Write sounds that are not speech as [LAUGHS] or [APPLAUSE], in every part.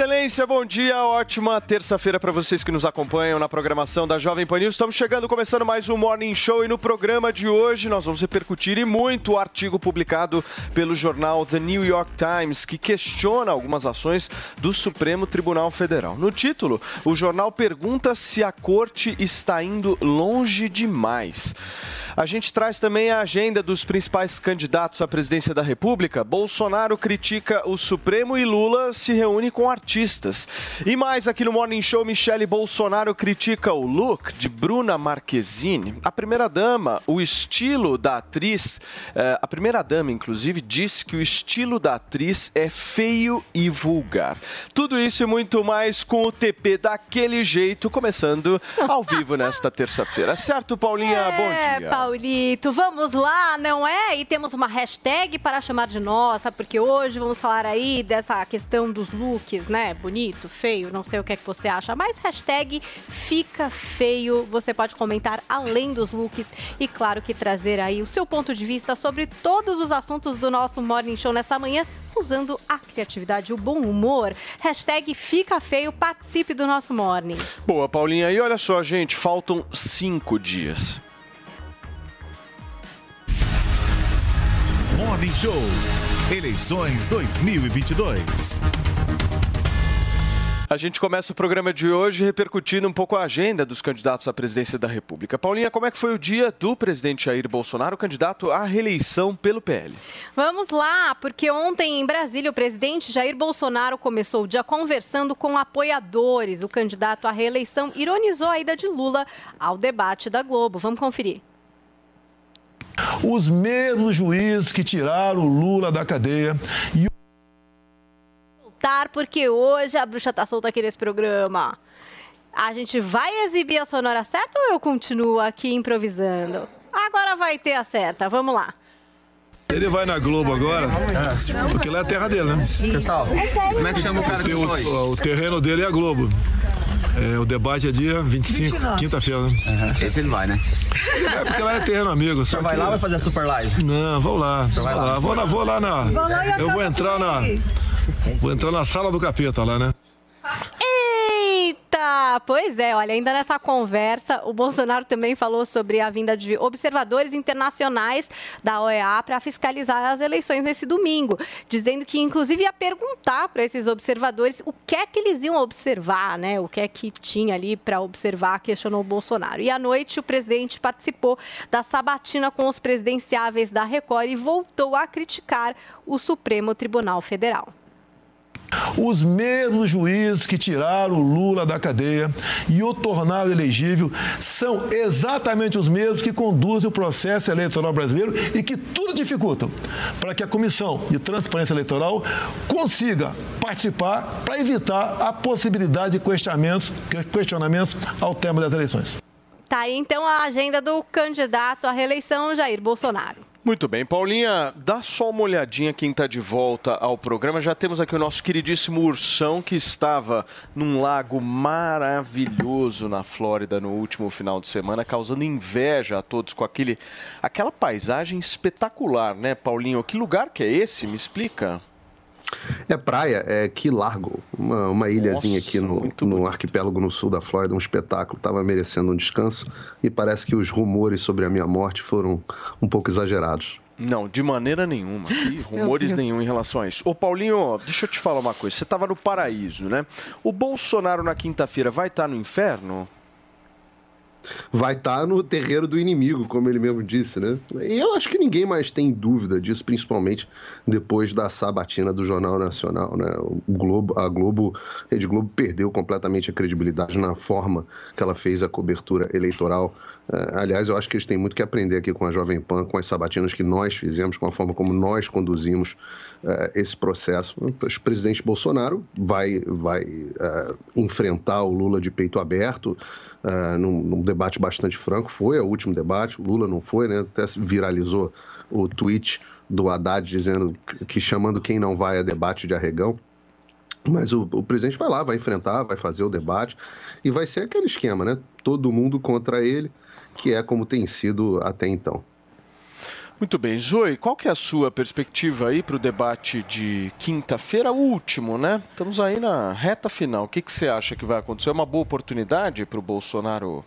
Excelência, bom dia, ótima terça-feira para vocês que nos acompanham na programação da Jovem Pan News. Estamos chegando, começando mais um Morning Show e no programa de hoje nós vamos repercutir e muito o artigo publicado pelo jornal The New York Times que questiona algumas ações do Supremo Tribunal Federal. No título, o jornal pergunta se a corte está indo longe demais. A gente traz também a agenda dos principais candidatos à presidência da República. Bolsonaro critica o Supremo e Lula se reúne com artistas. E mais aqui no Morning Show, Michele Bolsonaro critica o look de Bruna Marquezine. A primeira-dama, o estilo da atriz, eh, a primeira-dama, inclusive, disse que o estilo da atriz é feio e vulgar. Tudo isso e muito mais com o TP daquele jeito, começando ao vivo nesta terça-feira. Certo, Paulinha? É, Bom dia. Paulito, vamos lá, não é? E temos uma hashtag para chamar de nossa, porque hoje vamos falar aí dessa questão dos looks, né? Bonito, feio, não sei o que é que você acha, mas hashtag fica feio. Você pode comentar além dos looks e, claro, que trazer aí o seu ponto de vista sobre todos os assuntos do nosso Morning Show nessa manhã, usando a criatividade e o bom humor. Hashtag fica feio, participe do nosso Morning. Boa, Paulinha. E olha só, gente, faltam cinco dias. Morning Show. Eleições 2022. A gente começa o programa de hoje repercutindo um pouco a agenda dos candidatos à presidência da República. Paulinha, como é que foi o dia do presidente Jair Bolsonaro, candidato à reeleição pelo PL? Vamos lá, porque ontem em Brasília o presidente Jair Bolsonaro começou o dia conversando com apoiadores. O candidato à reeleição ironizou a ida de Lula ao debate da Globo. Vamos conferir. Os mesmos juízes que tiraram o Lula da cadeia e porque hoje a bruxa tá solta aqui nesse programa. A gente vai exibir a sonora certa ou eu continuo aqui improvisando? Agora vai ter a certa, vamos lá. ele vai na Globo agora, porque lá é a terra dele, né? Pessoal, como é que chama o cara que O, foi? o terreno dele é a Globo. É, o debate é dia 25, quinta-feira, né? Esse ele vai, né? É porque lá é terreno amigo. Só Você vai que- lá ou vai fazer a super live? Não, vou lá. Vou vai lá. lá. Vou lá, vou lá na. Eu vou entrar na. Vou entrar na sala do capeta lá, né? Eita! Pois é, olha, ainda nessa conversa, o Bolsonaro também falou sobre a vinda de observadores internacionais da OEA para fiscalizar as eleições nesse domingo, dizendo que inclusive ia perguntar para esses observadores o que é que eles iam observar, né? O que é que tinha ali para observar, questionou o Bolsonaro. E à noite o presidente participou da sabatina com os presidenciáveis da Record e voltou a criticar o Supremo Tribunal Federal. Os mesmos juízes que tiraram o Lula da cadeia e o tornaram elegível são exatamente os mesmos que conduzem o processo eleitoral brasileiro e que tudo dificultam para que a Comissão de Transparência Eleitoral consiga participar para evitar a possibilidade de questionamentos, questionamentos ao tema das eleições. Tá aí então a agenda do candidato à reeleição, Jair Bolsonaro. Muito bem, Paulinha, dá só uma olhadinha quem está de volta ao programa. Já temos aqui o nosso queridíssimo Ursão, que estava num lago maravilhoso na Flórida no último final de semana, causando inveja a todos com aquele, aquela paisagem espetacular, né, Paulinho? Que lugar que é esse? Me explica. É praia, é que largo, uma, uma ilhazinha Nossa, aqui no, no arquipélago no sul da Flórida, um espetáculo, estava merecendo um descanso e parece que os rumores sobre a minha morte foram um pouco exagerados. Não, de maneira nenhuma. [LAUGHS] Que rumores nenhum em relação a isso. Ô, Paulinho, deixa eu te falar uma coisa. Você estava no paraíso, né? O Bolsonaro na quinta-feira vai estar no inferno? Vai estar no terreiro do inimigo, como ele mesmo disse, né? E eu acho que ninguém mais tem dúvida disso, principalmente depois da sabatina do Jornal Nacional, né? O Globo, a Globo, a Rede Globo perdeu completamente a credibilidade na forma que ela fez a cobertura eleitoral. Eh, aliás, eu acho que eles têm muito que aprender aqui com a Jovem Pan, com as sabatinas que nós fizemos, com a forma como nós conduzimos eh, esse processo. O presidente Bolsonaro vai, vai eh, enfrentar o Lula de peito aberto, uh, num, num, debate bastante franco. Foi o último debate, o Lula não foi, né? Até viralizou o tweet do Haddad dizendo que chamando quem não vai a debate de arregão. Mas o, o, presidente vai lá, vai enfrentar, vai fazer o debate e vai ser aquele esquema, né? Todo mundo contra ele, que é como tem sido até então. Muito bem. Zoe, qual que é a sua perspectiva aí para o debate de quinta-feira, último, né? Estamos aí na reta final. O que, que você acha que vai acontecer? É uma boa oportunidade para o Bolsonaro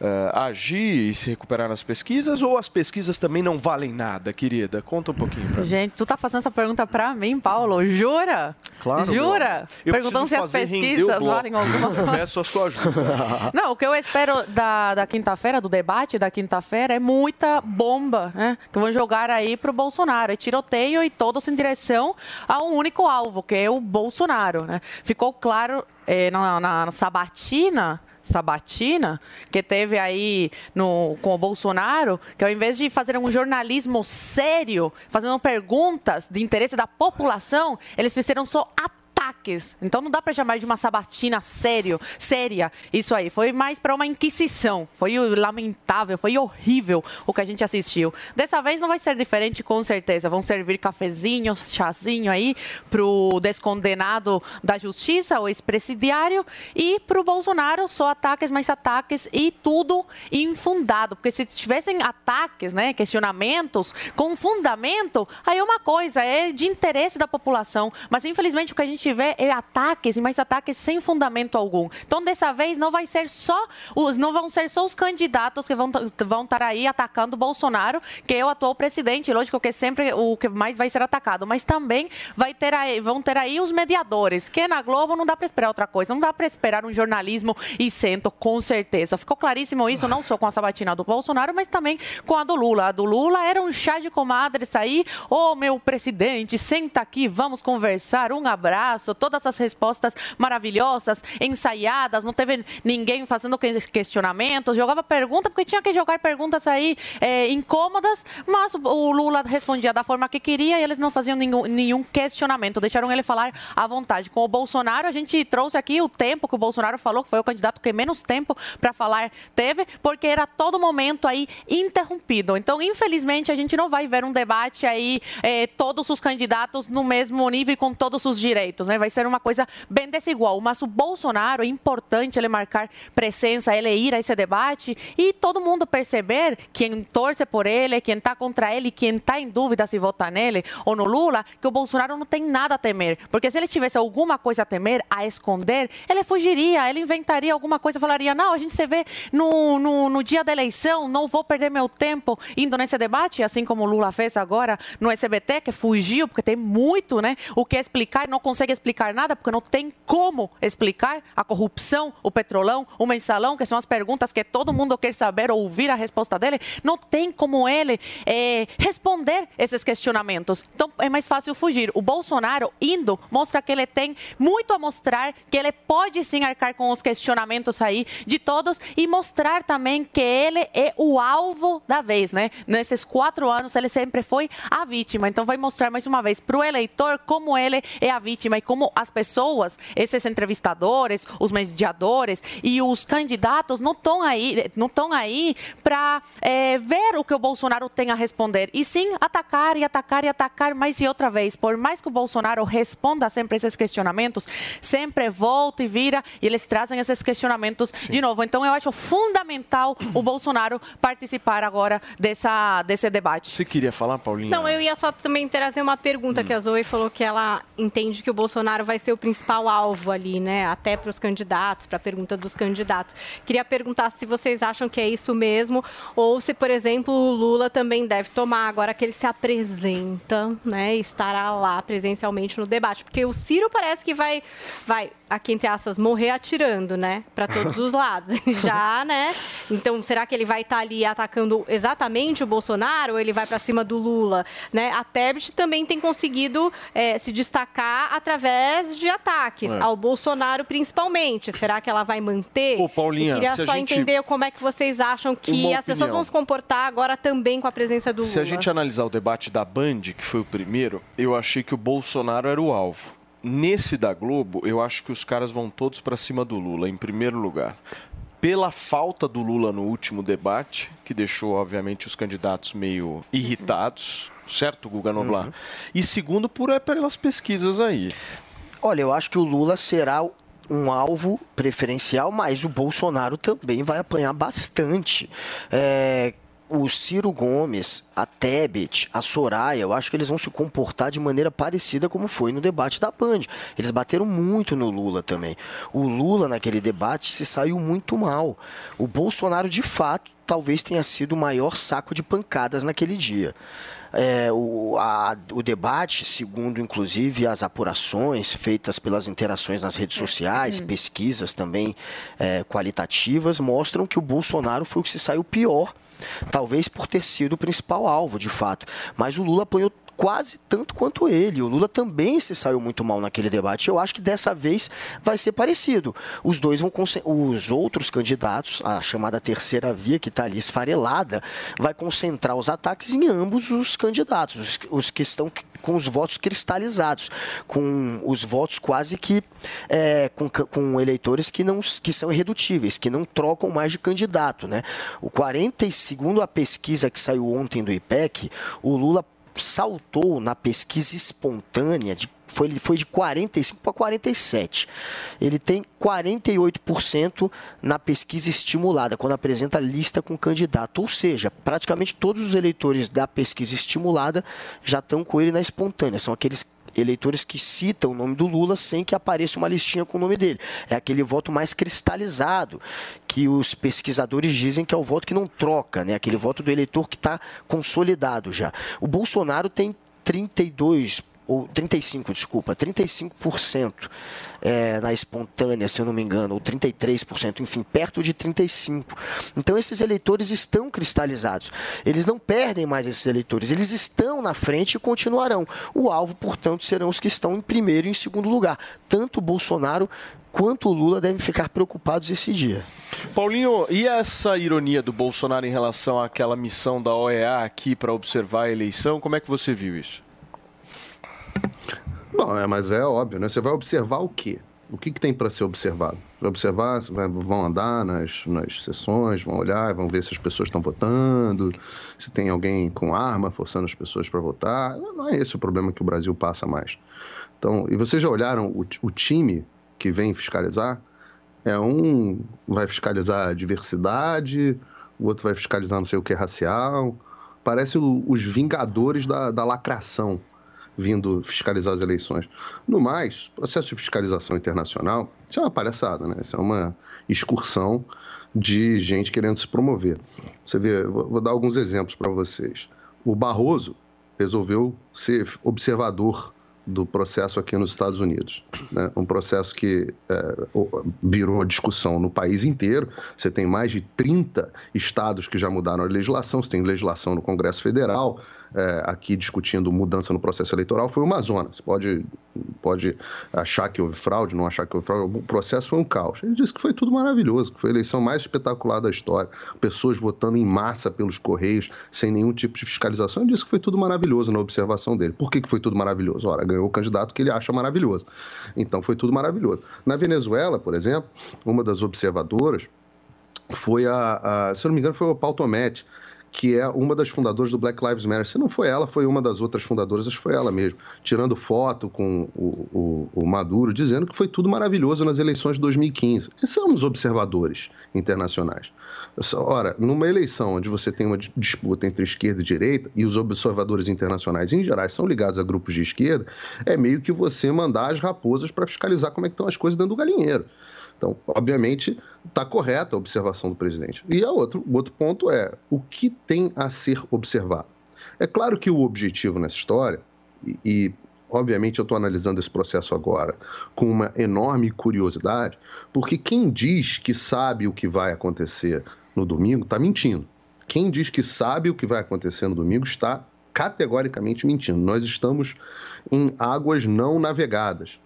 uh, agir e se recuperar nas pesquisas ou as pesquisas também não valem nada, querida? Conta um pouquinho pra Gente, tu tá fazendo essa pergunta para mim, Paulo? Jura? Claro. Jura? Perguntando se as pesquisas valem alguma [LAUGHS] coisa. Peço a sua ajuda. [LAUGHS] não, o que eu espero da, da quinta-feira, do debate da quinta-feira, é muita bomba, né? Que vão jogar aí pro Bolsonaro. É tiroteio e todos em direção a um único alvo, que é o Bolsonaro, né? Ficou claro é, na, na, na sabatina sabatina que teve aí no, com o Bolsonaro, que ao invés de fazer um jornalismo sério, fazendo perguntas de interesse da população, eles fizeram só ataques ataques. Então não dá para chamar de uma sabatina sério, séria. Isso aí foi mais para uma inquisição. Foi lamentável, foi horrível o que a gente assistiu. Dessa vez não vai ser diferente, com certeza. Vão servir cafezinhos, chazinho aí pro descondenado da justiça, o ex-presidiário, e pro Bolsonaro só ataques, mais ataques e tudo infundado. Porque se tivessem ataques, né, questionamentos com fundamento, aí é uma coisa, é de interesse da população. Mas infelizmente o que a gente tiver é ataques e mais ataques sem fundamento algum. Então, dessa vez, não vai ser só os, não vão ser só os candidatos que vão, vão estar aí atacando Bolsonaro, que é o atual presidente. Lógico que é sempre o que mais vai ser atacado, mas também vai ter aí, vão ter aí os mediadores, que na Globo não dá para esperar outra coisa, não dá para esperar um jornalismo isento, com certeza. Ficou claríssimo isso, não só com a sabatina do Bolsonaro, mas também com a do Lula. A do Lula era um chá de comadres aí, ô oh, meu presidente, senta aqui, vamos conversar, um abraço todas as respostas maravilhosas, ensaiadas, não teve ninguém fazendo questionamentos, jogava pergunta, porque tinha que jogar perguntas aí é, incômodas, mas o Lula respondia da forma que queria e eles não faziam nenhum, nenhum questionamento, deixaram ele falar à vontade. Com o Bolsonaro, a gente trouxe aqui o tempo que o Bolsonaro falou, que foi o candidato que menos tempo para falar teve, porque era todo momento aí interrompido. Então, infelizmente, a gente não vai ver um debate aí, é, todos os candidatos no mesmo nível e com todos os direitos né? Vai ser uma coisa bem desigual. Mas o Bolsonaro é importante ele marcar presença, ele ir a esse debate e todo mundo perceber quem torce por ele, quem está contra ele, quem está em dúvida se votar nele ou no Lula, que o Bolsonaro não tem nada a temer. Porque se ele tivesse alguma coisa a temer, a esconder, ele fugiria, ele inventaria alguma coisa, falaria: não, a gente se vê no, no, no dia da eleição, não vou perder meu tempo indo nesse debate, assim como o Lula fez agora no SBT, que fugiu, porque tem muito né, o que explicar e não consegue explicar nada, porque não tem como explicar a corrupção, o petrolão, o mensalão, que são as perguntas que todo mundo quer saber, ouvir a resposta dele. Não tem como ele é, responder esses questionamentos. Então é mais fácil fugir. O Bolsonaro indo mostra que ele tem muito a mostrar, que ele pode sim arcar com os questionamentos aí de todos e mostrar também que ele é o alvo da vez, né? Nesses quatro anos ele sempre foi a vítima. Então vai mostrar mais uma vez para o eleitor como ele é a vítima e como as pessoas, esses entrevistadores, os mediadores e os candidatos não estão aí, não estão aí para é, ver o que o Bolsonaro tem a responder e sim atacar e atacar e atacar mais e outra vez. Por mais que o Bolsonaro responda sempre esses questionamentos, sempre volta e vira e eles trazem esses questionamentos sim. de novo. Então eu acho fundamental o Bolsonaro participar agora dessa desse debate. Você queria falar, Paulinha? Não, eu ia só também trazer uma pergunta hum. que a Zoe falou que ela entende que o Bolsonaro Bolsonaro vai ser o principal alvo ali, né? Até para os candidatos, para a pergunta dos candidatos. Queria perguntar se vocês acham que é isso mesmo, ou se, por exemplo, o Lula também deve tomar agora que ele se apresenta, né? Estará lá presencialmente no debate. Porque o Ciro parece que vai, vai aqui entre aspas, morrer atirando, né? Para todos os lados. [LAUGHS] Já, né? Então, será que ele vai estar tá ali atacando exatamente o Bolsonaro ou ele vai para cima do Lula? Né? A Tebet também tem conseguido é, se destacar através de ataques, é. ao Bolsonaro principalmente. Será que ela vai manter? Ô, Paulinha, Eu queria só gente... entender como é que vocês acham que as pessoas vão se comportar agora também com a presença do Lula. Se a gente analisar o debate da Band, que foi o primeiro, eu achei que o Bolsonaro era o alvo. Nesse da Globo, eu acho que os caras vão todos para cima do Lula, em primeiro lugar. Pela falta do Lula no último debate, que deixou, obviamente, os candidatos meio irritados, certo, Guga Noblar? Uhum. E segundo, por é pelas pesquisas aí. Olha, eu acho que o Lula será um alvo preferencial, mas o Bolsonaro também vai apanhar bastante. É, o Ciro Gomes, a Tebet, a Soraya, eu acho que eles vão se comportar de maneira parecida como foi no debate da Band. Eles bateram muito no Lula também. O Lula, naquele debate, se saiu muito mal. O Bolsonaro, de fato, talvez tenha sido o maior saco de pancadas naquele dia. É, o, a, o debate, segundo inclusive as apurações feitas pelas interações nas redes sociais, pesquisas também é, qualitativas, mostram que o Bolsonaro foi o que se saiu pior talvez por ter sido o principal alvo, de fato. Mas o Lula apanhou quase tanto quanto ele. O Lula também se saiu muito mal naquele debate. Eu acho que dessa vez vai ser parecido. Os dois vão os outros candidatos, a chamada terceira via que está ali esfarelada, vai concentrar os ataques em ambos os candidatos, os, os que estão com os votos cristalizados, com os votos quase que é, com, com, eleitores que não que são irredutíveis, que não trocam mais de candidato, né? O 40 segundo a pesquisa que saiu ontem do IPEC, o Lula saltou na pesquisa espontânea de foi, foi de 45 para 47. Ele tem 48% na pesquisa estimulada, quando apresenta lista com candidato. Ou seja, praticamente todos os eleitores da pesquisa estimulada já estão com ele na espontânea. São aqueles eleitores que citam o nome do Lula sem que apareça uma listinha com o nome dele. É aquele voto mais cristalizado, que os pesquisadores dizem que é o voto que não troca, né? aquele voto do eleitor que está consolidado já. O Bolsonaro tem 32 ou 35, desculpa, 35% é, na espontânea, se eu não me engano, ou 33%, enfim, perto de 35%. Então esses eleitores estão cristalizados. Eles não perdem mais esses eleitores, eles estão na frente e continuarão. O alvo, portanto, serão os que estão em primeiro e em segundo lugar. Tanto o Bolsonaro quanto o Lula devem ficar preocupados esse dia. Paulinho, e essa ironia do Bolsonaro em relação àquela missão da OEA aqui para observar a eleição? Como é que você viu isso? Bom, é, mas é óbvio, né? Você vai observar o quê? O que, que tem para ser observado? Vai observar, vai, vão andar nas, nas sessões, vão olhar, vão ver se as pessoas estão votando, se tem alguém com arma forçando as pessoas para votar. Não é esse o problema que o Brasil passa mais. Então, e vocês já olharam o, o time que vem fiscalizar? É um vai fiscalizar a diversidade, o outro vai fiscalizar não sei o que racial. Parece o, os vingadores da, da lacração vindo fiscalizar as eleições. No mais, processo de fiscalização internacional, isso é uma palhaçada, né? Isso é uma excursão de gente querendo se promover. Você vê, vou dar alguns exemplos para vocês. O Barroso resolveu ser observador do processo aqui nos Estados Unidos. Né? Um processo que é, virou discussão no país inteiro. Você tem mais de 30 estados que já mudaram a legislação, você tem legislação no Congresso Federal, é, aqui discutindo mudança no processo eleitoral foi o Amazonas. Pode, pode achar que houve fraude, não achar que houve fraude. O processo foi um caos. Ele disse que foi tudo maravilhoso, que foi a eleição mais espetacular da história. Pessoas votando em massa pelos Correios, sem nenhum tipo de fiscalização. Ele disse que foi tudo maravilhoso na observação dele. Por que, que foi tudo maravilhoso? Ora, ganhou o candidato que ele acha maravilhoso. Então foi tudo maravilhoso. Na Venezuela, por exemplo, uma das observadoras foi a, a se não me engano, foi o Paulo Tomete, que é uma das fundadoras do Black Lives Matter. Se não foi ela, foi uma das outras fundadoras, acho que foi ela mesmo, tirando foto com o, o, o Maduro, dizendo que foi tudo maravilhoso nas eleições de 2015. Esses são os observadores internacionais. Ora, numa eleição onde você tem uma disputa entre esquerda e direita, e os observadores internacionais, em geral, são ligados a grupos de esquerda, é meio que você mandar as raposas para fiscalizar como é que estão as coisas dentro do galinheiro. Então, obviamente, está correta a observação do presidente. E a outro, o outro ponto é o que tem a ser observado. É claro que o objetivo nessa história, e, e obviamente eu estou analisando esse processo agora com uma enorme curiosidade, porque quem diz que sabe o que vai acontecer no domingo está mentindo. Quem diz que sabe o que vai acontecer no domingo está categoricamente mentindo. Nós estamos em águas não navegadas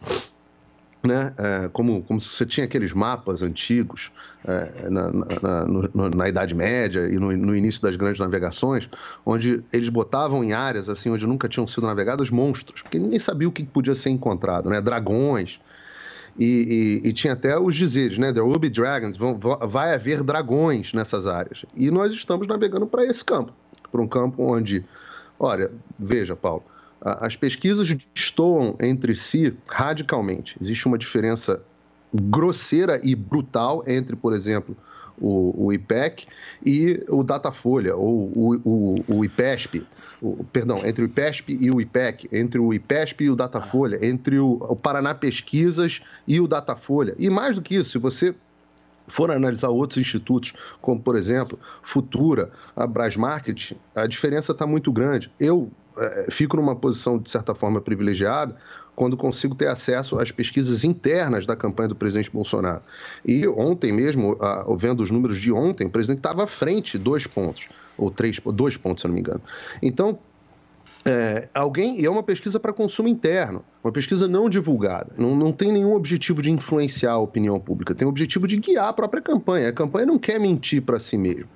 né? É, como, como você tinha aqueles mapas antigos é, na, na, na, Idade Média e no, no, início das grandes navegações, onde eles botavam em áreas assim onde nunca tinham sido navegadas monstros, porque ninguém sabia o que podia ser encontrado, né? Dragões. E, e, e tinha até os dizeres, né? There will be dragons, vão, vai haver dragões nessas áreas. E nós estamos navegando para esse campo, para um campo onde, olha, veja, Paulo, as pesquisas destoam entre si radicalmente. Existe uma diferença grosseira e brutal entre, por exemplo, o, o IPEC e o Datafolha, ou o, o, o IPESP, o, perdão, entre o IPESP e o IPEC, entre o IPESP e o Datafolha, entre o, Paraná Pesquisas e o Datafolha. E mais do que isso, se você for analisar outros institutos, como por exemplo Futura, a Brasmarket, a diferença está muito grande. Eu fico numa posição de certa forma privilegiada quando consigo ter acesso às pesquisas internas da campanha do presidente Bolsonaro. E ontem mesmo, vendo os números de ontem, o presidente estava à frente dois pontos, ou três, dois pontos, se não me engano. Então, é, alguém, e é uma pesquisa para consumo interno, uma pesquisa não divulgada, não, não tem nenhum objetivo de influenciar a opinião pública, tem o objetivo de guiar a própria campanha. A campanha não quer mentir para si mesmo.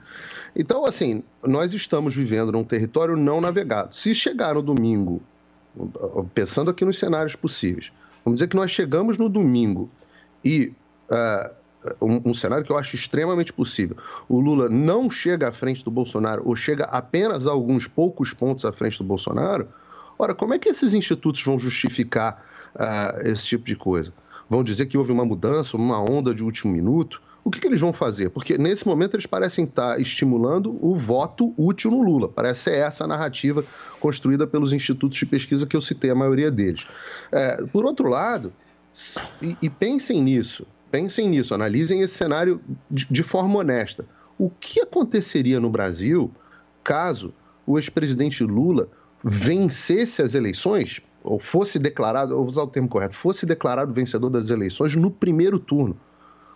Então, assim, nós estamos vivendo num território não navegado. Se chegar no domingo, pensando aqui nos cenários possíveis, vamos dizer que nós chegamos no domingo e uh, um, um, cenário que eu acho extremamente possível. O Lula não chega à frente do Bolsonaro ou chega apenas a alguns poucos pontos à frente do Bolsonaro. Ora, como é que esses institutos vão justificar uh, esse tipo de coisa? Vão dizer que houve uma mudança, uma onda de último minuto? O que, que, eles vão fazer? Porque nesse momento eles parecem estar estimulando o voto útil no Lula. Parece ser essa a narrativa construída pelos institutos de pesquisa que eu citei, a maioria deles. É, por outro lado, e, e pensem nisso, Pensem nisso, analisem esse cenário de, de forma honesta. O que aconteceria no Brasil caso o ex-presidente Lula vencesse as eleições, ou fosse declarado, vou usar o termo correto, fosse declarado vencedor das eleições no primeiro turno,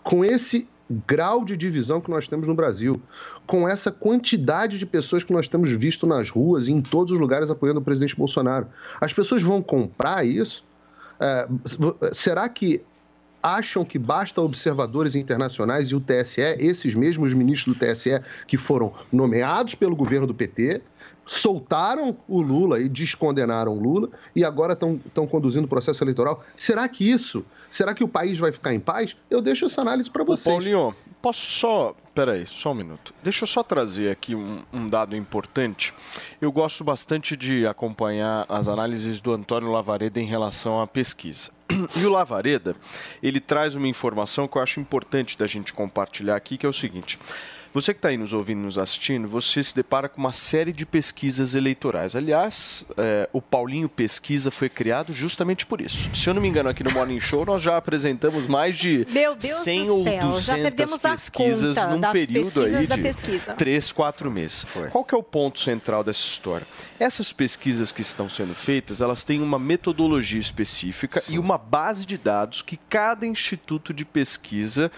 com esse grau de divisão que nós temos no Brasil, com essa quantidade de pessoas que nós temos visto nas ruas e em todos os lugares apoiando o presidente Bolsonaro. As pessoas vão comprar isso? É, será que acham que basta observadores internacionais e o TSE, esses mesmos ministros do TSE que foram nomeados pelo governo do PT, soltaram o Lula e descondenaram o Lula e agora estão conduzindo o processo eleitoral. Será que isso, será que o país vai ficar em paz? Eu deixo essa análise para vocês. Ô, Paulinho, posso só, peraí, só um minuto. Deixa eu só trazer aqui um, um dado importante. Eu gosto bastante de acompanhar as análises do Antônio Lavareda em relação à pesquisa. [CLEARS THROAT] E o Lavareda, ele traz uma informação que eu acho importante da gente compartilhar aqui, que é o seguinte. Você que está aí nos ouvindo, nos assistindo, você se depara com uma série de pesquisas eleitorais. Aliás, é, o Paulinho Pesquisa foi criado justamente por isso. Se eu não me engano, aqui no Morning Show nós já apresentamos mais de 100 ou 200 pesquisas num período aí de 3, 4 meses. Foi. Qual que é o ponto central dessa história? Essas pesquisas que estão sendo feitas, elas têm uma metodologia específica Sim. e uma base de dados que cada instituto de pesquisa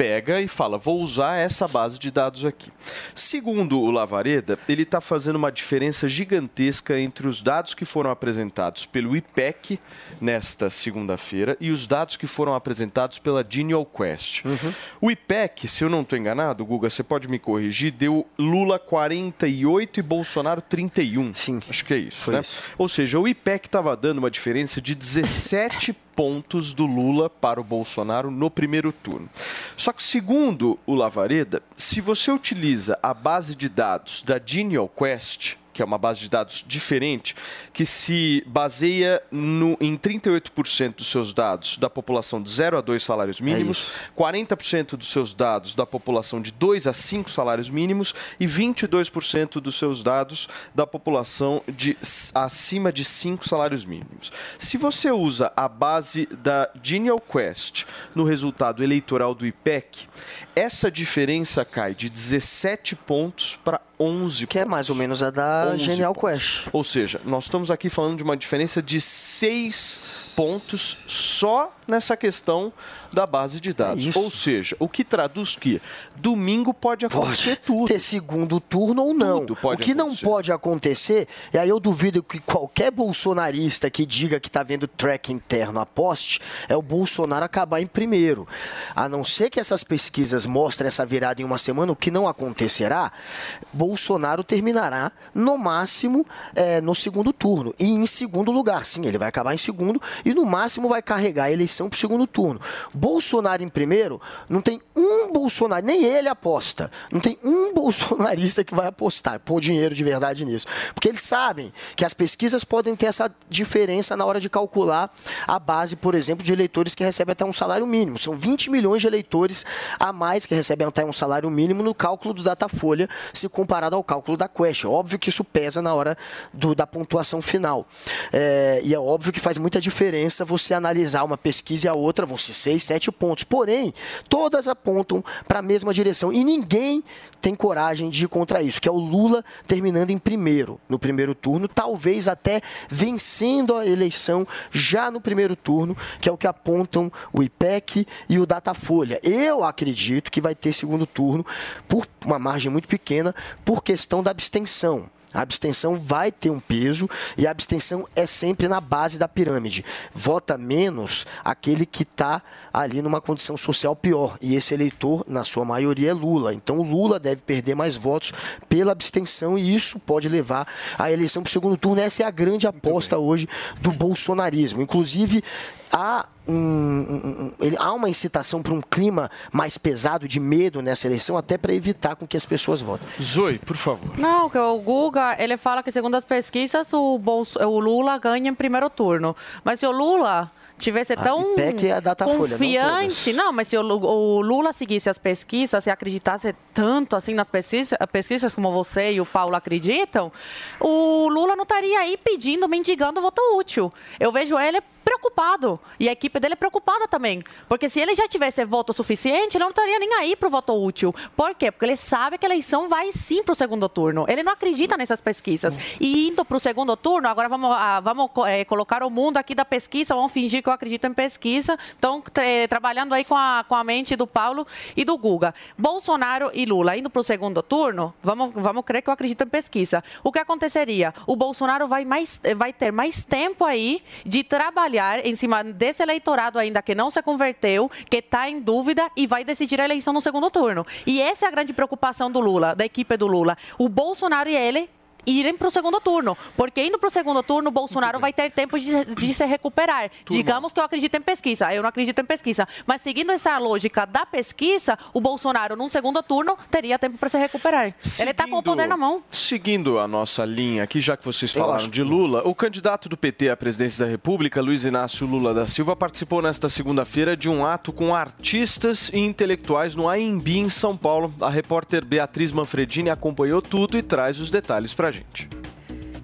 pega e fala: vou usar essa base de dados aqui. Segundo o Lavareda, ele está fazendo uma diferença gigantesca entre os dados que foram apresentados pelo IPEC nesta segunda-feira e os dados que foram apresentados pela Genial Quest. Uhum. O IPEC, se eu não estou enganado, Guga, você pode me corrigir, deu Lula 48 e Bolsonaro 31. Sim. Acho que é isso, né? Isso. Ou seja, o IPEC estava dando uma diferença de 17 pontos do Lula para o Bolsonaro no primeiro turno. Só que, segundo o Lavareda, se você utiliza a base de dados da Genial Quest, que é uma base de dados diferente, que se baseia no, em 38% dos seus dados da população de 0 a 2 salários mínimos, é 40% dos seus dados da população de 2 a 5 salários mínimos e 22% dos seus dados da população de acima de 5 salários mínimos. Se você usa a base da Genial Quest no resultado eleitoral do IPEC, essa diferença cai de 17 pontos para 11 Que é mais ou menos a da Genial Quest. Ou seja, nós estamos aqui falando de uma diferença de 6 pontos só nessa questão da base de dados. É Ou seja, o que traduz que domingo pode acontecer pode tudo. Ter segundo turno ou não. o que acontecer. não pode acontecer, e aí eu duvido que qualquer bolsonarista que diga que está vendo track interno aposte, é o Bolsonaro acabar em primeiro. A não ser que essas pesquisas mostrem essa virada em uma semana, o que não acontecerá, Bolsonaro terminará no máximo é, no segundo turno. E em segundo lugar, sim, ele vai acabar em segundo e no máximo vai carregar a eleição eleição para o segundo turno. Bolsonaro em primeiro, não tem um Bolsonaro, nem ele aposta. Não tem um [LAUGHS] bolsonarista que vai apostar, pôr dinheiro de verdade nisso. Porque eles sabem que as pesquisas podem ter essa diferença na hora de calcular a base, por exemplo, de eleitores que recebem até um salário mínimo. São 20 milhões de eleitores a mais que recebem até um salário mínimo no cálculo do Datafolha, se comparado ao cálculo da Quest. Óbvio que isso pesa na hora do, da pontuação final. É, e é óbvio que faz muita diferença você analisar uma pesquisa e a outra, vão ser 6, 7 pontos. Porém, todas apontam para a mesma direção. E ninguém tem coragem de ir contra isso, que é o Lula terminando em primeiro no primeiro turno, talvez até vencendo a eleição já no primeiro turno, que é o que apontam o IPEC e o Datafolha. Eu acredito que vai ter segundo turno por uma margem muito pequena por questão da abstenção. A abstenção vai ter um peso e a abstenção é sempre na base da pirâmide. Vota menos aquele que está ali numa condição social pior. E esse eleitor, na sua maioria, é Lula. Então o Lula deve perder mais votos pela abstenção e isso pode levar à eleição para o segundo turno. Essa é a grande aposta hoje do bolsonarismo. Inclusive, há um, um, ele, há uma incitação para um clima mais pesado de medo nessa eleição, até para evitar com que as pessoas votem. Zoe, por favor. Não, que o Guga, ele fala que segundo as pesquisas o, Bolso, o Lula ganha em primeiro turno. Mas se o Lula tivesse tão IPEC é confiante. Não, não, mas se o, o, Lula seguisse as pesquisas, se acreditasse tanto assim nas pesquisas, pesquisas como você e o Paulo acreditam, o Lula não estaria aí pedindo, mendigando voto útil. Eu vejo ele preocupado. E a equipe dele é preocupada também. Porque se ele já tivesse voto suficiente, ele não estaria nem aí para o voto útil. Por quê? Porque ele sabe que a eleição vai sim para o segundo turno. Ele não acredita nessas pesquisas. E indo para o segundo turno, agora vamos, ah, vamos é, colocar o mundo aqui da pesquisa, vamos fingir que eu acredito em pesquisa. Então, trabalhando aí com a, com a mente do Paulo e do Guga. Bolsonaro e Lula indo para o segundo turno, vamos, vamos crer que eu acredito em pesquisa. O que aconteceria? O Bolsonaro vai, mais, vai ter mais tempo aí de trabalhar trabalhar em cima desse eleitorado ainda que não se converteu, que está em dúvida e vai decidir a eleição no segundo turno. E essa é a grande preocupação do Lula, da equipe do Lula. O Bolsonaro e ele irem para o segundo turno. Porque indo para o segundo turno, o Bolsonaro vai ter tempo de, de se recuperar. Turma. Digamos que eu acredito em pesquisa, eu não acredito em pesquisa. Mas seguindo essa lógica da pesquisa, o Bolsonaro, num segundo turno, teria tempo para se recuperar. Seguindo, Ele está com o poder na mão. Seguindo a nossa linha aqui, já que vocês falaram de Lula, o candidato do PT à presidência da República, Luiz Inácio Lula da Silva, participou nesta segunda-feira de um ato com artistas e intelectuais no AMB, em São Paulo. A repórter Beatriz Manfredini acompanhou tudo e traz os detalhes para a gente.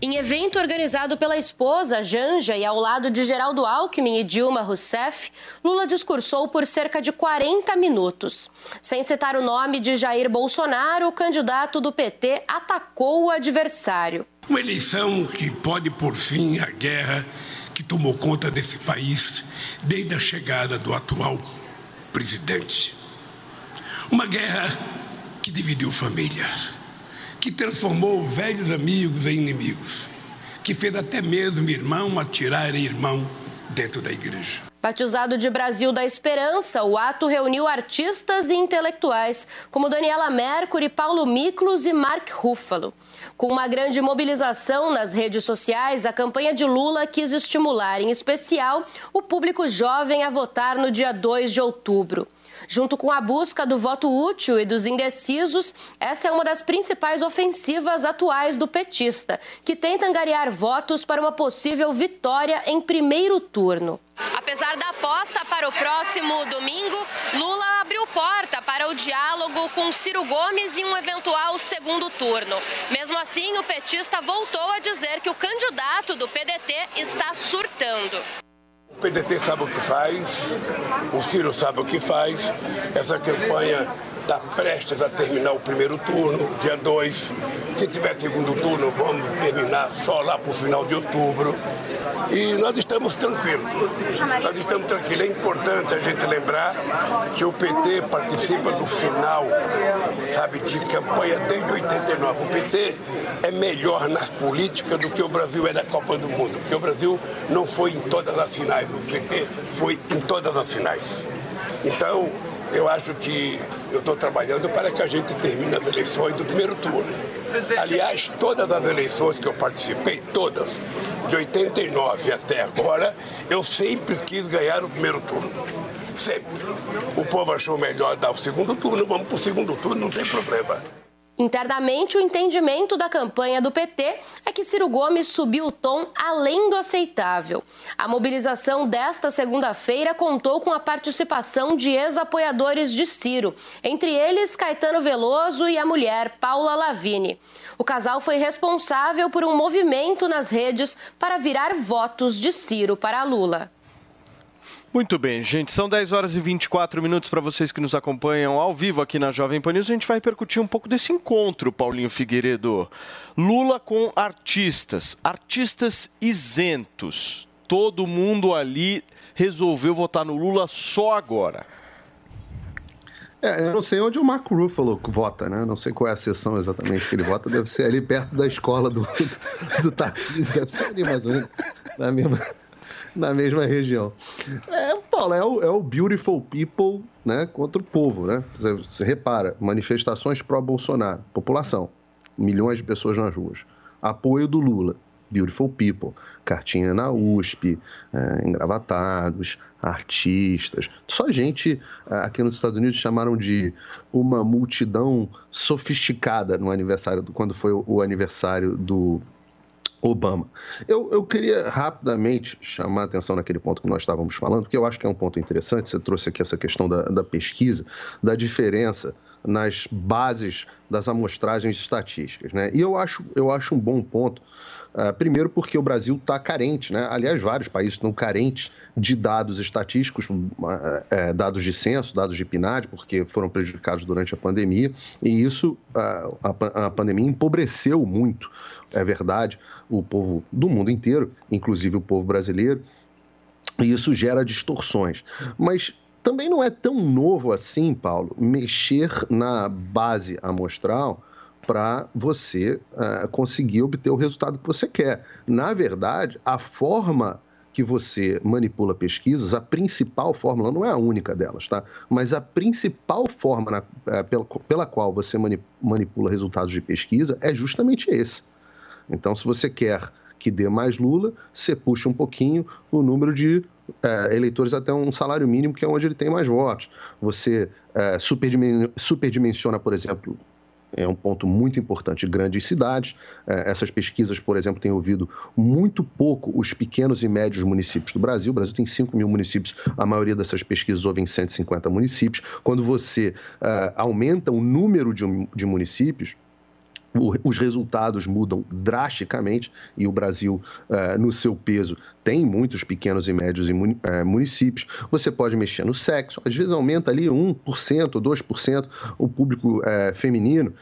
Em evento organizado pela esposa Janja e ao lado de Geraldo Alckmin e Dilma Rousseff, Lula discursou por cerca de 40 minutos. Sem citar o nome de Jair Bolsonaro, o candidato do PT atacou o adversário. Uma eleição que pode pôr fim à guerra que tomou conta desse país desde a chegada do atual presidente. Uma guerra que dividiu famílias que transformou velhos amigos em inimigos, que fez até mesmo irmão atirar irmão dentro da igreja. Batizado de Brasil da Esperança, o ato reuniu artistas e intelectuais como Daniela Mercury, Paulo Miklos e Mark Ruffalo. Com uma grande mobilização nas redes sociais, a campanha de Lula quis estimular, em especial, o público jovem a votar no dia 2 de outubro. Junto com a busca do voto útil e dos indecisos, essa é uma das principais ofensivas atuais do petista, que tenta angariar votos para uma possível vitória em primeiro turno. Apesar da aposta para o próximo domingo, Lula abriu porta para o diálogo com Ciro Gomes em um eventual segundo turno. Mesmo assim, o petista voltou a dizer que o candidato do PDT está surtando. O PDT sabe o que faz, o Ciro sabe o que faz. Essa campanha está prestes a terminar o primeiro turno, dia 2. Se tiver segundo turno, vamos terminar só lá para o final de outubro. E nós estamos tranquilos. Nós estamos tranquilos. É importante a gente lembrar que o PT participa do final, sabe, de campanha desde 89. O PT é melhor nas políticas do que o Brasil é na Copa do Mundo, porque o Brasil não foi em todas as finais, o PT foi em todas as finais. Então, eu acho que eu estou trabalhando para que a gente termine as eleições do primeiro turno. Aliás, todas as eleições que eu participei, todas, de 89 até agora, eu sempre quis ganhar o primeiro turno. Sempre. O povo achou melhor dar o segundo turno, vamos para o segundo turno, não tem problema. Internamente, o entendimento da campanha do PT é que Ciro Gomes subiu o tom além do aceitável. A mobilização desta segunda-feira contou com a participação de ex-apoiadores de Ciro, entre eles Caetano Veloso e a mulher Paula Lavini. O casal foi responsável por um movimento nas redes para virar votos de Ciro para Lula. Muito bem, gente. São 10 horas e 24 minutos para vocês que nos acompanham ao vivo aqui na Jovem Pan News. A gente vai percutir um pouco desse encontro, Paulinho Figueiredo. Lula com artistas, artistas isentos. Todo mundo ali resolveu votar no Lula só agora. É, eu não sei onde o Marco Ruffalo vota, né? Não sei qual é a sessão exatamente que ele vota. Deve ser ali perto da escola do, do Tarcísio. Deve ser ali mais ou menos na mesma, na mesma região. É, Paulo, é o, é o beautiful people né, contra o povo, né? Você, você repara, manifestações pró-Bolsonaro, população, milhões de pessoas nas ruas. Apoio do Lula, beautiful people, cartinha na USP, é, engravatados, artistas, só gente é, aqui nos Estados Unidos chamaram de uma multidão sofisticada no aniversário, quando foi o aniversário do Obama. Eu, eu queria rapidamente chamar a atenção naquele ponto que nós estávamos falando, porque eu acho que é um ponto interessante. Você trouxe aqui essa questão da, da pesquisa, da diferença nas bases das amostragens estatísticas. Né? E eu acho, eu acho um bom ponto. Uh, primeiro, porque o Brasil está carente, né? aliás, vários países estão carentes de dados estatísticos, uh, uh, dados de censo, dados de PNAD, porque foram prejudicados durante a pandemia, e isso, a, a pandemia empobreceu muito, é verdade, o povo do mundo inteiro, inclusive o povo brasileiro, e isso gera distorções. Mas também não é tão novo assim, Paulo, mexer na base amostral para você uh, conseguir obter o resultado que você quer. Na verdade, a forma que você manipula pesquisas, a principal fórmula, não é a única delas, tá? Mas a principal forma na, uh, pela, pela, qual você manipula resultados de pesquisa é justamente esse. Então, se você quer que dê mais Lula, você puxa um pouquinho o número de é, eleitores até um salário mínimo, que é onde ele tem mais votos. Você é, superdimensiona, por exemplo, é um ponto muito importante, grandes cidades. É, essas pesquisas, por exemplo, têm ouvido muito pouco os pequenos e médios municípios do Brasil. O Brasil tem 5 mil municípios, a maioria dessas pesquisas ouvem 150 municípios. Quando você é, aumenta o número de, de municípios, os resultados mudam drasticamente e o Brasil, uh, no seu peso, tem muitos pequenos e médios uh, municípios. Você pode mexer no sexo, às vezes aumenta ali 1%, 2% o público uh, feminino.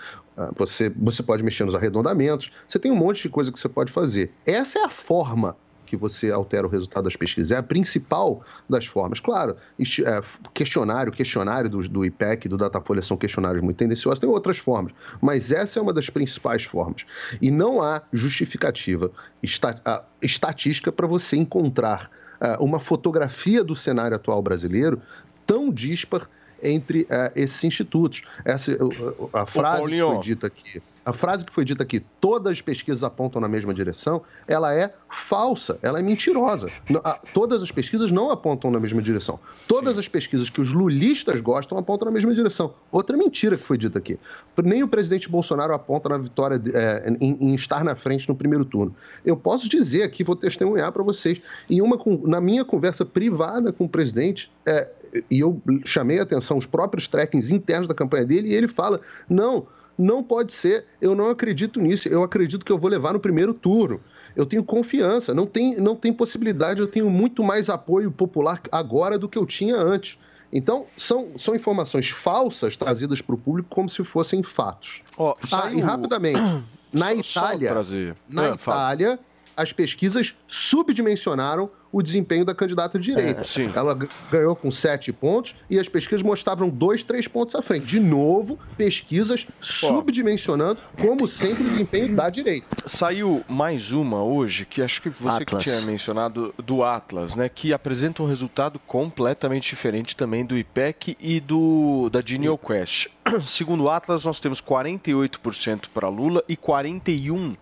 Você, você pode mexer nos arredondamentos, você tem um monte de coisa que você pode fazer. Essa é a forma que você altera o resultado das pesquisas. É a principal das formas. Claro, é, questionário, questionário do, do IPEC, do Datafolha são questionários muito tendenciosos, tem outras formas, mas essa é uma das principais formas. E não há justificativa estatística para você encontrar uma fotografia do cenário atual brasileiro tão dispar entre uh, esses institutos. Essa, a frase Ô, que foi dita aqui a frase que foi dita aqui, todas as pesquisas apontam na mesma direção, ela é falsa, ela é mentirosa. Todas as pesquisas não apontam na mesma direção. Todas Sim. as pesquisas que os lulistas gostam apontam na mesma direção. Outra mentira que foi dita aqui. Nem o presidente Bolsonaro aponta na vitória, é, em, em, estar na frente no primeiro turno. Eu posso dizer aqui, vou testemunhar para vocês, em uma, na minha conversa privada com o presidente, é, e eu chamei a atenção os próprios trackings internos da campanha dele, e ele fala: não não pode ser. Eu não acredito nisso. Eu acredito que eu vou levar no primeiro turno. Eu tenho confiança. Não tem, não tem possibilidade. Eu tenho muito mais apoio popular agora do que eu tinha antes. Então, são, são informações falsas trazidas para o público como se fossem fatos. Oh, ah, e rapidamente, [COUGHS] na Itália, na ah, Itália, as pesquisas subdimensionaram o desempenho da candidata de direita. É. Ela ganhou com sete pontos e as pesquisas mostravam dois, três pontos à frente. De novo, pesquisas subdimensionando, como sempre, o desempenho da direita. Saiu mais uma hoje, que acho que você Atlas. que tinha mencionado, do Atlas, né? Que apresenta um resultado completamente diferente também do IPEC e do da Genial Quest. [CLEARS THROAT] Segundo o Atlas, nós temos 48% para Lula e 41%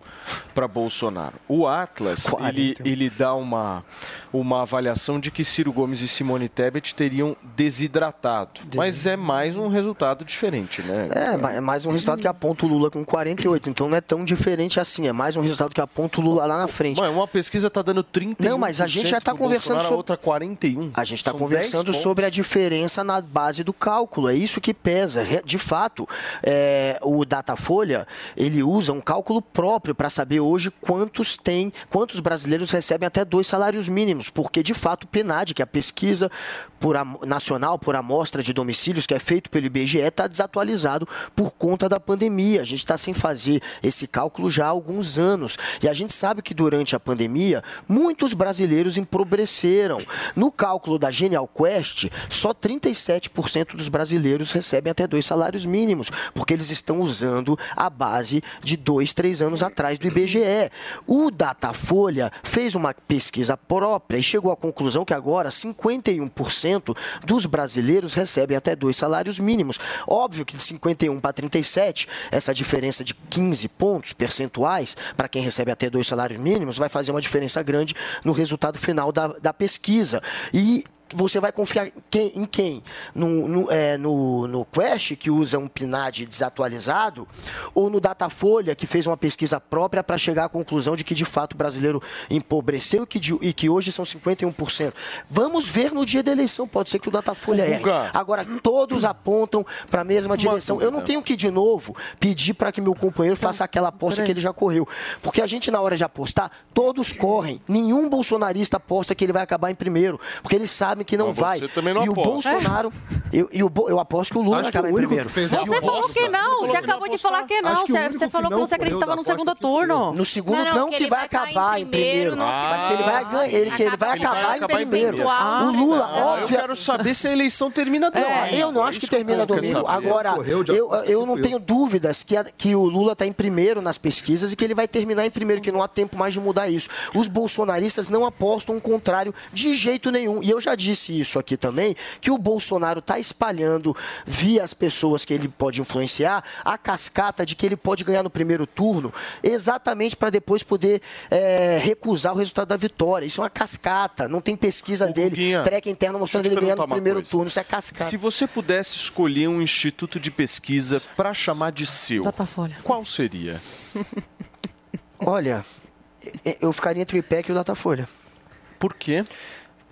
para Bolsonaro. O Atlas, ele, ele dá uma, uma avaliação de que Ciro Gomes e Simone Tebet teriam desidratado. Mas é mais um resultado diferente, né? É, é mais um resultado que aponta o Lula com 48. Então não é tão diferente assim. É mais um resultado que aponta o Lula lá na frente. Mano, uma pesquisa tá dando 31%. Não, mas a gente já está conversando a sobre. outra 41. A gente está conversando 10 sobre a diferença na base do cálculo. É isso que pesa. De fato, é, o Datafolha ele usa um cálculo próprio para saber hoje quantos tem, quantos brasileiros recebem até dois salários mínimos, porque de fato o PNAD, que é a pesquisa por nacional por amostra de domicílios que é feito pelo IBGE, está desatualizado por conta da pandemia. A gente está sem fazer esse cálculo já há alguns anos. E a gente sabe que durante a pandemia, muitos brasileiros empobreceram. No cálculo da Genial Quest, só 37% dos brasileiros recebem até dois salários mínimos, porque eles estão usando a base de dois, três anos atrás do IBGE. O Datafolha fez uma pesquisa própria e chegou à conclusão que agora 51% dos brasileiros recebem até dois salários mínimos. Óbvio que de 51 para 37, essa diferença de 15 pontos percentuais para quem recebe até dois salários mínimos vai fazer uma diferença grande no resultado final da, da pesquisa. E você vai confiar em quem? Em quem? No, no, é, no, no Quest, que usa um PNAD desatualizado, ou no Datafolha, que fez uma pesquisa própria para chegar à conclusão de que, de fato, o brasileiro empobreceu e que, de- e que hoje são 51%. Vamos ver no dia da eleição, pode ser que o Datafolha erre. Agora, todos apontam para a mesma direção. Eu não tenho que, de novo, pedir para que meu companheiro faça aquela aposta que ele já correu. Porque a gente, na hora de apostar, todos correm. Nenhum bolsonarista aposta que ele vai acabar em primeiro. Porque eles sabem que não Mas vai. você também não e o aposta. Bolsonaro. Eu, e o Bo- eu aposto que o Lula o em primeiro. Você falou que não, você acabou de falar que não. Acho que o Você, você falou que não você acreditava no segundo turno. No segundo, Não, não, não, que, que ele vai acabar em primeiro, mas que ele vai ganhar, ele, que ele vai Acaba acabar em primeiro. O Lula, Ah, eu óbvio. quero saber se a eleição termina domingo. É, eu não acho que termina povo quer domingo. Agora, eu, eu não tenho dúvidas que o Lula está em primeiro nas pesquisas e que ele vai terminar em primeiro, que não há tempo mais de mudar isso. Os bolsonaristas não apostam o contrário de jeito nenhum. E eu já disse isso aqui também, que o Bolsonaro está espalhando via as pessoas que ele pode influenciar a cascata de que ele pode ganhar no primeiro turno, exatamente para depois poder é, recusar o resultado da vitória. Isso é uma cascata, não tem pesquisa dele, Guguinha, treca interna mostrando deixa ele ganhando no primeiro coisa. turno. Isso é cascata. Se você pudesse escolher um instituto de pesquisa para chamar de seu, Datafolha. qual seria? Olha, e- eu ficaria entre o IPEC e o Datafolha. Por quê?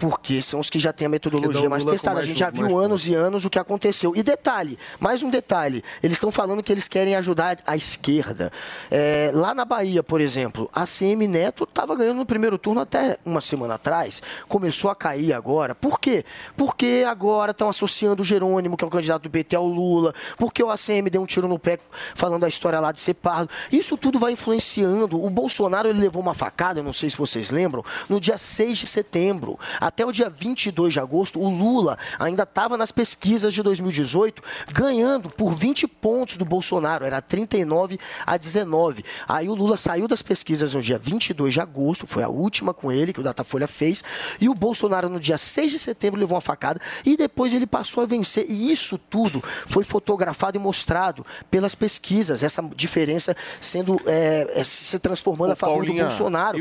Porque são os que já têm a metodologia mais testada. A mais gente já viu anos e anos o que aconteceu. E detalhe, mais um detalhe. Eles estão falando que eles querem ajudar a esquerda. É, lá na Bahia, por exemplo, a CM Neto estava ganhando no primeiro turno até uma semana atrás. Começou a cair agora. Por quê? Porque agora estão associando o Jerônimo, que é o candidato do PT, ao Lula. Porque o ACM deu um tiro no pé falando a história lá de ser pardo. Isso tudo vai influenciando. O Bolsonaro ele levou uma facada, não sei se vocês lembram, no dia 6 de setembro. Até o dia 22 de agosto, o Lula ainda estava nas pesquisas de 2018, ganhando por 20 pontos do Bolsonaro. Era 39 a 19. Aí o Lula saiu das pesquisas no dia 22 de agosto, foi a última com ele que o Datafolha fez, e o Bolsonaro no dia 6 de setembro levou uma facada e depois ele passou a vencer. E isso tudo foi fotografado e mostrado pelas pesquisas, essa diferença sendo é, é, se transformando Ô, a favor Paulinha, do Bolsonaro.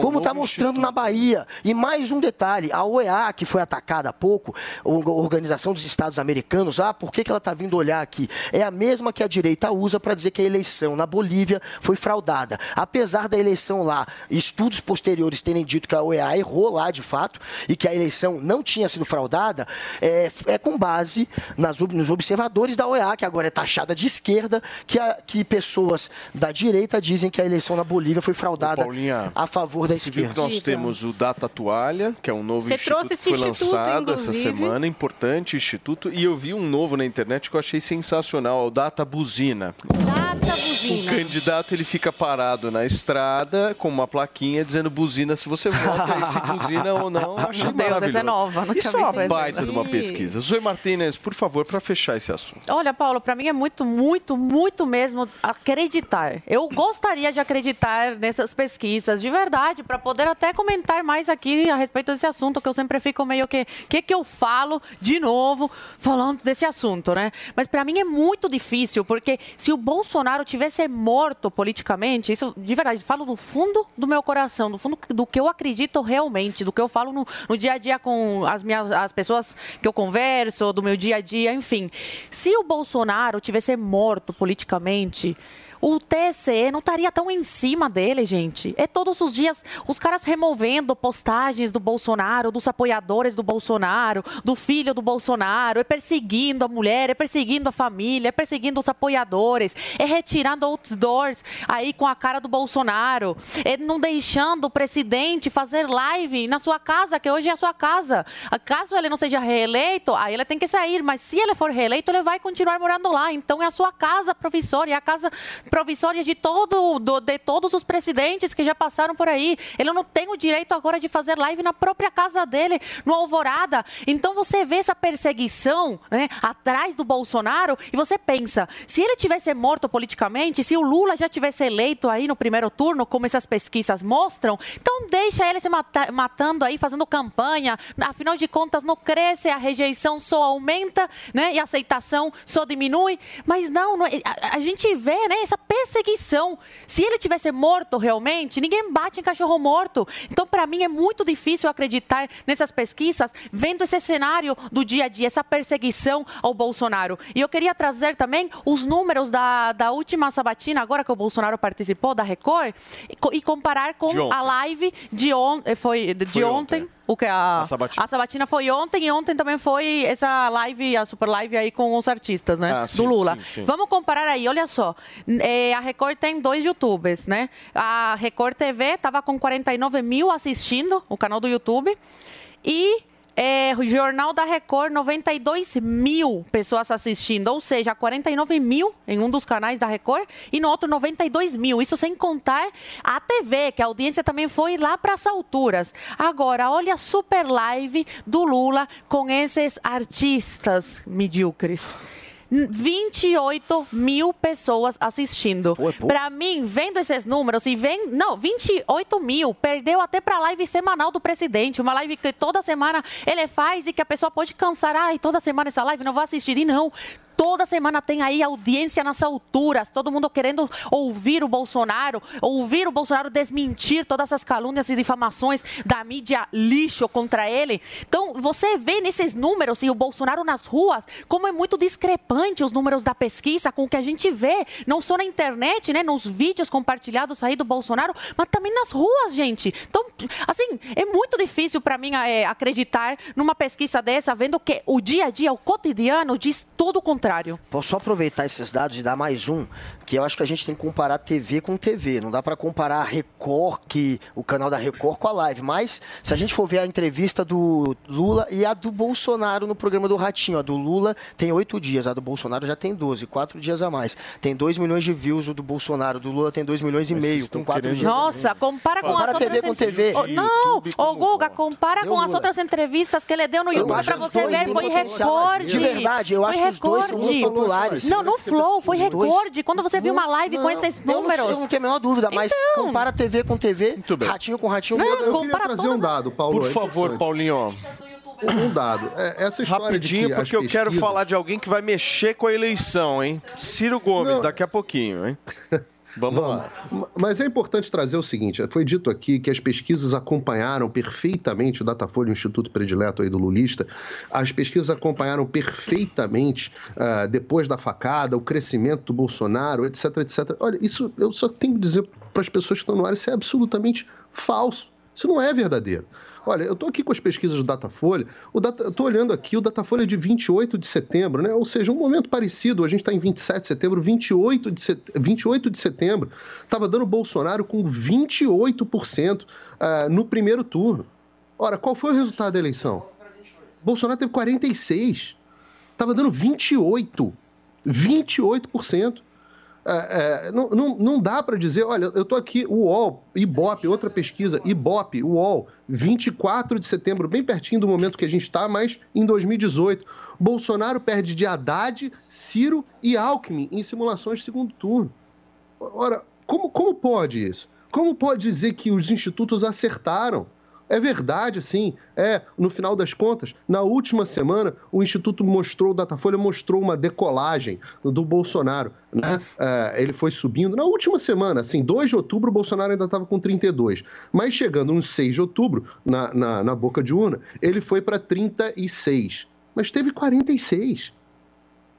Como está mostrando na Bahia. E mais um detalhe: a OEA, que foi atacada há pouco, a Organização dos Estados Americanos, ah, por que, que ela está vindo olhar aqui? É a mesma que a direita usa para dizer que a eleição na Bolívia foi fraudada. Apesar da eleição lá, estudos posteriores terem dito que a OEA errou lá de fato e que a eleição não tinha sido fraudada, é, é com base nas, nos observadores da OEA, que agora é taxada de esquerda, que, a- que pessoas da direita dizem que a eleição na Bolívia foi fraudada Paulinha, a favor da Você viu esquerda. que nós temos o Data Toalha, que é um novo Você instituto trouxe que esse foi instituto, lançado essa inclusive. semana, importante instituto, e eu vi um novo na internet que eu achei sensacional, o Data Buzina. Data essa O buzina? candidato ele fica parado na estrada com uma plaquinha dizendo buzina se você vota e se buzina ou não. Eu Achei Meu Deus, essa é nova, não Isso é uma essa. baita de uma pesquisa. Zoe Martinez, por favor, para fechar esse assunto. Olha, Paulo, para mim é muito, muito, muito mesmo acreditar. Eu gostaria de acreditar nessas pesquisas, de verdade, para poder até comentar mais aqui a respeito desse assunto, que eu sempre fico meio que, que que eu falo de novo falando desse assunto, né? Mas para mim é muito difícil, porque se o Bolsonaro tivesse morto politicamente, isso de verdade, falo do fundo do meu coração, do fundo do que eu acredito realmente, do que eu falo no, no dia a dia com as minhas as pessoas que eu converso, do meu dia a dia, enfim. Se o Bolsonaro tivesse morto politicamente, o TSE não estaria tão em cima dele, gente. É todos os dias os caras removendo postagens do Bolsonaro, dos apoiadores do Bolsonaro, do filho do Bolsonaro, é perseguindo a mulher, é perseguindo a família, é perseguindo os apoiadores, é retirando outdoors aí com a cara do Bolsonaro, é não deixando o presidente fazer live na sua casa, que hoje é a sua casa. Caso ele não seja reeleito, aí ele tem que sair, mas se ele for reeleito, ele vai continuar morando lá. Então é a sua casa provisória, é a casa provisória de, todo, do- de todos os presidentes que já passaram por aí. Ele não tem o direito agora de fazer live na própria casa dele, no Alvorada. Então você vê essa perseguição né, atrás do Bolsonaro e você pensa, se ele tivesse morto politicamente, se o Lula já tivesse eleito aí no primeiro turno, como essas pesquisas mostram, então deixa ele se mata- matando aí, fazendo campanha. Afinal de contas, não cresce, a rejeição só aumenta, né? E a aceitação só diminui. Mas não, não a, a gente vê, né, essa perseguição. Se ele tivesse morto realmente, ninguém bate em cachorro morto. Então, para mim, é muito difícil acreditar nessas pesquisas, vendo esse cenário do dia a dia, essa perseguição ao Bolsonaro. E eu queria trazer também os números da, da última sabatina, agora que o Bolsonaro participou, da Record, e, e comparar com De a live de, on, eh, foi, de Foi ontem. ontem. O que a, A sabatina. a sabatina foi ontem e ontem também foi essa live, a super live aí com os artistas, né? Ah, do sim, Lula. sim, sim. Vamos comparar aí, olha só. É, a Record tem dois youtubers, né? A Record TV tava com 49 mil assistindo, o canal do YouTube. E é, Jornal da Record, 92 mil pessoas assistindo. Ou seja, 49 mil em um dos canais da Record e no outro 92 mil. Isso sem contar a TV, que a audiência também foi lá para as alturas. Agora, olha a super live do Lula com esses artistas medíocres. 28 mil pessoas assistindo. Pra mim, vendo esses números e vem. Não, 28 mil. Perdeu até pra live semanal do presidente. Uma live que toda semana ele faz e que a pessoa pode cansar. Ai, toda semana essa live não vou assistir. E não. Toda semana tem aí audiência nas alturas, todo mundo querendo ouvir o Bolsonaro, ouvir o Bolsonaro desmentir todas essas calúnias e difamações da mídia lixo contra ele. Então, você vê nesses números e o Bolsonaro nas ruas, como é muito discrepante os números da pesquisa com o que a gente vê, não só na internet, né, nos vídeos compartilhados aí do Bolsonaro, mas também nas ruas, gente. Então, assim, é muito difícil para mim é, acreditar numa pesquisa dessa, vendo que o dia a dia, o cotidiano, diz todo o contrário. Posso só aproveitar esses dados e dar mais um, que eu acho que a gente tem que comparar TV com TV. Não dá para comparar a Record, que, o canal da Record, com a live. Mas, se a gente for ver a entrevista do Lula e a do Bolsonaro no programa do Ratinho, a do Lula tem oito dias, a do Bolsonaro já tem 12, quatro dias a mais. Tem 2 milhões de views o do Bolsonaro, do Lula tem 2 milhões e Mas meio, com quatro dias. Nossa, compara com Compara as TV outras com TV. Oh, não, ô Guga, compara Deu com as Lula. outras entrevistas que ele deu no YouTube os você dois ver, foi recorde. De verdade, eu Foi acho que os dois são recorde. populares. Não, no Flow, foi recorde. Quando você viu uma live com Não, esses eu não números. Eu não tenho a menor dúvida, mas Então. compara TV com TV, ratinho com ratinho. Não. Eu queria compara trazer todas um dado, Paulo. Por favor. Paulinho. Um dado. É, Essa história Rapidinho, porque as eu quero pesquisas- falar de alguém que vai mexer com a eleição, hein? Ciro Gomes, Não. daqui a pouquinho, hein? [LAUGHS] Vamos lá. Mas é importante trazer o seguinte: foi dito aqui que as pesquisas acompanharam perfeitamente o Datafolha, o Instituto Predileto aí do Lulista, as pesquisas acompanharam perfeitamente, ah, depois da facada, o crescimento do Bolsonaro, etc, etc. Olha, isso eu só tenho que dizer para as pessoas que estão no ar: isso é absolutamente falso. Isso não é verdadeiro. Olha, eu estou aqui com as pesquisas do Datafolha. O Data, eu estou olhando aqui o Datafolha de 28 de setembro, né? Ou seja, um momento parecido. A gente está em 27 de setembro, 28 de, set... 28 de setembro. Estava dando Bolsonaro com 28% ah, no primeiro turno. Ora, qual foi o resultado da eleição? Bolsonaro teve 46. Estava dando 28. 28%. É, é, não, não, não dá para dizer, olha, eu tô aqui, UOL, Ibope, outra pesquisa, Ibope, UOL, 24 de setembro, bem pertinho do momento que a gente está, mas em 2018. Bolsonaro perde de Haddad, Ciro e Alckmin em simulações de segundo turno. Ora, como, como pode isso? Como pode dizer que os institutos acertaram? É verdade, sim. É, no final das contas, na última semana, o Instituto mostrou, o Datafolha mostrou uma decolagem do Bolsonaro. Né? É, ele foi subindo. Na última semana, assim, 2 de outubro, o Bolsonaro ainda estava com 32. Mas chegando no 6 de outubro, na, na, na boca de urna, ele foi para 36. Mas teve 46.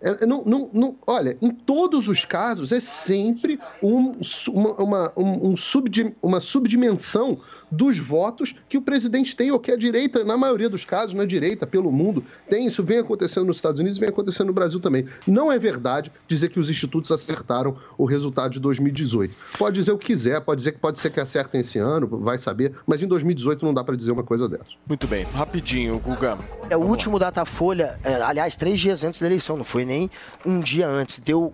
É, não, não, não, olha, em todos os casos é sempre um, uma, uma, um, um sub, uma subdimensão dos votos que o presidente tem, ou que a direita, na maioria dos casos, na direita, pelo mundo, tem. Isso vem acontecendo nos Estados Unidos e vem acontecendo no Brasil também. Não é verdade dizer que os institutos acertaram o resultado de 2018. Pode dizer o que quiser, pode dizer que pode ser que acertem esse ano, vai saber, mas em 2018 não dá para dizer uma coisa dessa. Muito bem, rapidinho, Guga. É o último Datafolha, é, aliás, três dias antes da eleição, não foi nem um dia antes. Deu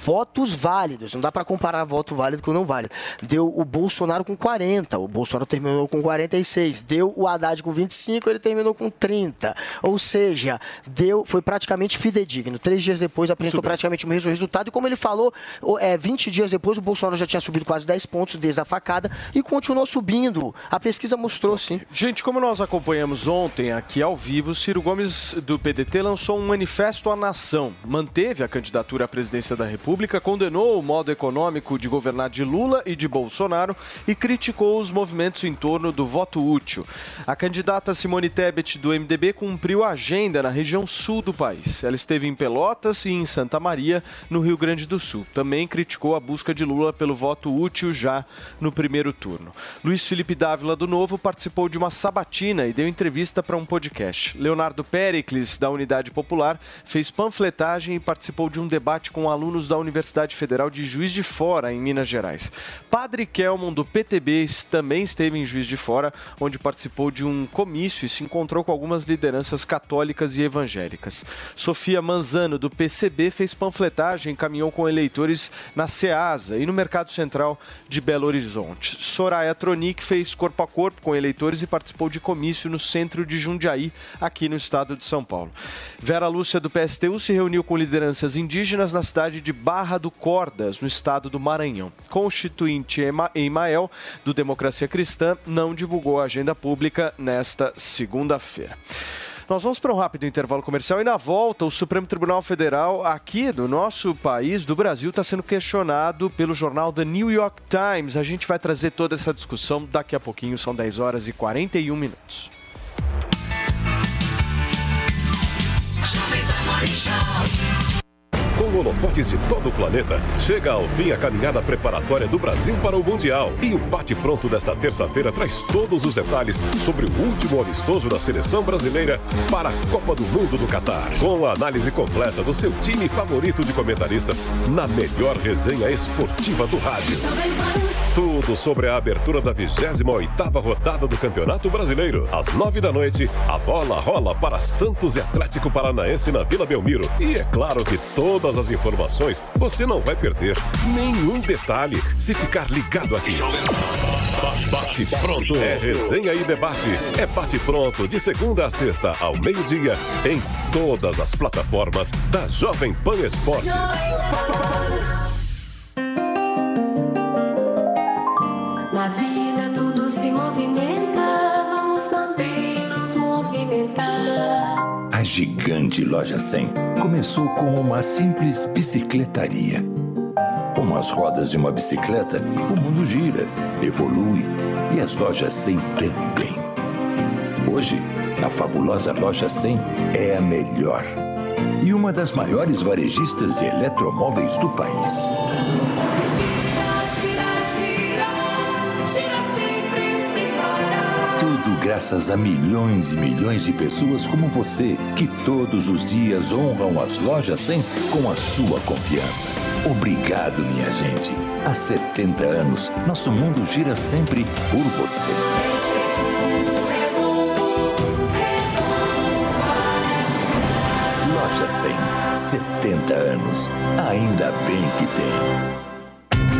votos válidos, não dá para comparar voto válido com não válido. Deu o Bolsonaro com 40, o Bolsonaro terminou com 46. Deu o Haddad com 25, ele terminou com 30. Ou seja, deu, foi praticamente fidedigno. Três dias depois apresentou praticamente o mesmo resultado. E como ele falou, é, 20 dias depois o Bolsonaro já tinha subido quase 10 pontos desde a facada e continuou subindo. A pesquisa mostrou sim. Gente, como nós acompanhamos ontem aqui ao vivo, Ciro Gomes do PDT lançou um manifesto à nação. Manteve a candidatura à presidência da República, condenou o modo econômico de governar de Lula e de Bolsonaro e criticou os movimentos em torno do voto útil. A candidata Simone Tebet do MDB cumpriu a agenda na região sul do país. Ela esteve em Pelotas e em Santa Maria, no Rio Grande do Sul. Também criticou a busca de Lula pelo voto útil já no primeiro turno. Luiz Felipe Dávila do Novo participou de uma sabatina e deu entrevista para um podcast. Leonardo Pericles, da Unidade Popular, fez panfletagem e participou de um debate com alunos da Universidade Federal de Juiz de Fora, em Minas Gerais. Padre Kelmon, do PTB, também esteve em Juiz de Fora, onde participou de um comício e se encontrou com algumas lideranças católicas e evangélicas. Sofia Manzano, do PCB, fez panfletagem e caminhou com eleitores na SEASA e no Mercado Central de Belo Horizonte. Soraya Tronic fez corpo a corpo com eleitores e participou de comício no centro de Jundiaí, aqui no estado de São Paulo. Vera Lúcia, do PSTU, se reuniu com lideranças indígenas na cidade de Barra do Cordas, no estado do Maranhão. Constituinte Emael, do Democracia Cristã, não divulgou a agenda pública nesta segunda-feira. Nós vamos para um rápido intervalo comercial e na volta o Supremo Tribunal Federal aqui do nosso país, do Brasil, está sendo questionado pelo jornal The New York Times. A gente vai trazer toda essa discussão daqui a pouquinho, são 10 horas e 41 minutos. Com holofotes de todo o planeta, chega ao fim a caminhada preparatória do Brasil para o Mundial. E o bate-pronto desta terça-feira traz todos os detalhes sobre o último amistoso da seleção brasileira para a Copa do Mundo do Catar. Com a análise completa do seu time favorito de comentaristas na melhor resenha esportiva do rádio. Tudo sobre a abertura da 28ª rodada do Campeonato Brasileiro. Às nove da noite, a bola rola para Santos e Atlético Paranaense na Vila Belmiro. E é claro que todas as informações você não vai perder nenhum detalhe se ficar ligado aqui. Bate pronto. É resenha e debate. É bate pronto de segunda a sexta ao meio-dia em todas as plataformas da Jovem Pan Esportes. Na vida tudo se movimenta, vamos também nos movimentar. Gigante Loja 100 começou como uma simples bicicletaria. Com as rodas de uma bicicleta, o mundo gira, evolui e as lojas 100 também. Hoje, a fabulosa Loja 100 é a melhor e uma das maiores varejistas de eletromóveis do país. Tudo graças a milhões e milhões de pessoas como você, que todos os dias honram as lojas 100 com a sua confiança. Obrigado, minha gente. Há 70 anos, nosso mundo gira sempre por você. Loja 100. 70 anos. Ainda bem que tem.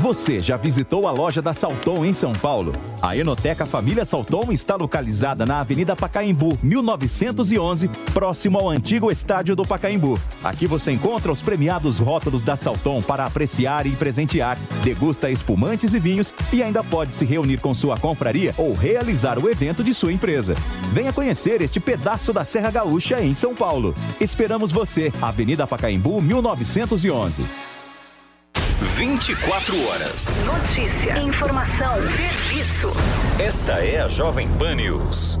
Você já visitou a loja da Salton em São Paulo? A Enoteca Família Salton está localizada na Avenida Pacaembu, 1911, próximo ao antigo estádio do Pacaembu. Aqui você encontra os premiados rótulos da Salton para apreciar e presentear, degusta espumantes e vinhos e ainda pode se reunir com sua confraria ou realizar o evento de sua empresa. Venha conhecer este pedaço da Serra Gaúcha em São Paulo. Esperamos você, Avenida Pacaembu, 1911. 24 horas. Notícia, informação, serviço. Esta é a Jovem Pan News.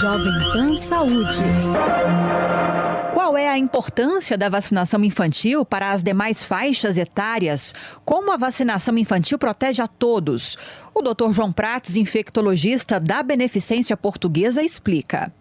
Jovem Pan Saúde. Qual é a importância da vacinação infantil para as demais faixas etárias? Como a vacinação infantil protege a todos? O Dr. João Prates, infectologista da Beneficência Portuguesa, explica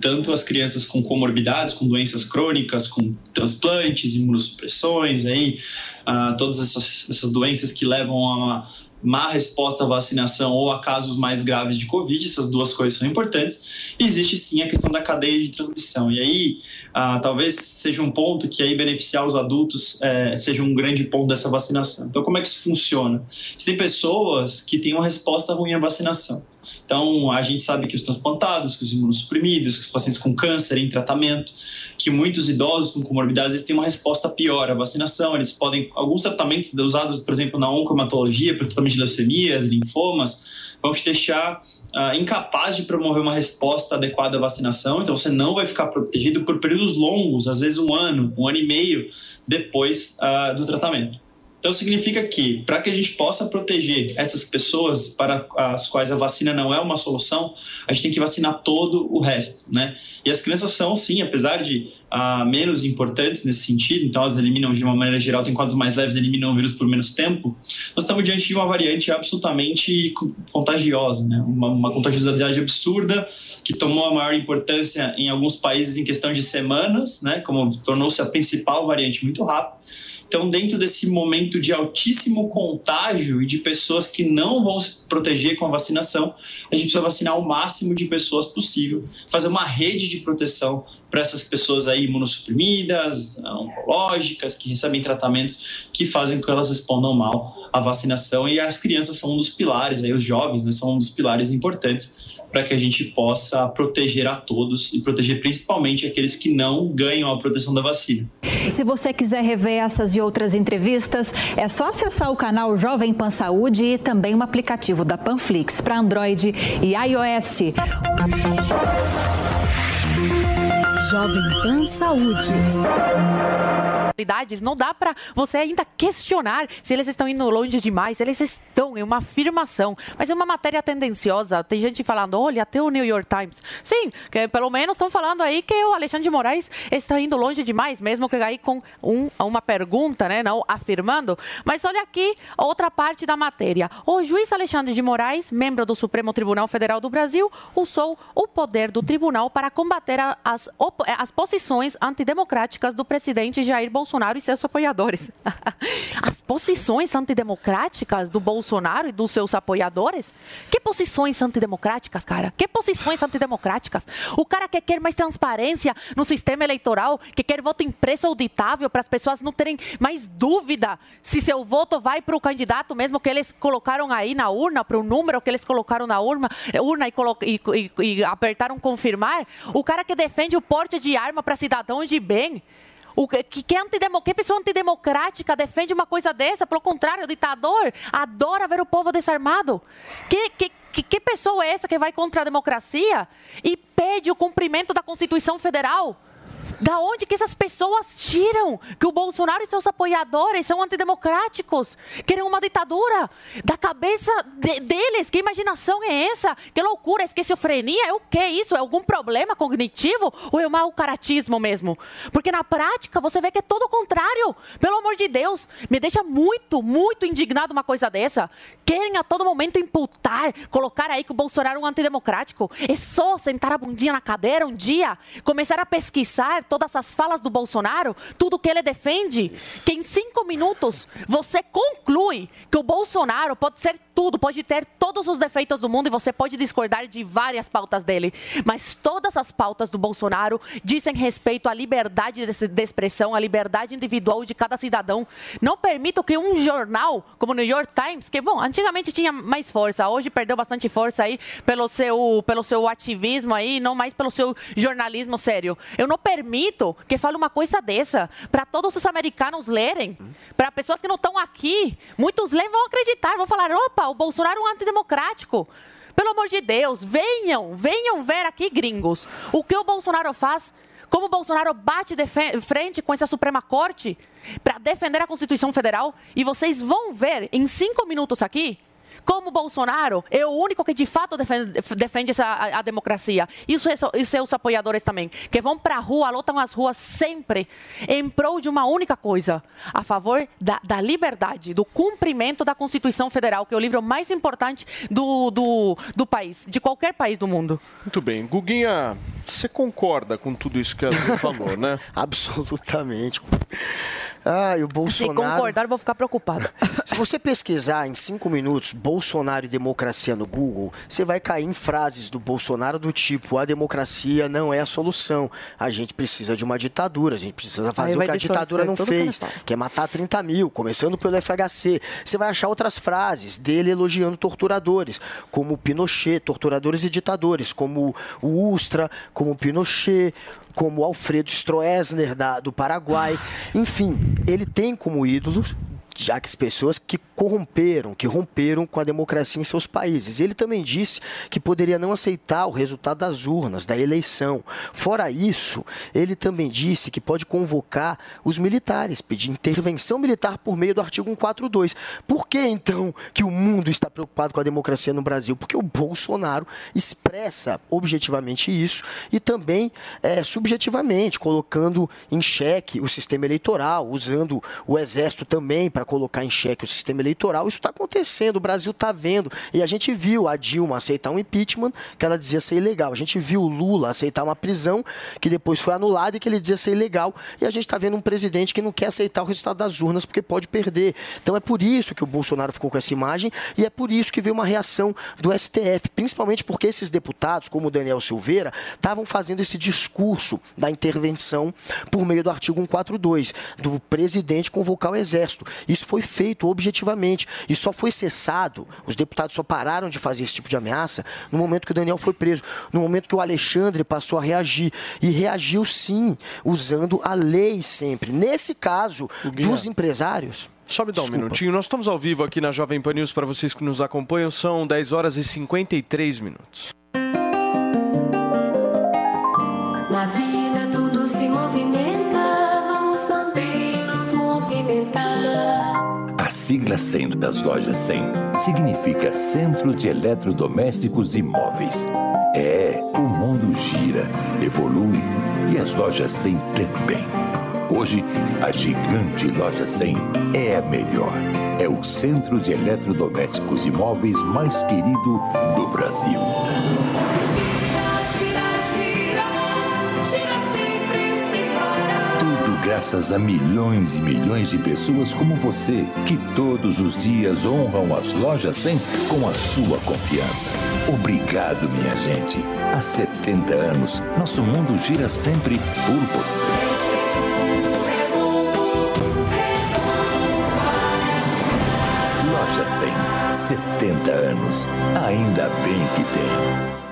tanto as crianças com comorbidades, com doenças crônicas, com transplantes, imunossupressões, aí, ah, todas essas, essas doenças que levam a má resposta à vacinação ou a casos mais graves de Covid, essas duas coisas são importantes. Existe sim a questão da cadeia de transmissão. E aí, ah, talvez seja um ponto que aí beneficiar os adultos eh, seja um grande ponto dessa vacinação. Então, como é que isso funciona? Tem pessoas que têm uma resposta ruim à vacinação. Então, a gente sabe que os transplantados, que os imunossuprimidos, que os pacientes com câncer em tratamento, que muitos idosos com comorbidades eles têm uma resposta pior à vacinação. Eles podem, alguns tratamentos usados, por exemplo, na oncomatologia, para tratamento de leucemias, linfomas, vão te deixar uh, incapaz de promover uma resposta adequada à vacinação. Então, você não vai ficar protegido por períodos longos, às vezes um ano, um ano e meio depois uh, do tratamento. Então, significa que, para que a gente possa proteger essas pessoas para as quais a vacina não é uma solução, a gente tem que vacinar todo o resto, né? E as crianças são, sim, apesar de ah, menos importantes nesse sentido, então elas eliminam de uma maneira geral, tem quadros mais leves, eliminam o vírus por menos tempo, nós estamos diante de uma variante absolutamente contagiosa, né? Uma, uma contagiosidade absurda que tomou a maior importância em alguns países em questão de semanas, né? Como tornou-se a principal variante muito rápido então, dentro desse momento de altíssimo contágio e de pessoas que não vão se proteger com a vacinação, a gente precisa vacinar o máximo de pessoas possível, fazer uma rede de proteção para essas pessoas aí imunossuprimidas, oncológicas, que recebem tratamentos que fazem com que elas respondam mal à vacinação. E as crianças são um dos pilares, aí os jovens né, são um dos pilares importantes para que a gente possa proteger a todos e proteger principalmente aqueles que não ganham a proteção da vacina. Se você quiser rever essas e outras entrevistas, é só acessar o canal Jovem Pan Saúde e também o aplicativo da Panflix para Android e iOS. Jovem Pan Saúde. Responsabilidades, não dá para você ainda questionar se eles estão indo longe demais. Eles estão, é uma afirmação. Mas é uma matéria tendenciosa. Tem gente falando, olha, até o New York Times. Sim, que pelo menos estão falando aí que o Alexandre de Moraes está indo longe demais, mesmo que aí com um, uma pergunta, né, não afirmando. Mas olha aqui outra parte da matéria. O juiz Alexandre de Moraes, membro do Supremo Tribunal Federal do Brasil, usou o poder do tribunal para combater as, as posições antidemocráticas do presidente Jair Bolsonaro e seus apoiadores. [LAUGHS] As posições antidemocráticas do Bolsonaro e dos seus apoiadores? Que posições antidemocráticas, cara? Que posições antidemocráticas? O cara que quer mais transparência no sistema eleitoral, que quer voto impresso auditável para as pessoas não terem mais dúvida se seu voto vai para o candidato mesmo que eles colocaram aí na urna, para o número que eles colocaram na urna, urna e, e- e- e apertaram confirmar. O cara que defende o porte de arma para cidadãos de bem. O que, que, que antidemo- que pessoa antidemocrática defende uma coisa dessa? Pelo contrário, o ditador adora ver o povo desarmado. Que, que, que, que pessoa é essa que vai contra a democracia e pede o cumprimento da Constituição Federal? Da onde que essas pessoas tiram que o Bolsonaro e seus apoiadores são antidemocráticos? Querem uma ditadura? Da cabeça de- deles? Que imaginação é essa? Que loucura, esquizofrenia? É o que isso? É algum problema cognitivo? Ou é um mau caratismo mesmo? Porque na prática você vê que é todo o contrário. Pelo amor de Deus, me deixa muito, muito indignado uma coisa dessa. Querem a todo momento imputar, colocar aí que o Bolsonaro é um antidemocrático. É só sentar a bundinha na cadeira um dia, começar a pesquisar todas as falas do Bolsonaro, tudo que ele defende, que em cinco minutos você conclui que o Bolsonaro pode ser tudo, pode ter todos os defeitos do mundo e você pode discordar de várias pautas dele. Mas todas as pautas do Bolsonaro dizem respeito à liberdade de de expressão, à liberdade individual de cada cidadão. Não permito que um jornal como o New York Times, que, bom, antigamente tinha mais força, hoje perdeu bastante força aí pelo seu, pelo seu ativismo aí, não mais pelo seu jornalismo sério. Eu não permito que fale uma coisa dessa para todos os americanos lerem, para pessoas que não estão aqui. Muitos leem vão acreditar, vão falar: opa, o Bolsonaro é um antidemocrático. Pelo amor de Deus, venham, venham ver aqui, gringos, o que o Bolsonaro faz, como o Bolsonaro bate de frente com essa Suprema Corte para defender a Constituição Federal, e vocês vão ver em cinco minutos aqui como Bolsonaro é o único que de fato defende, defende essa, a, a democracia. Isso é so- e seus apoiadores também, que vão para a rua, lotam as ruas sempre em prol de uma única coisa, a favor da, da liberdade, do cumprimento da Constituição Federal, que é o livro mais importante do, do, do país, de qualquer país do mundo. Muito bem. Guguinha, você concorda com tudo isso que a Lu falou, né? [LAUGHS] Absolutamente. Ah, o Se Bolsonaro. concordar, eu vou ficar preocupada. [LAUGHS] Se você pesquisar em cinco minutos Bolsonaro e democracia no Google, você vai cair em frases do Bolsonaro do tipo: a democracia não é a solução. A gente precisa de uma ditadura, a gente precisa fazer o que a ditadura não fez, que é matar 30 mil, começando pelo FHC. Você vai achar outras frases dele elogiando torturadores, como Pinochet, torturadores e ditadores, como o Ustra, como Pinochet, como Alfredo Stroessner da, do Paraguai. Enfim, ele tem como ídolos já que as pessoas que corromperam, que romperam com a democracia em seus países. Ele também disse que poderia não aceitar o resultado das urnas, da eleição. Fora isso, ele também disse que pode convocar os militares, pedir intervenção militar por meio do artigo 142. Por que então que o mundo está preocupado com a democracia no Brasil? Porque o Bolsonaro expressa objetivamente isso e também é, subjetivamente, colocando em xeque o sistema eleitoral, usando o exército também para colocar em xeque o sistema eleitoral. Isso está acontecendo, o Brasil está vendo. E a gente viu a Dilma aceitar um impeachment que ela dizia ser ilegal. A gente viu o Lula aceitar uma prisão que depois foi anulada e que ele dizia ser ilegal. E a gente está vendo um presidente que não quer aceitar o resultado das urnas porque pode perder. Então é por isso que o Bolsonaro ficou com essa imagem e é por isso que veio uma reação do STF, principalmente porque esses deputados, como o Daniel Silveira, estavam fazendo esse discurso da intervenção por meio do artigo 142, do presidente convocar o exército. Isso foi feito objetivamente e só foi cessado, os deputados só pararam de fazer esse tipo de ameaça no momento que o Daniel foi preso, no momento que o Alexandre passou a reagir. E reagiu sim, usando a lei sempre. Nesse caso, dos empresários. Só me dá um minutinho. Nós estamos ao vivo aqui na Jovem Pan News para vocês que nos acompanham. São 10 horas e 53 minutos. Sigla 100 das lojas 100 significa Centro de Eletrodomésticos e Móveis. É, o mundo gira, evolui e as lojas 100 também. Hoje, a gigante Loja 100 é a melhor. É o centro de eletrodomésticos e móveis mais querido do Brasil. Graças a milhões e milhões de pessoas como você, que todos os dias honram as lojas 100 com a sua confiança. Obrigado, minha gente. Há 70 anos, nosso mundo gira sempre por você. Loja 100, 70 anos. Ainda bem que tem.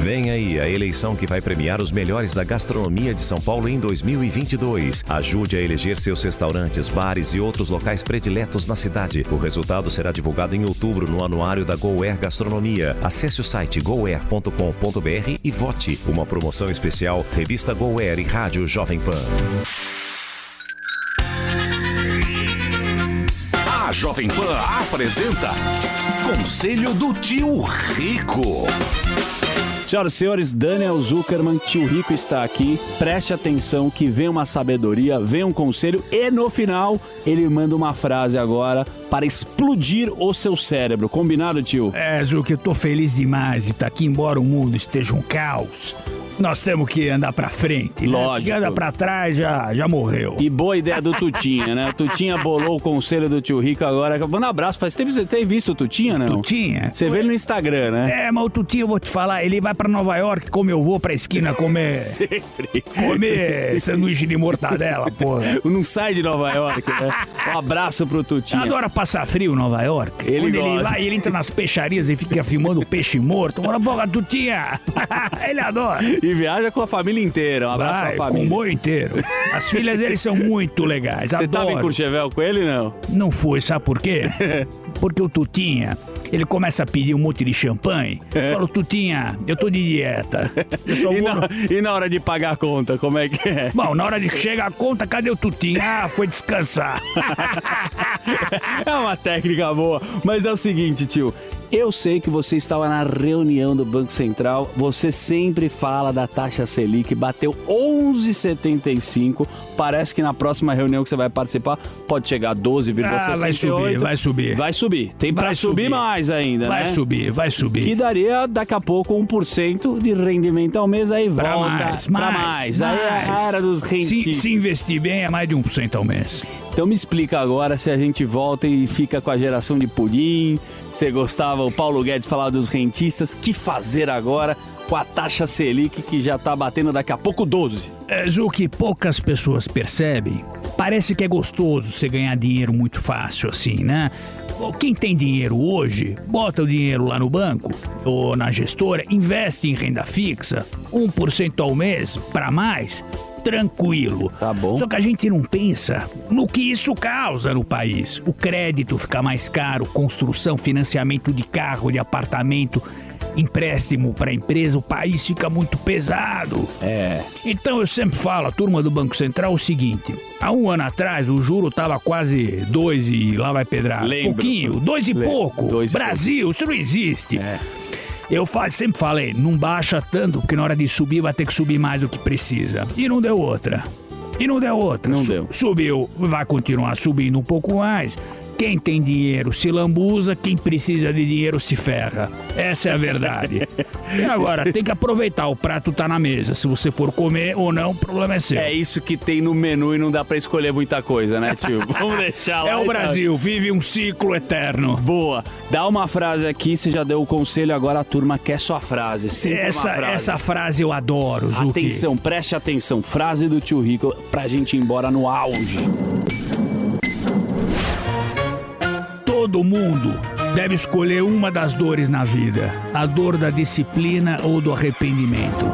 Vem aí a eleição que vai premiar os melhores da gastronomia de São Paulo em 2022. Ajude a eleger seus restaurantes, bares e outros locais prediletos na cidade. O resultado será divulgado em outubro no anuário da GoAir Gastronomia. Acesse o site goair.com.br e vote. Uma promoção especial, revista GoAir e Rádio Jovem Pan. A Jovem Pan apresenta Conselho do Tio Rico. Senhoras e senhores, Daniel Zuckerman, tio Rico está aqui. Preste atenção que vem uma sabedoria, vem um conselho e no final ele manda uma frase agora para explodir o seu cérebro. Combinado, tio? É, Zuc, eu tô feliz demais de estar aqui, embora o mundo esteja um caos. Nós temos que andar pra frente. né? Lógico. Quem anda pra trás já, já morreu. E boa ideia do Tutinha, né? O [LAUGHS] Tutinha bolou o conselho do tio Rico agora. Manda um abraço. Faz tempo que você tem visto o Tutinha, não? Tutinha? Você vê ele no Instagram, né? É, mas o Tutinho, eu vou te falar, ele vai pra Nova York como eu vou pra esquina comer. [LAUGHS] Sempre. Comer sanduíche de mortadela, porra. [LAUGHS] Não sai de Nova York, né? Um abraço pro Tutinha. Adora passar frio em Nova York. Ele Quando ele gosta. vai, ele entra nas peixarias e fica filmando peixe morto. Bora, boca, Tutinha! ele adora. E viaja com a família inteira. Um abraço Vai, pra família. com o boi inteiro. As filhas deles são muito legais. Você tava em adoro. Courchevel com ele, não? Não foi, sabe por quê? [LAUGHS] Porque o Tutinha, ele começa a pedir um monte de champanhe. É. Fala, Tutinha, eu tô de dieta. Eu só E vou... na, e na hora de pagar a conta, como é que é? Bom, na hora de chegar a conta, cadê o Tutinha? Ah, foi descansar. [LAUGHS] É uma técnica boa. Mas é o seguinte, tio. Eu sei que você estava na reunião do Banco Central. Você sempre fala da taxa Selic, bateu 11,75. Parece que na próxima reunião que você vai participar pode chegar a 12,68. Ah, vai subir, vai subir. Vai subir. Tem para Vai subir. subir. mais ainda, Vai né? subir, vai subir. Que daria daqui a pouco 1% de rendimento ao mês, aí Pra volta mais, pra mais, mais. Aí é a era dos Se, rentistas. se investir bem, é mais de 1% ao mês. Então me explica agora se a gente volta e fica com a geração de pudim. Você gostava, o Paulo Guedes falava dos rentistas. Que fazer agora com a taxa Selic que já tá batendo daqui a pouco 12? É, Ju, que poucas pessoas percebem. Parece que é gostoso você ganhar dinheiro muito fácil assim, né? Quem tem dinheiro hoje, bota o dinheiro lá no banco ou na gestora, investe em renda fixa, 1% ao mês para mais, tranquilo. Tá bom. Só que a gente não pensa no que isso causa no país. O crédito fica mais caro, construção, financiamento de carro, de apartamento, empréstimo para empresa, o país fica muito pesado. É. Então eu sempre falo, a turma do Banco Central, o seguinte: há um ano atrás o juro tava quase dois e lá vai pedrar. Lembro. Pouquinho, dois e Lembro. pouco. Dois e Brasil, isso não existe. É. Eu fa- sempre falei, não baixa tanto, porque na hora de subir vai ter que subir mais do que precisa. E não deu outra. E não deu outra. Não Su- deu. Subiu, vai continuar subindo um pouco mais. Quem tem dinheiro se lambuza, quem precisa de dinheiro se ferra. Essa é a verdade. e agora, tem que aproveitar, o prato tá na mesa. Se você for comer ou não, o problema é seu. É isso que tem no menu e não dá pra escolher muita coisa, né, tio? [LAUGHS] Vamos deixar lá. É o então. Brasil, vive um ciclo eterno. Boa. Dá uma frase aqui, você já deu o conselho, agora a turma quer sua frase. Sempre Essa, frase. essa frase eu adoro, Zuki. Atenção, preste atenção. Frase do tio Rico pra gente ir embora no auge. Todo mundo deve escolher uma das dores na vida: a dor da disciplina ou do arrependimento.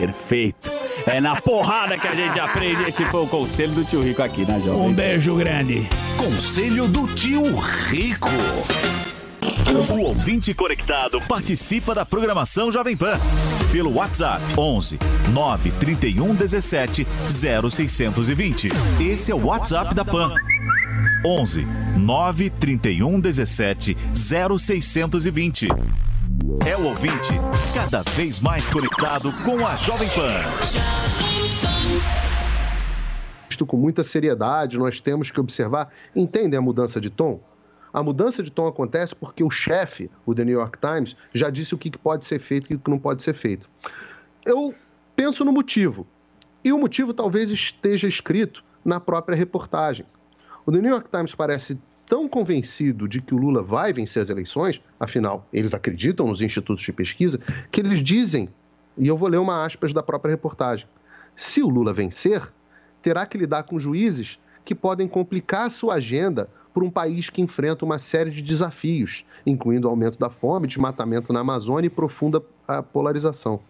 Perfeito. É na porrada que a gente aprende. Esse foi o conselho do tio Rico aqui na Jovem. Um beijo grande. Conselho do Tio Rico. O ouvinte conectado participa da programação Jovem Pan pelo WhatsApp 11 931 17 0620. Esse é o WhatsApp da Pan. 11 931 17 0620. É o ouvinte, cada vez mais conectado com a Jovem Pan. Isto com muita seriedade, nós temos que observar. Entendem a mudança de tom? A mudança de tom acontece porque o chefe, o The New York Times, já disse o que pode ser feito e o que não pode ser feito. Eu penso no motivo. E o motivo talvez esteja escrito na própria reportagem. O The New York Times parece tão convencido de que o Lula vai vencer as eleições, afinal, eles acreditam nos institutos de pesquisa, que eles dizem, e eu vou ler uma aspas da própria reportagem: se o Lula vencer, terá que lidar com juízes que podem complicar sua agenda por um país que enfrenta uma série de desafios, incluindo aumento da fome, desmatamento na Amazônia e profunda ah, polarização.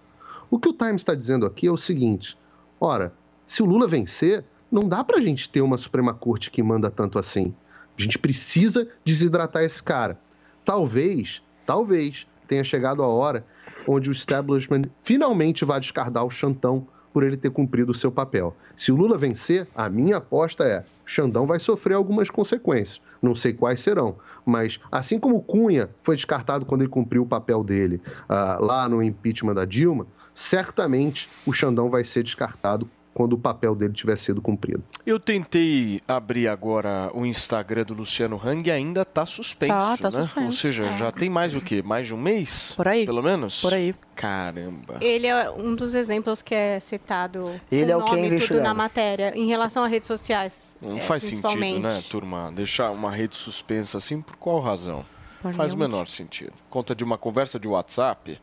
O que o Times está dizendo aqui é o seguinte: ora, se o Lula vencer, não dá para a gente ter uma Suprema Corte que manda tanto assim. A gente precisa desidratar esse cara. Talvez, talvez tenha chegado a hora onde o establishment finalmente vai descardar o Xandão por ele ter cumprido o seu papel. Se o Lula vencer, a minha aposta é: Xandão vai sofrer algumas consequências. Não sei quais serão, mas assim como Cunha foi descartado quando ele cumpriu o papel dele uh, lá no impeachment da Dilma, certamente o Xandão vai ser descartado quando o papel dele tiver sido cumprido. Eu tentei abrir agora o Instagram do Luciano Hang e ainda está suspenso, Tá, tá né? suspenso, Ou seja, é. já tem mais o quê? Mais de um mês? Por aí. Pelo menos? Por aí. Caramba. Ele é um dos exemplos que é citado Ele com é o que é nome tudo investigado. na matéria, em relação a redes sociais. Não é, faz sentido, né, turma? Deixar uma rede suspensa assim, por qual razão? Por Faz o menor sentido. Conta de uma conversa de WhatsApp?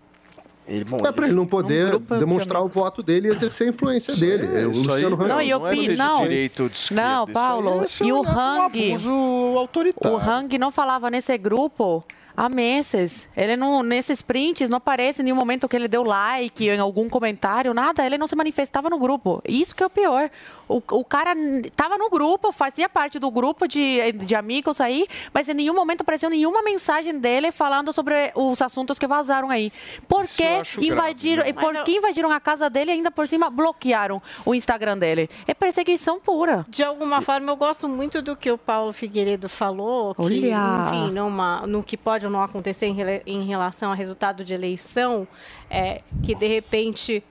Ele, É para ele não poder demonstrar o voto dele e exercer a influência dele. É, o isso aí Luciano Hang. Não, eu é pi- seja não. direito de esquerda, Não, isso Paulo, aí é ser e o um Hang. abuso autoritário. O Hang não falava nesse grupo há meses. Ele não, nesses prints, não aparece em nenhum momento que ele deu like em algum comentário, nada. Ele não se manifestava no grupo. Isso que é o pior. O, o cara tava no grupo, fazia parte do grupo de, de amigos aí, mas em nenhum momento apareceu nenhuma mensagem dele falando sobre os assuntos que vazaram aí. Por Isso que acho grave, invadiram, né? e por que invadiram a casa dele e ainda por cima bloquearam o Instagram dele? É perseguição pura. De alguma forma, eu gosto muito do que o Paulo Figueiredo falou, que, Olha! enfim, numa, no que pode ou não acontecer em, em relação ao resultado de eleição, é, que de repente,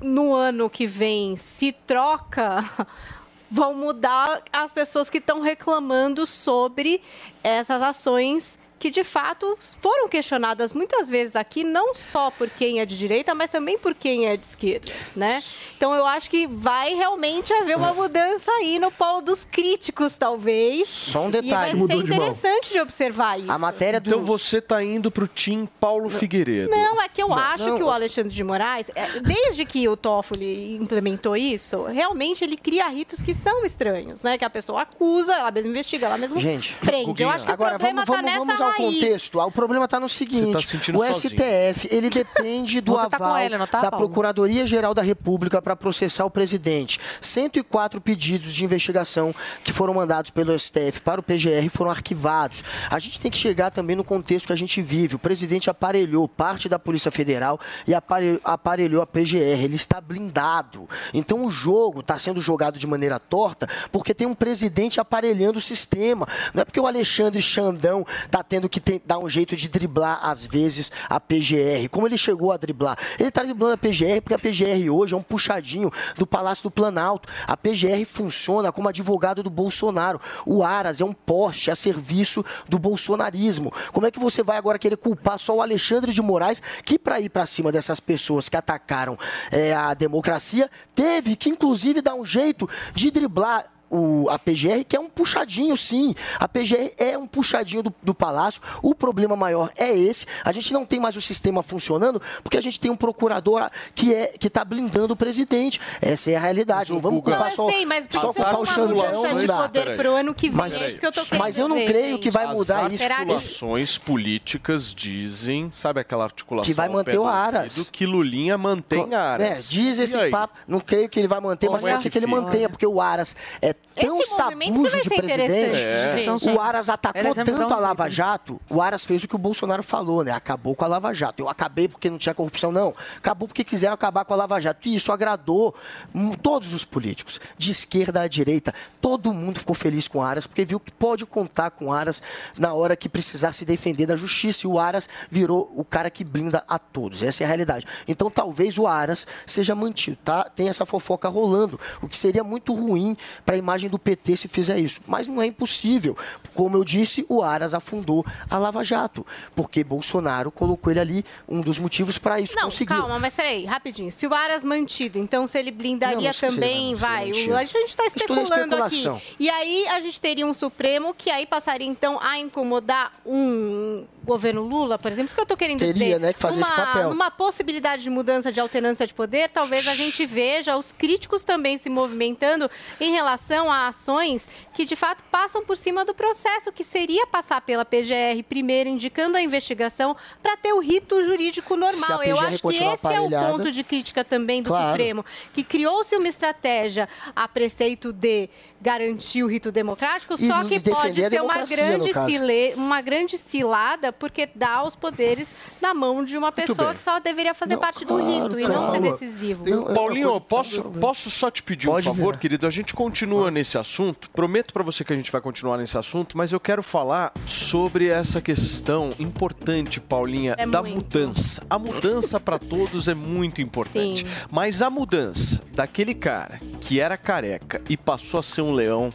no ano que vem, se troca, [LAUGHS] vão mudar as pessoas que estão reclamando sobre essas ações que de fato foram questionadas muitas vezes aqui, não só por quem é de direita, mas também por quem é de esquerda, né? Então eu acho que vai realmente haver uma mudança aí no polo dos críticos, talvez. Só um E detalhe. vai ser Mudou de interessante de observar isso. A matéria do. Então você tá indo pro Tim Paulo Figueiredo. Não, é que eu acho não. que o Alexandre de Moraes, é, desde que o Toffoli implementou isso, realmente ele cria ritos que são estranhos, né? Que a pessoa acusa, ela mesma investiga, ela mesma Gente, prende. Eu acho que agora o problema vamos, vamos, tá vamos nessa ao raiz. contexto. Ah, O problema está no seguinte: Você tá sentindo o sozinho. STF ele [LAUGHS] depende do Você tá aval ele, não tá, da? Procuradoria Geral da República para processar o presidente. 104 pedidos de investigação que foram mandados pelo STF para o PGR foram arquivados. A gente tem que chegar também no contexto que a gente vive. O presidente aparelhou parte da Polícia Federal e apare- aparelhou a PGR. Ele está blindado. Então o jogo está sendo jogado de maneira torta porque tem um presidente aparelhando o sistema. Não é porque o Alexandre Xandão está tendo que ter- dar um jeito de driblar, às vezes, a PGR. Como ele chegou a driblar? Ele está driblando a PGR porque a PGR hoje é um puxadinho do Palácio do Planalto. A PGR funciona como advogado do Bolsonaro. O Aras é um poste a serviço do bolsonarismo. Como é que você vai agora querer culpar só o Alexandre de Moraes, que para ir para cima dessas pessoas que atacaram eh, a democracia, teve que inclusive dar um jeito de driblar o, a PGR, que é um puxadinho, sim. A PGR é um puxadinho do, do Palácio. O problema maior é esse. A gente não tem mais o sistema funcionando porque a gente tem um procurador que é que está blindando o presidente. Essa é a realidade. Não vamos Não, culpar só, sei, mas só culpar o uma Xandão. mudança Não de dá. poder Peraí. pro ano que vem. Mas- é isso que eu tô querendo mas eu não dizer, creio gente. que vai As mudar isso. Será que- articulações políticas dizem, sabe aquela articulação Que vai manter o do Aras. ouvido, que Lulinha mantém Aras. É, diz E esse aí? papo. Não creio que ele vai manter, mas é pode ser que ele mantenha, porque o Aras é tão sabujo de presidente. É. Então, o Aras atacou tanto a Lava Jato, o Aras fez o que o Bolsonaro falou, né? Acabou com a Lava Jato. Eu acabei porque não tinha corrupção, não. Acabou porque quiseram acabar com a Lava Jato. E isso agradou hum, todos os políticos, de esquerda à direita. Todo mundo ficou feliz com o Aras, porque viu que pode contar com o Aras na hora que precisar se defender da justiça. E o Aras virou o cara que blinda a todos. Essa é a realidade. Então, talvez o Aras seja mantido, tá? Tem essa fofoca rolando, o que seria muito ruim para a imagem do PT se fizer isso. Mas não é impossível. Como eu disse, o Aras afundou a Lava Jato, porque Bolsonaro colocou ele ali, um dos motivos para isso Não, conseguir. calma, mas peraí, rapidinho. Se o Aras mantido, então se ele Não, blindaria não se também, vai a gente está tudo é especulando aqui. E aí a gente teria um Supremo que aí passaria então a incomodar um governo Lula, por exemplo, isso que eu estou querendo Teria, dizer. né, que fazer esse Numa- papel. Numa possibilidade de mudança de alternância de poder, talvez a gente veja os críticos também se movimentando em relação a ações que de fato passam por cima do processo, que seria passar pela PGR primeiro, indicando a investigação para ter o rito jurídico normal. Eu acho que esse é o ponto de crítica também do Claro. Supremo, que criou-se uma estratégia a preceito de garantir o rito democrático, E só que pode a ser uma grande, cile- uma grande cilada, porque dá os poderes na mão de uma pessoa que só deveria fazer parte do rito e não ser decisivo. Paulinho, posso, posso só te pedir um favor, virar. querido? A gente continua nesse assunto. Prometo pra você que a gente vai continuar nesse assunto, mas eu quero falar sobre essa questão importante, Paulinha, É da muito. mudança. A mudança pra todos é muito importante. Sim. Mas a mudança daquele cara que era careca e passou a ser um leão.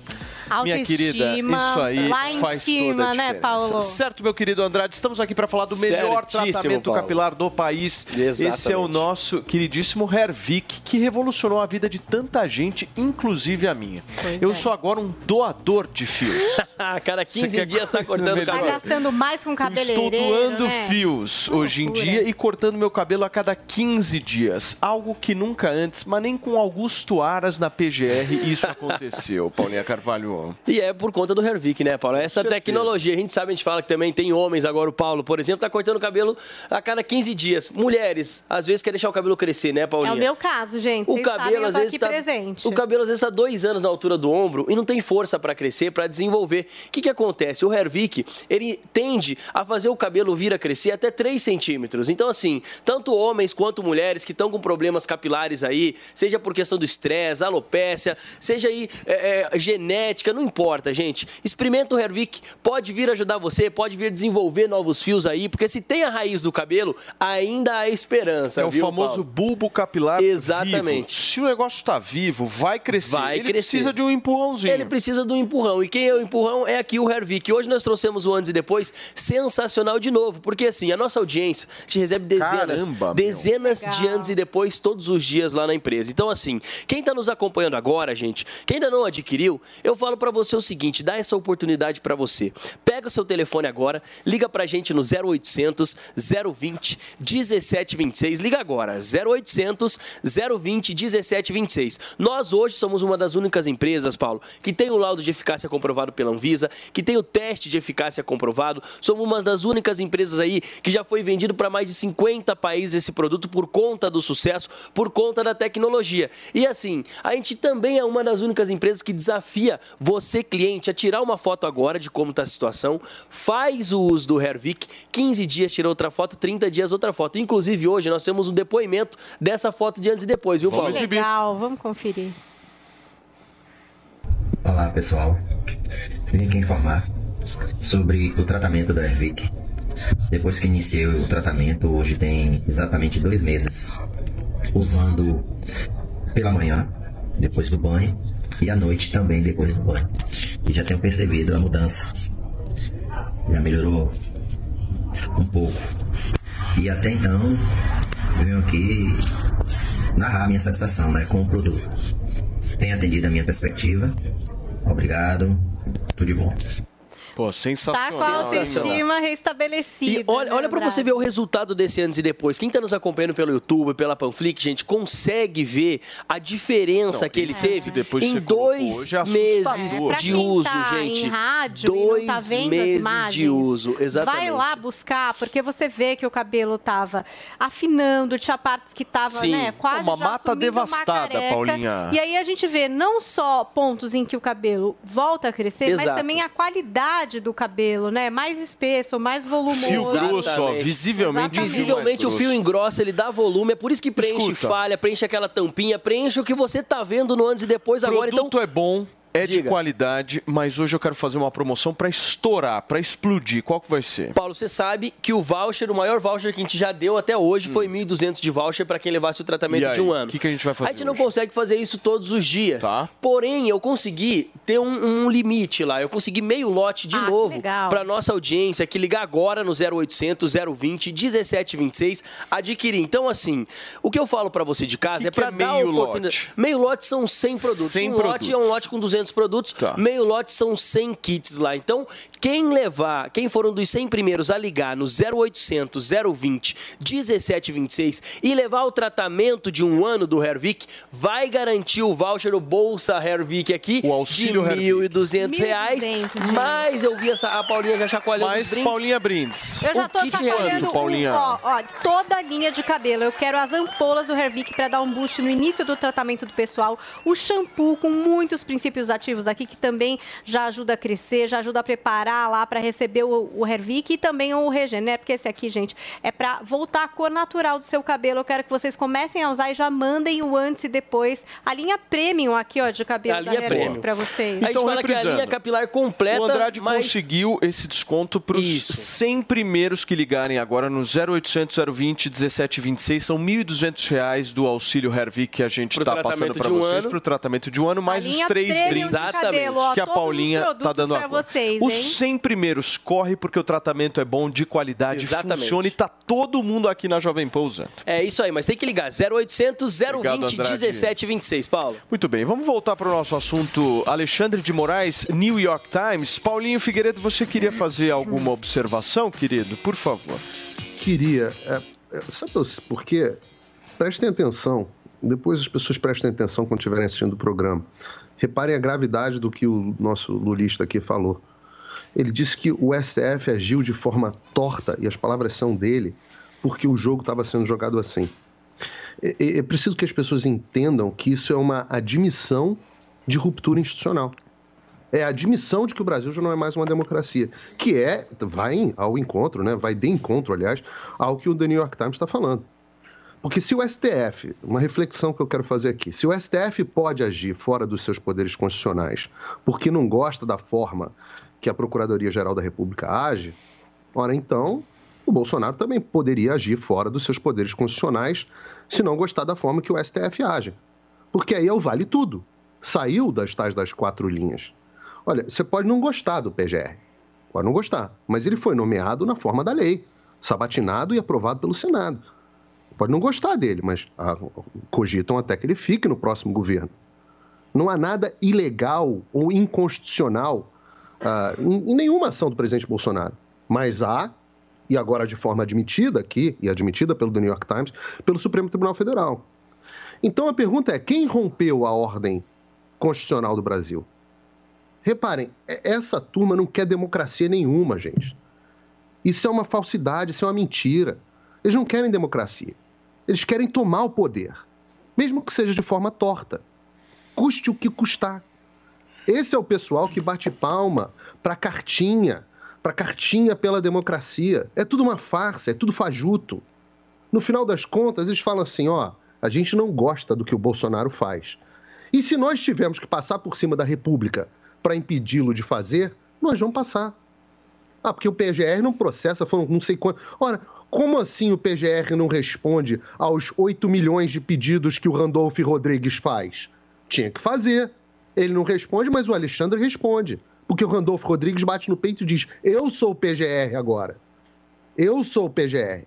Minha querida, Autoestima, isso aí lá em faz cima, toda a né, diferença. Paulo? Certo, meu querido Andrade, estamos aqui para falar do melhor Certíssimo, tratamento Paulo. capilar do país. Esse é o Exatamente. nosso queridíssimo Hervik, que revolucionou a vida de tanta gente, inclusive a minha. Pois Eu é. sou agora um doador de fios. [LAUGHS] A cada Você 15 quer dias tá coisa cortando o cabelo. gastando mais com Eu Estou cabeleireiro, doando né? fios hoje em dia e cortando meu cabelo a cada 15 dias. Algo que nunca antes, mas nem com Augusto Aras na PGR isso aconteceu, [LAUGHS] Paulinha Carvalho. E é por conta do Hervik, né, Paulo? Essa certeza. tecnologia, a gente sabe, a gente fala que também tem homens agora, o Paulo, por exemplo, tá cortando o cabelo a cada 15 dias. Mulheres, às vezes quer deixar o cabelo crescer, né, É Paulinha? o meu caso, gente. O Vocês sabem, cabelo eu às vezes aqui tá, presente. o cabelo às vezes está dois anos na altura do ombro e não tem força para crescer, para desenvolver. O que, que acontece? O Hervik ele tende a fazer o cabelo vir a crescer até 3 centímetros. Então assim, tanto homens quanto mulheres que estão com problemas capilares aí, seja por questão do estresse, alopécia, seja aí é, é, genética, não importa, gente. Experimenta o Hervik, pode vir ajudar você, pode vir desenvolver novos fios aí, porque se tem a raiz do cabelo, ainda há esperança. É o viu, famoso Paulo? bulbo capilar Exatamente. vivo. Se o negócio está vivo, vai crescer. Vai Ele crescer. precisa de um empurrãozinho. Ele precisa do empurrão. E quem é o empurrão é aqui o Hervik. Hoje nós trouxemos o antes e depois sensacional de novo. Porque assim, a nossa audiência te recebe dezenas, Caramba, meu. dezenas de Legal. antes e depois todos os dias lá na empresa. Então assim, quem está nos acompanhando agora, gente, quem ainda não adquiriu, eu falo para você o seguinte, dá essa oportunidade para você. Pega o seu telefone agora, liga pra gente no 0800 020 1726. Liga agora, 0800 020 1726. Nós hoje somos uma das únicas empresas, Paulo, que tem o laudo de eficácia comprovado pela Anvisa, que tem o teste de eficácia comprovado. Somos uma das únicas empresas aí que já foi vendido para mais de 50 países esse produto por conta do sucesso, por conta da tecnologia. E assim, a gente também é uma das únicas empresas que desafia você, cliente, a tirar uma foto agora de como está a situação, faz o uso do Hervik, 15 dias tira outra foto, 30 dias outra foto. Inclusive hoje nós temos um depoimento dessa foto de antes e depois, viu, Paulo? Legal, vamos conferir. Olá pessoal, vim aqui informar sobre o tratamento da Hervik. Depois que iniciei o tratamento, hoje tem exatamente dois meses, usando pela manhã, depois do banho, e à noite também depois do banho. E já tenho percebido a mudança. Já melhorou um pouco. E até então, venho aqui narrar minha satisfação né, com o produto. Tem atendido a minha perspectiva. Obrigado. Tudo de bom. Pô, Tá sensacional. com a autoestima restabelecida. E olha, né, olha para você ver o resultado desse antes e depois. Quem está nos acompanhando pelo YouTube, pela Panflix, gente, consegue ver a diferença Não, que ele teve em colocou dois hoje é meses. Pra de uso, tá gente. Em rádio dois e não tá vendo meses as imagens, de uso, exatamente. Vai lá buscar, porque você vê que o cabelo tava afinando, tinha partes que tava, Sim. né, quase Uma já mata uma devastada, careca. Paulinha. E aí a gente vê não só pontos em que o cabelo volta a crescer, mas Exato. também a qualidade do cabelo, né? Mais espesso, mais volumoso. Fio grosso, ó, Exatamente. visivelmente. Visivelmente o fio engrossa, ele dá volume, é por isso que preenche Escuta. falha, preenche aquela tampinha, preenche o que você tá vendo no antes e depois O agora. Então, produto é bom, é de Diga. qualidade, mas hoje eu quero fazer uma promoção para estourar, para explodir. Qual que vai ser? Paulo, você sabe que o voucher, o maior voucher que a gente já deu até hoje, foi 1.200 de voucher para quem levasse o tratamento Hum. E aí, de um ano. o que que a gente vai fazer A gente não consegue fazer isso todos os dias. Tá. Porém, eu consegui ter um, um limite lá. Eu consegui meio lote de Ah, novo para nossa audiência que ligar agora no 0800 020 1726 adquirir. Então, assim, o que eu falo para você de casa Que é para é dar meio oportunidade. lote? Meio lote são 100 produtos. 100 um lote é um produtos. lote com 200 produtos. Tá. Meio lote são 100 kits lá. Então, quem levar, quem foram dos 100 primeiros a ligar no 0800 020 1726 e levar o tratamento de um ano do Hervik, vai garantir o voucher o Bolsa Hervik aqui O auxílio de. 1.200 reais. 1.200, gente. Mas eu vi essa, a Paulinha já chacoalhando os Mas brindes. Paulinha Brindes. Eu já O tô kit chacoalhando Paulinha? um, ó, ó, toda a linha de cabelo. Eu quero as ampolas do Hervik para dar um boost no início do tratamento do pessoal. O shampoo com muitos princípios ativos aqui que também já ajuda a crescer, já ajuda a preparar lá para receber o, o Hervik e também o Regener, porque esse aqui, gente, é para voltar à cor natural do seu cabelo. Eu quero que vocês comecem a usar e já mandem o antes e depois. A linha premium aqui, ó, de cabelo A da premium. para vocês. A gente fala que é a linha capilar completa, O Andrade mas... conseguiu esse desconto para os Isso. 100 primeiros que ligarem agora no 0800 020 1726. São 1.200 reais do auxílio Hervik que a gente está passando para um vocês para o tratamento de um ano, mais A os três premium cabelo, ó, que a Paulinha está produtos dando agora. vocês, os hein? 100 primeiros corre porque o tratamento é bom, de qualidade, Exatamente. funciona e tá todo mundo aqui na Jovem Pan usando. É isso aí, mas tem que ligar 0800 Obrigado, 020 Andrade. 1726, Paulo. Muito bem, vamos voltar para o nosso assunto. Alexandre de Moraes, New York Times. Paulinho Figueiredo, você queria fazer alguma observação, querido? Por favor. Queria. É, é, sabe por quê? Prestem atenção. Depois as pessoas prestem atenção quando estiverem assistindo o programa. Reparem a gravidade do que o nosso lulista aqui falou. Ele disse que o STF agiu de forma torta, e as palavras são dele, porque o jogo estava sendo jogado assim. É, é- é preciso que as pessoas entendam que isso é uma admissão de ruptura institucional. É a admissão de que o Brasil já não é mais uma democracia, que é, vai ao encontro, né? vai de encontro, aliás, ao que o The New York Times está falando. Porque se o STF, uma reflexão que eu quero fazer aqui, se o STF pode agir fora dos seus poderes constitucionais porque não gosta da forma que a Procuradoria-Geral da República age, ora então, o Bolsonaro também poderia agir fora dos seus poderes constitucionais se não gostar da forma que o STF age. Porque aí é o vale tudo. Saiu das tais das quatro linhas. Olha, você pode não gostar do PGR, pode não gostar, mas ele foi nomeado na forma da lei, sabatinado e aprovado pelo Senado. Pode não gostar dele, mas ah, cogitam até que ele fique no próximo governo. Não há nada ilegal ou inconstitucional ah, em, nenhuma ação do presidente Bolsonaro. Mas há, e agora de forma admitida aqui, e admitida pelo The New York Times, pelo Supremo Tribunal Federal. Então a pergunta é: quem rompeu a ordem constitucional do Brasil? Reparem, é- essa turma não quer democracia nenhuma, gente. Isso é uma falsidade, isso é uma mentira. Eles não querem democracia. Eles querem tomar o poder, mesmo que seja de forma torta. Custe o que custar. Esse é o pessoal que bate palma para cartinha, para cartinha pela democracia. É tudo uma farsa, é tudo fajuto. No final das contas, eles falam assim: ó, a gente não gosta do que o Bolsonaro faz. E se nós tivermos que passar por cima da República para impedi-lo de fazer, nós vamos passar. Ah, porque o PGR não processa, foram não sei quantos. Ora, como assim o PGR não responde aos 8 milhões de pedidos que o Randolph Rodrigues faz? Tinha que fazer. Ele não responde, mas o Alexandre responde. Porque o Randolph Rodrigues bate no peito e diz: Eu sou o PGR agora. Eu sou o PGR.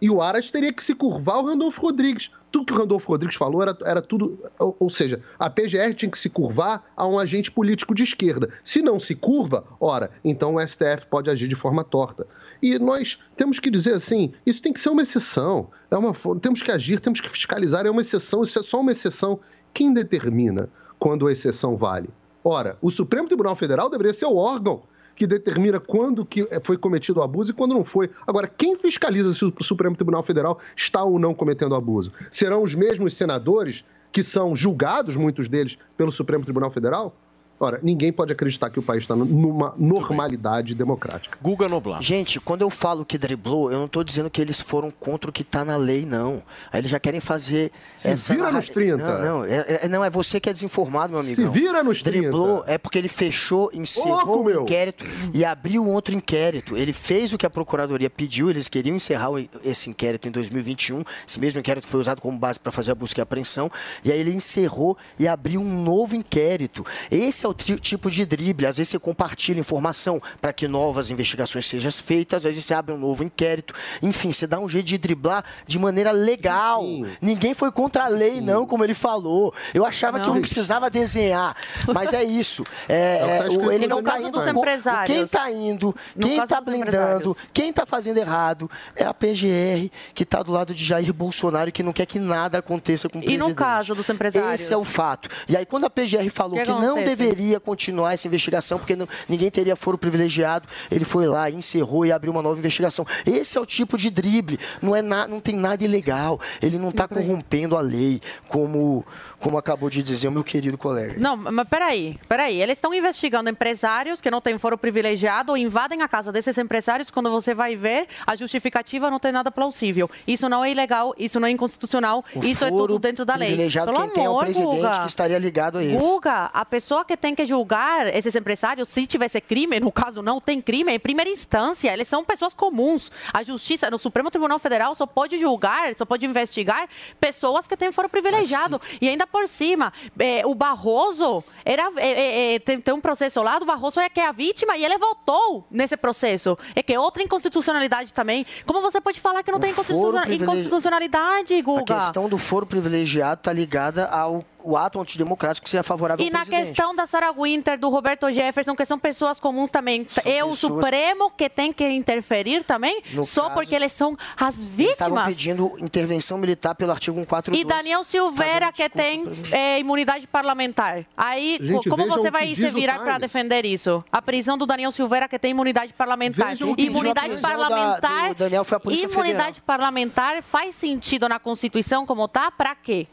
E o Aras teria que se curvar ao Randolfo Rodrigues. Tudo que o Randolfo Rodrigues falou era, era tudo. Ou, ou seja, a PGR tinha que se curvar a um agente político de esquerda. Se não se curva, ora, então o STF pode agir de forma torta. E nós temos que dizer assim: isso tem que ser uma exceção. É uma, temos que agir, temos que fiscalizar, é uma exceção, isso é só uma exceção. Quem determina quando a exceção vale? Ora, o Supremo Tribunal Federal deveria ser o órgão que determina quando que foi cometido o abuso e quando não foi. Agora, quem fiscaliza se o Supremo Tribunal Federal está ou não cometendo abuso? Serão os mesmos senadores que são julgados, muitos deles, pelo Supremo Tribunal Federal? Ora, ninguém pode acreditar que o país está numa normalidade democrática. Guga Noblar. Gente, quando eu falo que driblou, eu não estou dizendo que eles foram contra o que está na lei, não. Aí eles já querem fazer Se essa vira narra- nos 30. Não, não, é, é- não, é você que é desinformado, meu amigo. Se vira nos 30. Driblou é porque ele fechou, encerrou o meu. inquérito e abriu um outro inquérito. Ele fez o que a Procuradoria pediu, eles queriam encerrar esse inquérito em 2021. Esse mesmo inquérito foi usado como base para fazer a busca e apreensão. E aí ele encerrou e abriu um novo inquérito. Esse é o tri- tipo de drible. Às vezes você compartilha informação para que novas investigações sejam feitas, às vezes você abre um novo inquérito. Enfim, você dá um jeito de driblar de maneira legal. Ninguém foi contra a lei, não, como ele falou. Eu achava que Não. não precisava desenhar. Mas é isso. É, É o tá é, o- ele não está indo. dos o- empresários. Quem está indo, quem está blindando, quem está fazendo errado é a PGR, que está do lado de Jair Bolsonaro e que não quer que nada aconteça com o E presidente. no caso dos empresários? Esse é o fato. E aí, quando a PGR falou O que, que não acontece? Deveria continuar essa investigação, porque não- ninguém teria foro privilegiado, ele foi lá, encerrou e abriu uma nova investigação. Esse é o tipo de drible. Não, é na, não tem nada ilegal. Ele não está corrompendo a lei, como, como acabou de dizer o meu querido colega. Não, mas peraí, peraí. Eles estão investigando empresários que não têm foro privilegiado ou invadem a casa desses empresários. Quando você vai ver, a justificativa não tem nada plausível. Isso não é ilegal, isso não é inconstitucional, O isso é tudo dentro da lei. Pelo quem tem é o amor, presidente Guga. que estaria ligado a isso. Guga, a pessoa que tem que julgar esses empresários, se tivesse crime, no caso não tem crime, em primeira instância, eles são pessoas comuns. A justiça, no Supremo Tribunal Federal, só pode julgar, só pode investigar pessoas que têm foro privilegiado. E ainda por cima, é, o Barroso era, é, é, tem, tem um processo lá do Barroso é que é a vítima e ele votou nesse processo. É que é outra inconstitucionalidade também. Como você pode falar que não O tem foro inconstitucional- privilegi- inconstitucionalidade, Guga? A questão do foro privilegiado está ligada ao o ato antidemocrático que seja favorável E ao na presidente. questão da Sarah Winter, do Roberto Jefferson, que são pessoas comuns também, é o pessoas- Supremo que tem que interferir também, No só caso, porque eles são as Eles estavam vítimas. pedindo intervenção militar pelo artigo 142. E Daniel Silveira, que tem é, imunidade parlamentar. Aí, Gente, co- como você vai se virar para defender isso? A prisão do Daniel Silveira, que tem imunidade parlamentar. Imunidade da- parlamentar. do Daniel foi a Polícia imunidade parlamentar faz sentido na Constituição como tá? Para quê?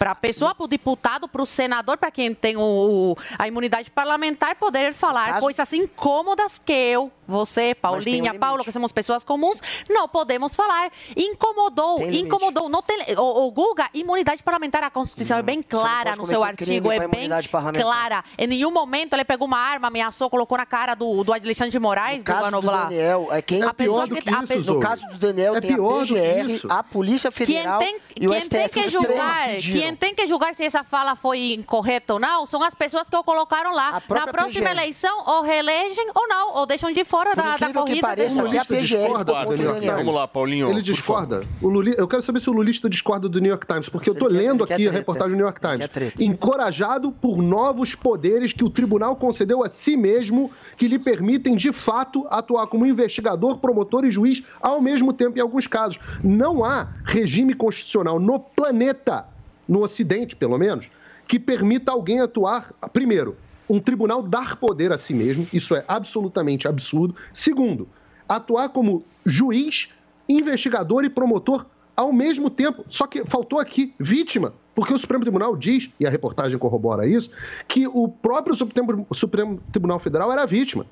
Para a pessoa, para o deputado, para o senador, para quem tem o, o- a imunidade parlamentar, poder falar caso- coisas incômodas que eu, você, Paulinha, um Paulo, que somos pessoas comuns, não podemos falar. Incomodou, Tem incomodou. Não tem, o, o Guga, imunidade parlamentar, a Constituição é bem você não clara pode no seu artigo, a é bem imunidade parlamentar. clara. Em nenhum momento ele pegou uma arma, ameaçou, colocou na cara do, do Alexandre de Moraes, No caso do Noblar. Daniel, é quem A pessoa pior do que- que a isso, pe- No caso do Daniel, É tem pior a PGR, a Polícia Quem Federal tem, e o quem STF. tem que julgar, pediram. Quem tem que julgar se essa fala foi incorreta ou não, são as pessoas que o colocaram lá. Na próxima PGR. eleição, ou reelegem ou não, ou deixam de fora da, da incrível que corrida. pareça, até a PGR discorda. Times. Vamos lá, Paulinho, Ele discorda. O Luli... Eu quero saber se o lulista discorda do New York Times, porque eu Ele quer- lendo aqui a reportagem do New York Ele Times. Encorajado por novos poderes que o tribunal concedeu a si mesmo, que lhe permitem, de fato, atuar como investigador, promotor e juiz ao mesmo tempo em alguns casos. Não há regime constitucional no planeta, no Ocidente pelo menos, que permita alguém atuar, primeiro, um tribunal dar poder a si mesmo, isso é absolutamente absurdo. Segundo, atuar como juiz, investigador e promotor ao mesmo tempo. Só que faltou aqui vítima, porque o Supremo Tribunal diz, e a reportagem corrobora isso, que o próprio Supremo, Supremo Tribunal Federal era vítima.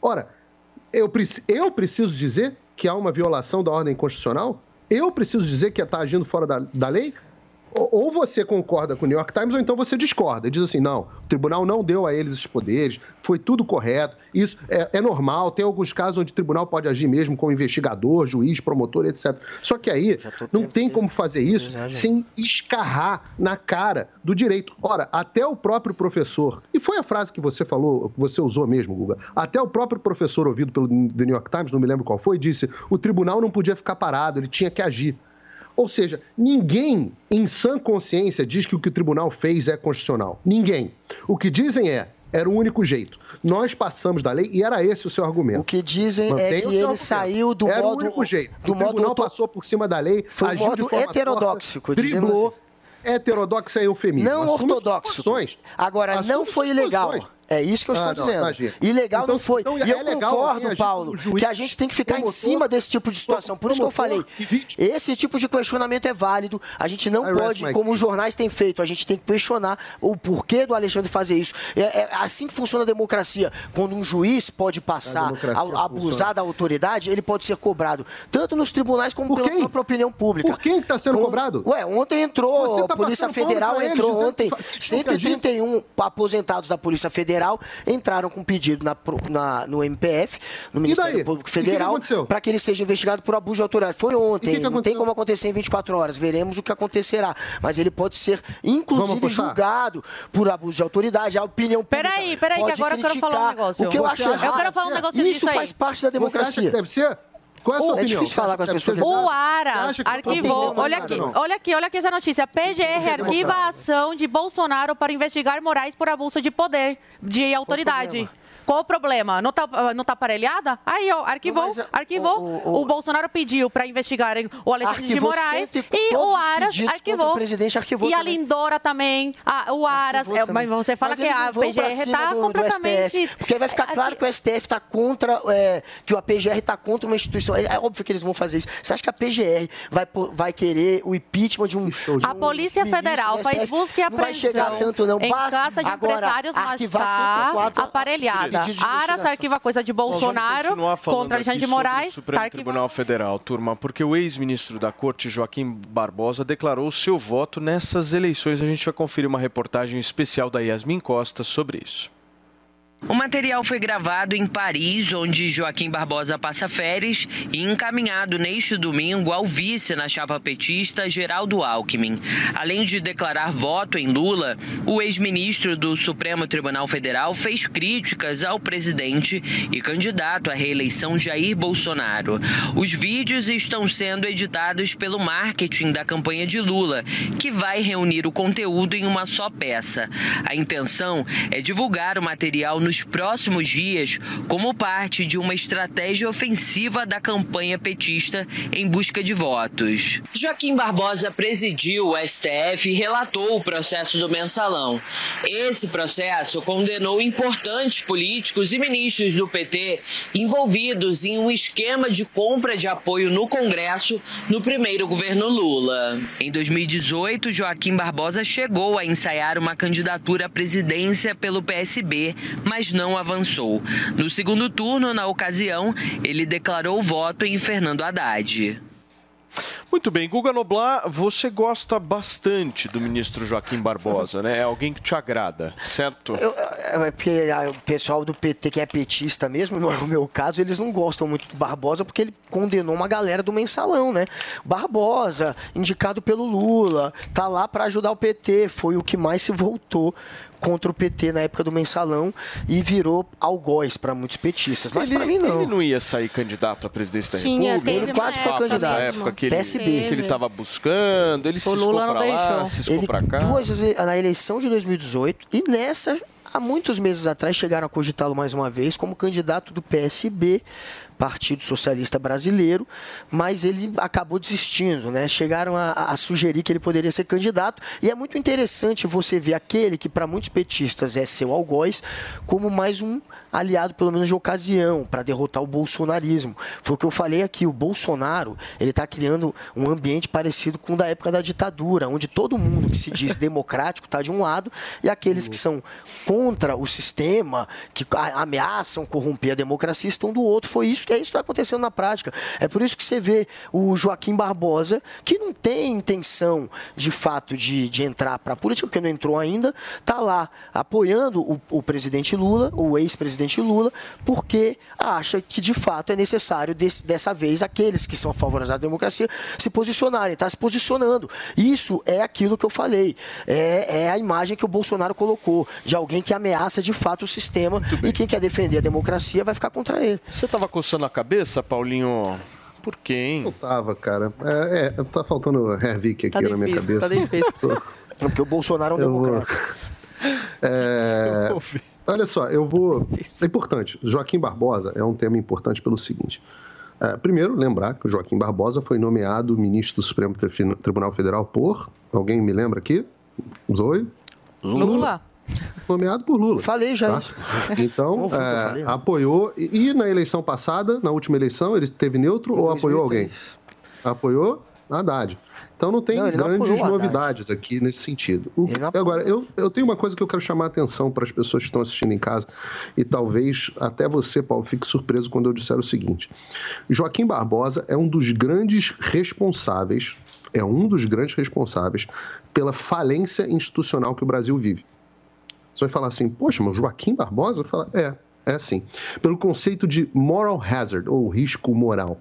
Ora, eu, eu preciso dizer que há uma violação da ordem constitucional? Eu preciso dizer que está agindo fora da, da lei? Ou você concorda com o New York Times ou então você discorda. Diz assim: não, o tribunal não deu a eles esses poderes, foi tudo correto, isso é, é normal. Tem alguns casos onde o tribunal pode agir mesmo como investigador, juiz, promotor, etc. Só que aí não tem como fazer isso sem escarrar na cara do direito. Ora, até o próprio professor, e foi a frase que você falou, que você usou mesmo, Guga, até o próprio professor ouvido pelo The New York Times, não me lembro qual foi, disse: o tribunal não podia ficar parado, ele tinha que agir. Ou seja, ninguém em sã consciência diz que o que o tribunal fez é constitucional. Ninguém. O que dizem é, era o único jeito. Nós passamos da lei e era esse o seu argumento. O que dizem é que ele saiu do era modo- o único jeito. do o tribunal modo- passou por cima da lei, Foi agiu modo de forma heterodoxo, torta, driblou. assim. Heterodoxo é eufemismo. Não Assume ortodoxo. Agora, Assume não foi ilegal. É isso que eu estou Ah, dizendo. imagina. Ilegal Então- não foi. então e é eu alguém concordo, agir Paulo, que a gente tem que ficar em promotor, cima desse tipo de situação. Por isso que eu falei, esse tipo de questionamento é válido. A gente não I pode, como os jornais têm feito, a gente tem que questionar o porquê do Alexandre fazer isso. É, é assim que funciona a democracia. Quando um juiz pode passar, a- abusar da autoridade, ele pode ser cobrado, tanto nos tribunais como pela própria opinião pública. Por quem que está sendo Como- cobrado? Ué, ontem entrou, Você a tá Polícia Federal eles, entrou ontem. que fa- que 131 aposentados da Polícia Federal entraram com pedido na, na- no MPF, no Ministério? Público Federal, para que ele seja investigado por abuso de autoridade. Foi ontem, que que não tem como acontecer em 24 horas. Veremos o que acontecerá. Mas ele pode ser, inclusive, julgado por abuso de autoridade. A opinião pública. Peraí, peraí, que agora eu quero falar um negócio. O que eu acho eu quero falar um negócio Isso disso aí. faz parte da Você acha democracia. que deve ser? Qual é a sua É opinião? difícil falar com as ser pessoas. O Aras que- arquivou. Olha aqui, olha aqui, olha aqui essa notícia. PGR arquiva a ação de Bolsonaro para investigar Moraes por abuso de poder, de autoridade. Qual o problema? Não tá, não tá aparelhada? Aí, ó, arquivou, mas, arquivou. o- O, o- Bolsonaro pediu para investigarem o Alexandre de Moraes e o Aras arquivou. o presidente arquivou e a. Lindora também. a- o Aras, é, mas você fala Mas que a PGR cima tá do- do completamente... STF, porque aí vai ficar claro que o STF está contra, é, que a PGR está contra uma instituição. É, é óbvio que eles vão fazer isso. Você acha que a PGR vai, vai querer o impeachment de um. de A um Polícia Federal faz busca e Não vai chegar apreensão tanto, não. em Basta casa de agora empresários, mas arquivar está 104 de Aras arquiva coisa de Bolsonaro contra Alexandre de Moraes. o Supremo tá. Tribunal Federal, turma, porque o ex-ministro da Corte, Joaquim Barbosa, declarou seu voto nessas eleições. A gente vai conferir uma reportagem especial da Yasmin Costa sobre isso. O material foi gravado em Paris, onde Joaquim Barbosa passa férias, e encaminhado neste domingo ao vice na chapa petista Geraldo Alckmin. Além de declarar voto em Lula, o ex-ministro do Supremo Tribunal Federal fez críticas ao presidente e candidato à reeleição Jair Bolsonaro. Os vídeos estão sendo editados pelo marketing da campanha de Lula, que vai reunir o conteúdo em uma só peça. A intenção é divulgar o material nos próximos dias como parte de uma estratégia ofensiva da campanha petista em busca de votos. Joaquim Barbosa presidiu o STF e relatou o processo do mensalão. Esse processo condenou importantes políticos e ministros do PT envolvidos em um esquema de compra de apoio no Congresso no primeiro governo Lula. Em 2018, Joaquim Barbosa chegou a ensaiar uma candidatura à presidência pelo PSB, mas não avançou. No segundo turno, na ocasião, ele declarou voto em Fernando Haddad. Muito bem, Guga Noblar, você gosta bastante do ministro Joaquim Barbosa, né? É alguém que te agrada, certo? Eu- é porque ah, o pessoal do PT, que é petista mesmo, não é o meu caso, eles não gostam muito do Barbosa porque ele condenou uma galera do mensalão, né? Barbosa, indicado pelo Lula, tá lá para ajudar o PT, foi o que mais se voltou contra o PT na época do mensalão e virou algoz para muitos petistas. Mas ele, para mim não. ele não ia sair candidato à presidência da Tinha, República? Ele quase uma foi candidato época que ele, PSB. que ele estava buscando, ele O ciscou Lula pra lá, deixou. ciscou Ele- pra cá. Duas vezes na eleição de 2018 e nessa, há muitos meses atrás, chegaram a cogitá-lo mais uma vez como candidato do PSB, Partido Socialista Brasileiro, mas ele acabou desistindo, né? Chegaram a, a sugerir que ele poderia ser candidato e é muito interessante você ver aquele que para muitos petistas é seu algoz como mais um aliado, pelo menos de ocasião, para derrotar o bolsonarismo. Foi o que eu falei aqui, o Bolsonaro, ele está criando um ambiente parecido com o da época da ditadura, onde todo mundo que se diz [LAUGHS] democrático está de um lado e aqueles que são contra o sistema, que ameaçam corromper a democracia, estão do outro. Foi isso que é isso que está acontecendo na prática. É por isso que você vê o Joaquim Barbosa, que não tem intenção, de fato, de, de entrar para a política, porque não entrou ainda, está lá apoiando o, o presidente Lula, o ex-presidente Lula, porque acha que, de fato, é necessário, desse, dessa vez, aqueles que são favoráveis à democracia se posicionarem. Está se posicionando. Isso é aquilo que eu falei. É, é a imagem que o Bolsonaro colocou, de alguém que ameaça, de fato, o sistema e quem quer defender a democracia vai ficar contra ele. Você estava coçando a cabeça, Paulinho? Por hein? Eu tava, cara. É, é tá faltando Hervik aqui Tá na minha difícil, cabeça. tá difícil. [LAUGHS] Porque o Bolsonaro é um Eu vou- democrata. É, [LAUGHS] olha só, eu vou. [LAUGHS] É importante. Joaquim Barbosa é um tema importante pelo seguinte. É, primeiro, lembrar que o Joaquim Barbosa foi nomeado ministro do Supremo Tri- Tribunal Federal por. Alguém me lembra aqui? Zoe? Lula. Nomeado por Lula. Falei já tá? isso. [LAUGHS] Então, eu é, falei, né? apoiou. E, e na eleição passada, na última eleição, ele esteve neutro ou apoiou alguém? Apoiou Haddad. Então não tem Não, não grandes apoiou o Haddad. novidades aqui nesse sentido. O- agora, eu, eu tenho uma coisa que eu quero chamar a atenção para as pessoas que estão assistindo em casa, e talvez até você, Paulo, fique surpreso quando eu disser o seguinte. Joaquim Barbosa é um dos grandes responsáveis, é um dos grandes responsáveis pela falência institucional que o Brasil vive. Você vai falar assim, poxa, mas Joaquim Barbosa? Eu falar, é, é assim. Pelo conceito de moral hazard, ou risco moral.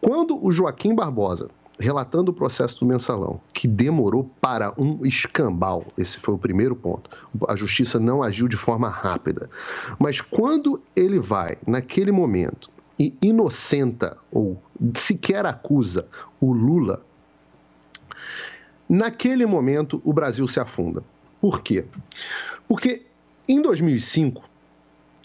Quando o Joaquim Barbosa, relatando o processo do mensalão, que demorou para um escambau, esse foi o primeiro ponto, a justiça não agiu de forma rápida. Mas quando ele vai, naquele momento, e inocenta, ou sequer acusa o Lula, naquele momento o Brasil se afunda. Por quê? Porque em 2005,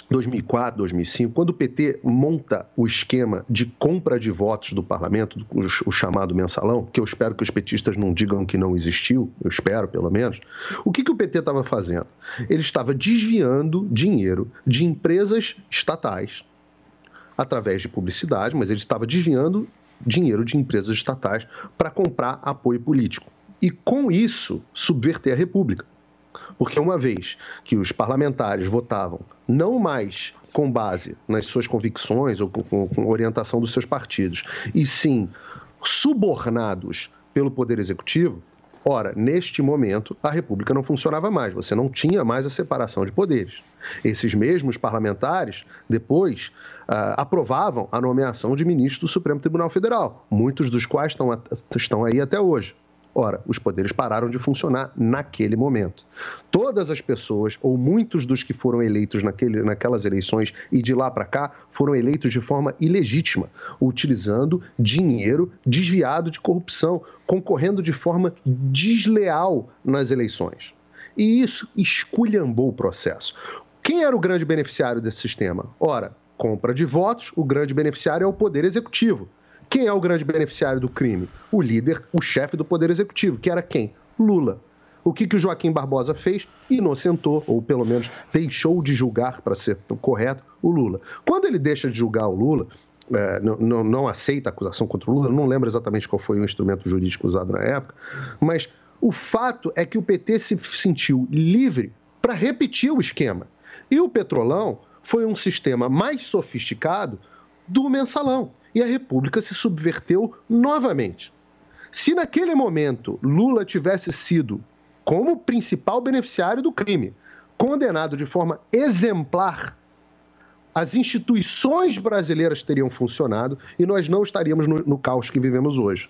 2004, 2005, quando o PT monta o esquema de compra de votos do parlamento, o, chamado mensalão, que eu espero que os petistas não digam que não existiu, eu espero pelo menos, o que, que o PT estava fazendo? Ele estava desviando dinheiro de empresas estatais através de publicidade, mas ele estava desviando dinheiro de empresas estatais para comprar apoio político. E com isso, subverter a República. Porque uma vez que os parlamentares votavam não mais com base nas suas convicções ou com, com- orientação dos seus partidos, e sim subornados pelo Poder Executivo, ora, neste momento, a República não funcionava mais, você não tinha mais a separação de poderes. Esses mesmos parlamentares, depois, ah, aprovavam a nomeação de ministros do Supremo Tribunal Federal, muitos dos quais estão, estão aí até hoje. Ora, os poderes pararam de funcionar naquele momento. Todas as pessoas, ou muitos dos que foram eleitos naquele, naquelas eleições e de lá para cá, foram eleitos de forma ilegítima, utilizando dinheiro desviado de corrupção, concorrendo de forma desleal nas eleições. E isso esculhambou o processo. Quem era o grande beneficiário desse sistema? Ora, compra de votos, o grande beneficiário é o Poder Executivo. Quem é o grande beneficiário do crime? O líder, o chefe do Poder Executivo, que era quem? Lula. O que, que o Joaquim Barbosa fez? Inocentou, ou pelo menos deixou de julgar, para ser correto, o Lula. Quando ele deixa de julgar o Lula, é, não, não- não aceita a acusação contra o Lula, não lembro exatamente qual foi o instrumento jurídico usado na época, mas o fato é que o PT se sentiu livre para repetir o esquema. E o Petrolão foi um sistema mais sofisticado do mensalão. E a República se subverteu novamente. Se naquele momento Lula tivesse sido, como principal beneficiário do crime, condenado de forma exemplar, as instituições brasileiras teriam funcionado e nós não estaríamos no, no caos que vivemos hoje.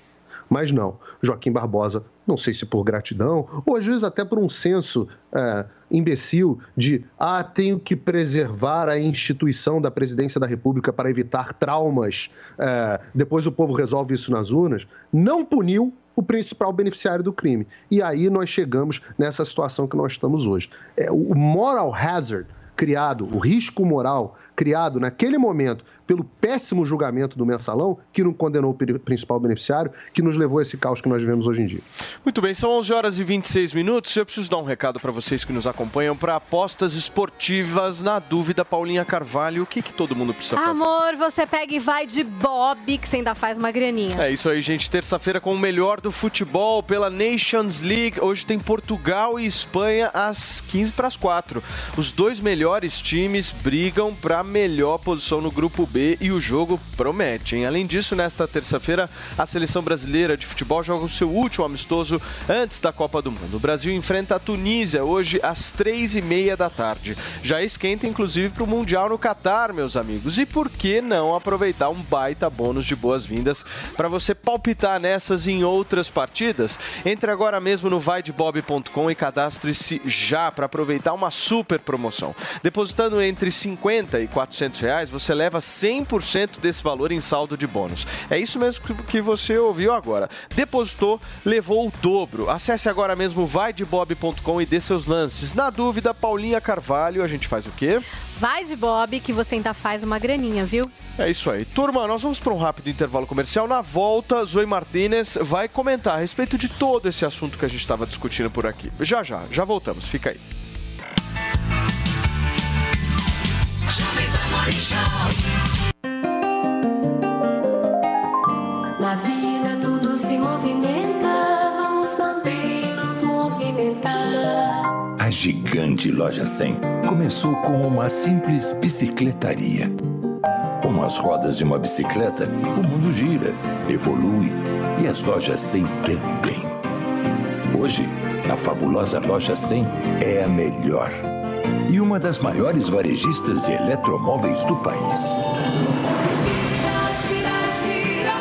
Mas não, Joaquim Barbosa, não sei se por gratidão, ou às vezes até por um senso é, imbecil de ah, tenho que preservar a instituição da presidência da República para evitar traumas, é, depois o povo resolve isso nas urnas, não puniu o principal beneficiário do crime. E aí nós chegamos nessa situação que nós estamos hoje. É, o moral hazard criado, o risco moral criado naquele momento pelo péssimo julgamento do mensalão, que não condenou o pri- principal beneficiário, que nos levou a esse caos que nós vivemos hoje em dia. Muito bem, são 11 horas e 26 minutos. Eu preciso dar um recado para vocês que nos acompanham para apostas esportivas. Na dúvida, Paulinha Carvalho, o que, que todo mundo precisa fazer? Amor, você pega e vai de Bob, que você ainda faz uma graninha. É isso aí, gente. Terça-feira com o melhor do futebol pela Nations League. Hoje tem Portugal e Espanha às 15 para as 4. Os dois melhores times brigam para a melhor posição no grupo B. E o jogo promete. Hein? Além disso, nesta terça-feira, a seleção brasileira de futebol joga o seu último amistoso antes da Copa do Mundo. O Brasil enfrenta a Tunísia hoje às três e meia da tarde. Já esquenta, inclusive, para o Mundial no Catar, meus amigos. E por que não aproveitar um baita bônus de boas-vindas para você palpitar nessas e em outras partidas? Entre agora mesmo no vaidebob.com e cadastre-se já para aproveitar uma super promoção. Depositando entre 50 e 400 reais, você leva 100% desse valor em saldo de bônus. É isso mesmo que você ouviu agora. Depositou, levou o dobro. Acesse agora mesmo vaidebob.com e dê seus lances. Na dúvida, Paulinha Carvalho, a gente faz o quê? Vai de Bob que você ainda faz uma graninha, viu? É isso aí. Turma, nós vamos para um rápido intervalo comercial. Na volta, Zoe Martinez vai comentar a respeito de todo esse assunto que a gente estava discutindo por aqui. Já já, já voltamos. Fica aí. Na vida tudo se movimenta, vamos também nos movimentar. A gigante Loja 100 começou como uma simples bicicletaria. Com as rodas de uma bicicleta, o mundo gira, evolui e as lojas 100 também. Hoje, a fabulosa Loja 100 é a melhor e uma das maiores varejistas de eletromóveis do país. Gira, gira,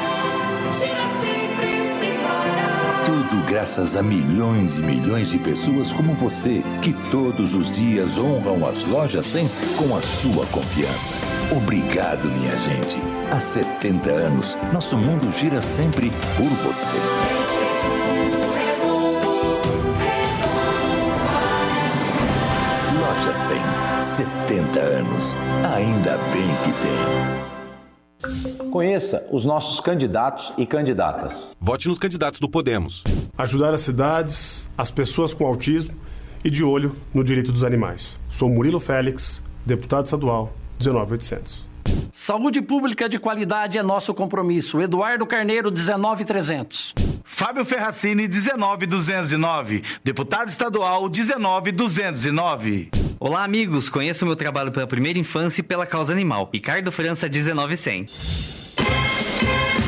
gira sempre sem parar. Tudo graças a milhões e milhões de pessoas como você, que todos os dias honram as lojas 100 com a sua confiança. Obrigado, minha gente. Há 70 anos, nosso mundo gira sempre por você. 70 anos. Ainda bem que tem. Conheça os nossos candidatos e candidatas. Vote nos candidatos do Podemos. Ajudar as cidades, as pessoas com autismo e de olho no direito dos animais. Sou Murilo Félix, deputado estadual 19800. Saúde pública de qualidade é nosso compromisso. Eduardo Carneiro, 19300. Fábio Ferracini, 19209. Deputado estadual, 19209. Olá, amigos. Conheço o meu trabalho pela primeira infância e pela causa animal. Ricardo França, 19100.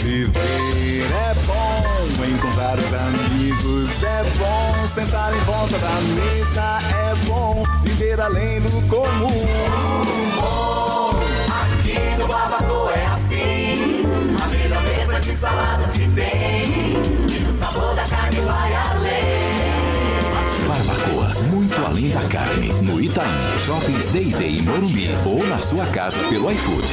Viver é bom, encontrar os amigos é bom, sentar em volta da mesa é bom, viver além do comum. Bom, aqui no Barbacoa é assim, a melhor mesa de saladas que tem, e o sabor da carne vai além. Muito além da carne. No Itaim, Shoppings Day Day em Morumbi ou na sua casa pelo iFood.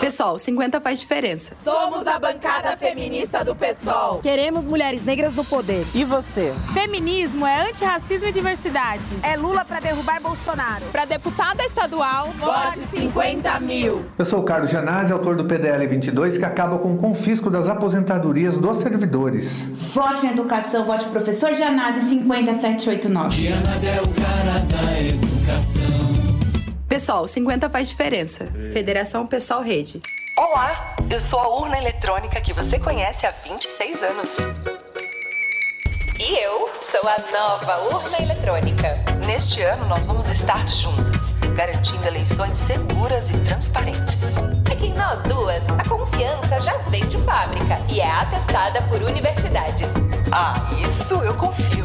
Pessoal, 50 faz diferença. Somos a bancada feminista do PSOL. Queremos mulheres negras no poder. E você? Feminismo é antirracismo e diversidade. É Lula para derrubar Bolsonaro. Para deputada estadual, vote 50 mil. Eu sou o Carlos Janazzi, autor do PDL 22, que acaba com o confisco das aposentadorias dos servidores. Vote na educação, vote professor Janazzi 50789. Janazzi é o cara da educação. Pessoal, 50 faz diferença. Federação Pessoal Rede. Olá, eu sou a urna eletrônica que você conhece há 26 anos. E eu sou a nova urna eletrônica. Neste ano nós vamos estar juntas, garantindo eleições seguras e transparentes. É que em nós duas, a confiança já vem de fábrica e é atestada por universidades. Ah, isso eu confirmo.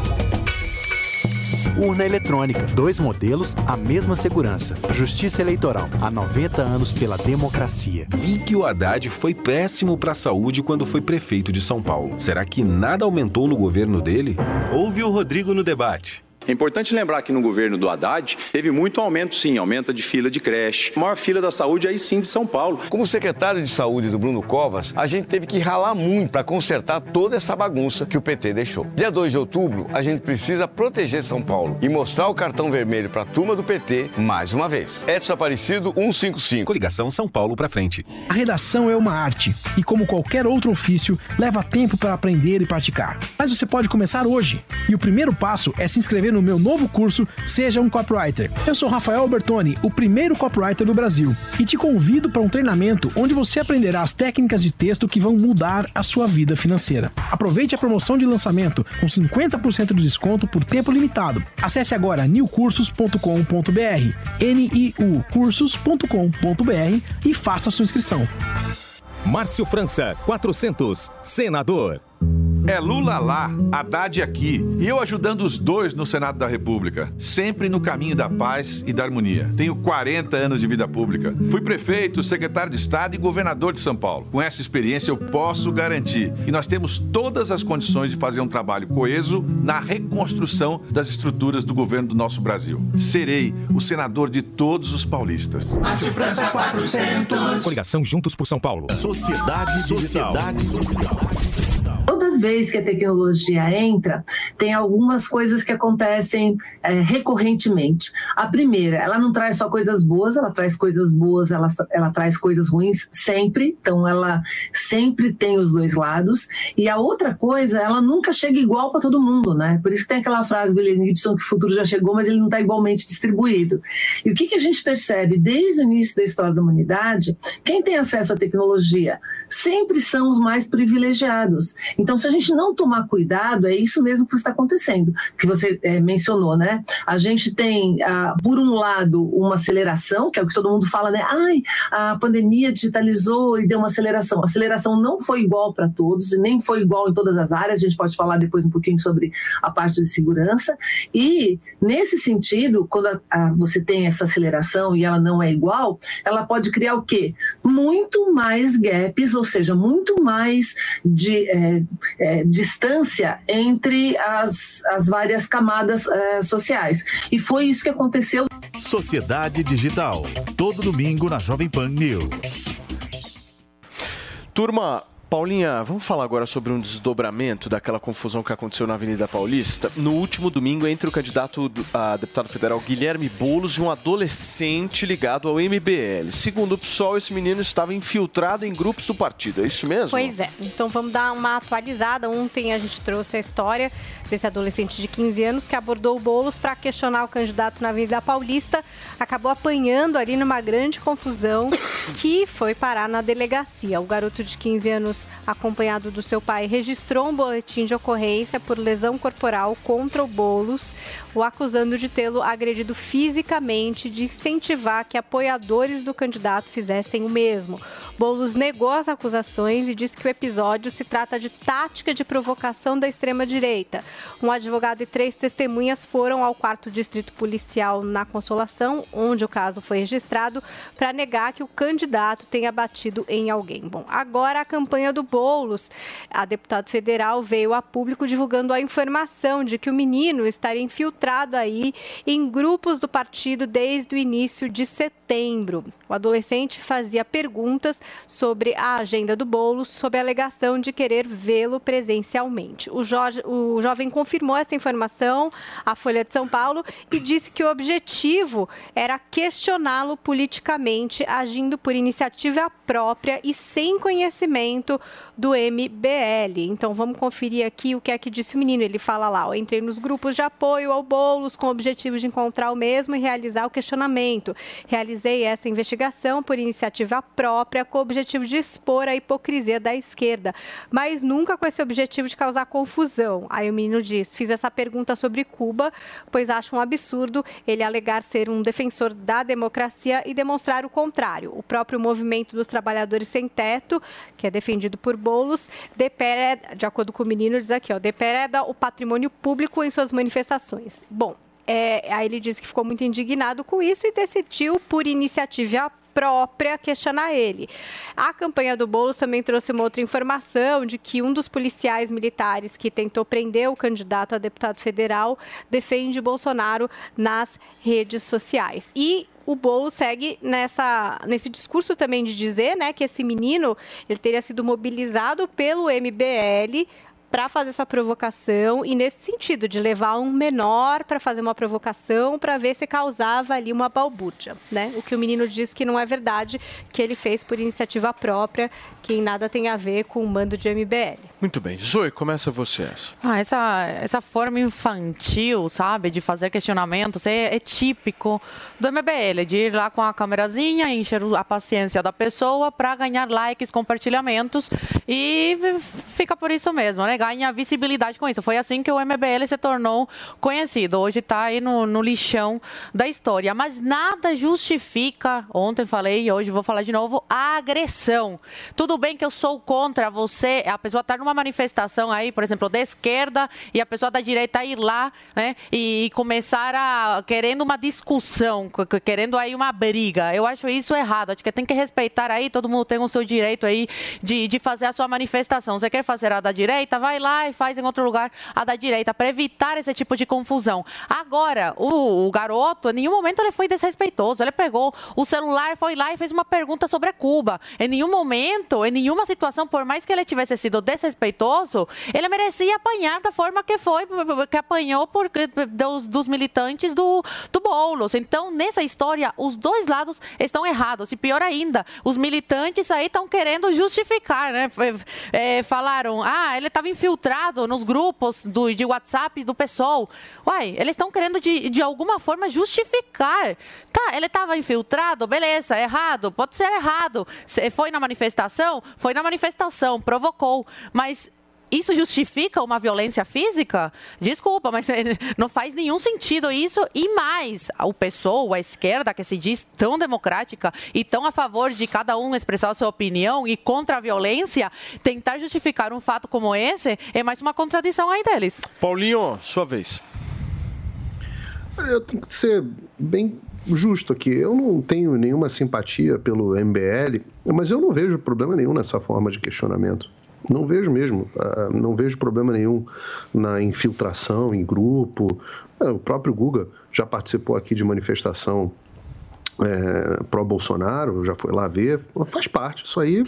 Urna eletrônica, dois modelos, a mesma segurança. Justiça Eleitoral, há 90 anos pela democracia. Vi que o Haddad foi péssimo para a saúde quando foi prefeito de São Paulo. Será que nada aumentou no governo dele? Ouve o Rodrigo no debate. É importante lembrar que no governo do Haddad teve muito aumento, sim, aumento de fila de creche. A maior fila da saúde aí sim de São Paulo. Como secretário de saúde do Bruno Covas, a gente teve que ralar muito para consertar toda essa bagunça que o PT deixou. Dia 2 de outubro, a gente precisa proteger São Paulo e mostrar o cartão vermelho para a turma do PT mais uma vez. Edson Aparecido 155. Coligação São Paulo para frente. A redação é uma arte e, como qualquer outro ofício, leva tempo para aprender e praticar. Mas você pode começar hoje. E o primeiro passo é se inscrever no no meu novo curso Seja um Copywriter. Eu sou Rafael Albertoni, o primeiro copywriter do Brasil, e te convido para um treinamento onde você aprenderá as técnicas de texto que vão mudar a sua vida financeira. Aproveite a promoção de lançamento com 50% de desconto por tempo limitado. Acesse agora newcursos.com.br, N-I-U cursos.com.br e faça sua inscrição. Márcio França, 400, senador. É Lula lá, Haddad aqui. E eu ajudando os dois no Senado da República. Sempre no caminho da paz e da harmonia. Tenho 40 anos de vida pública. Fui prefeito, secretário de Estado e governador de São Paulo. Com essa experiência, eu posso garantir que nós temos todas as condições de fazer um trabalho coeso na reconstrução das estruturas do governo do nosso Brasil. Serei o senador de todos os paulistas. Márcio França 400. Coligação Juntos por São Paulo. Sociedade Digital. Sociedade Digital. Toda vez que a tecnologia entra, tem algumas coisas que acontecem é, recorrentemente. A primeira, ela não traz só coisas boas, ela traz coisas boas, ela, ela traz coisas ruins sempre, então ela sempre tem os dois lados. E a outra coisa, ela nunca chega igual para todo mundo, né? Por isso que tem aquela frase do William Gibson que o futuro já chegou, mas ele não está igualmente distribuído. E o que, que a gente percebe desde o início da história da humanidade? Quem tem acesso à tecnologia sempre são os mais privilegiados. Então, se a gente não tomar cuidado, é isso mesmo que está acontecendo, que você é, mencionou, né? A gente tem, ah, por um lado, uma aceleração, que é o que todo mundo fala, né? Ai, a pandemia digitalizou e deu uma aceleração. A aceleração não foi igual para todos, nem foi igual em todas as áreas. A gente pode falar depois um pouquinho sobre a parte de segurança. E, nesse sentido, quando a, a, você tem essa aceleração e ela não é igual, ela pode criar o quê? Muito mais gaps, ou seja, muito mais de é, é, distância entre as, as várias camadas é, sociais. E foi isso que aconteceu. Sociedade Digital, todo domingo na Jovem Pan News. Turma, Paulinha, vamos falar agora sobre um desdobramento daquela confusão que aconteceu na Avenida Paulista. No último domingo, entre o candidato a deputado federal Guilherme Boulos e um adolescente ligado ao MBL. Segundo o PSOL, esse menino estava infiltrado em grupos do partido, é isso mesmo? Pois é. Então vamos dar uma atualizada. Ontem a gente trouxe a história desse adolescente de 15 anos que abordou o Boulos para questionar o candidato na Avenida Paulista. Acabou apanhando ali numa grande confusão que foi parar na delegacia. O garoto de 15 anos acompanhado do seu pai, registrou um boletim de ocorrência por lesão corporal contra o Bolos, o acusando de tê-lo agredido fisicamente, de incentivar que apoiadores do candidato fizessem o mesmo. Bolos negou as acusações e disse que o episódio se trata de tática de provocação da extrema-direita. Um advogado e três testemunhas foram ao quarto distrito policial na Consolação, onde o caso foi registrado, para negar que o candidato tenha batido em alguém. Bom, agora a campanha do Boulos, a deputada federal veio a público divulgando a informação de que o menino estaria infiltrado aí em grupos do partido desde o início de setembro. O adolescente fazia perguntas sobre a agenda do Boulos, sob a alegação de querer vê-lo presencialmente. O, Jorge, o jovem confirmou essa informação à Folha de São Paulo e disse que o objetivo era questioná-lo politicamente, agindo por iniciativa própria e sem conhecimento do MBL. Então vamos conferir aqui o que é que disse o menino. Ele fala lá: entrei nos grupos de apoio ao Boulos com o objetivo de encontrar o mesmo e realizar o questionamento. Realizei essa investigação por iniciativa própria com o objetivo de expor a hipocrisia da esquerda, mas nunca com esse objetivo de causar confusão. Aí o menino diz: fiz essa pergunta sobre Cuba, pois acho um absurdo ele alegar ser um defensor da democracia e demonstrar o contrário. O próprio movimento dos trabalhadores sem teto, que é defendido por Boulos, depreda, de acordo com o menino, diz aqui, ó, depreda o patrimônio público em suas manifestações. Bom, é, aí ele disse que ficou muito indignado com isso e decidiu, por iniciativa própria questionar ele. A campanha do Boulos também trouxe uma outra informação de que um dos policiais militares que tentou prender o candidato a deputado federal defende Bolsonaro nas redes sociais. E o Boulos segue nessa, nesse discurso também de dizer né, que esse menino ele teria sido mobilizado pelo MBL para fazer essa provocação e nesse sentido de levar um menor para fazer uma provocação para ver se causava ali uma balbúrdia, né? O que o menino diz que não é verdade, que ele fez por iniciativa própria, que em nada tem a ver com o mando de MBL. Muito bem. Zoe, começa você essa. Ah, essa, essa forma infantil, sabe, de fazer questionamentos é, é típico do MBL, de ir lá com a câmerazinha, encher a paciência da pessoa para ganhar likes, compartilhamentos e fica por isso mesmo, né? Ganha visibilidade com isso. Foi assim que o MBL se tornou conhecido. Hoje está aí no, no lixão da história. Mas nada justifica, ontem falei e hoje vou falar de novo, a agressão. Tudo bem que eu sou contra você, a pessoa estar tá numa manifestação aí, por exemplo, da esquerda e a pessoa da direita ir lá, né, e começar a querendo uma discussão, querendo aí uma briga. Eu acho isso errado. Acho que tem que respeitar aí, todo mundo tem o seu direito aí de, de fazer a sua manifestação. Você quer fazer a da direita? Vai lá e faz em outro lugar a da direita, para evitar esse tipo de confusão. Agora, o, o, garoto, em nenhum momento ele foi desrespeitoso. Ele pegou o celular, foi lá e fez uma pergunta sobre Cuba. Em nenhum momento, em nenhuma situação, por mais que ele tivesse sido desrespeitoso, ele merecia apanhar da forma que foi, que apanhou por, dos, dos militantes do, do Boulos. Então, nessa história, os dois lados estão errados. E pior ainda, os militantes aí estão querendo justificar, né? É, falaram, ah, ele estava infiltrado nos grupos do, de WhatsApp do PSOL. Uai, eles estão querendo de, de alguma forma justificar. Tá, ele estava infiltrado, beleza, errado, pode ser errado. Foi na manifestação? Foi na manifestação, provocou. Mas isso justifica uma violência física? Desculpa, mas [LAUGHS] não faz nenhum sentido isso. E mais, o pessoal, a esquerda, que se diz tão democrática e tão a favor de cada um expressar a sua opinião e contra a violência, tentar justificar um fato como esse é mais uma contradição aí deles. Paulinho, sua vez. Eu tenho que ser bem justo aqui. Eu não tenho nenhuma simpatia pelo MBL, mas eu não vejo problema nenhum nessa forma de questionamento. Não vejo mesmo, ah, não vejo problema nenhum na infiltração em grupo. É, o próprio Guga já participou aqui de manifestação é, pró-Bolsonaro, já foi lá ver, faz parte. Isso aí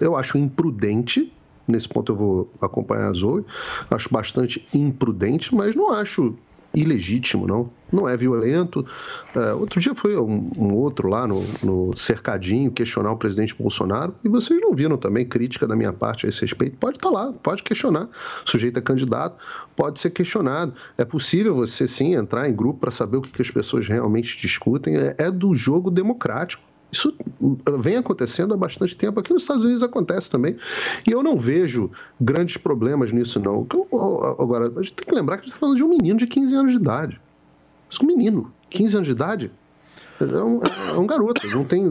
eu acho imprudente. Nesse ponto eu vou acompanhar a Zoe. Acho bastante imprudente, mas não acho ilegítimo, não. Não é violento. Uh, outro dia foi um, um outro lá no, no, cercadinho questionar o presidente Bolsonaro e vocês não viram também crítica da minha parte a esse respeito. Pode estar tá lá, pode questionar. Sujeito é candidato, pode ser questionado. É possível você sim entrar em grupo para saber o que, que as pessoas realmente discutem. É, é do jogo democrático. Isso vem acontecendo há bastante tempo. Aqui nos Estados Unidos acontece também. E eu não vejo grandes problemas nisso, não. Agora, a gente tem que lembrar que a gente está falando de um menino de 15 anos de idade. Um menino, 15 anos de idade. É um, é um garoto, não tem.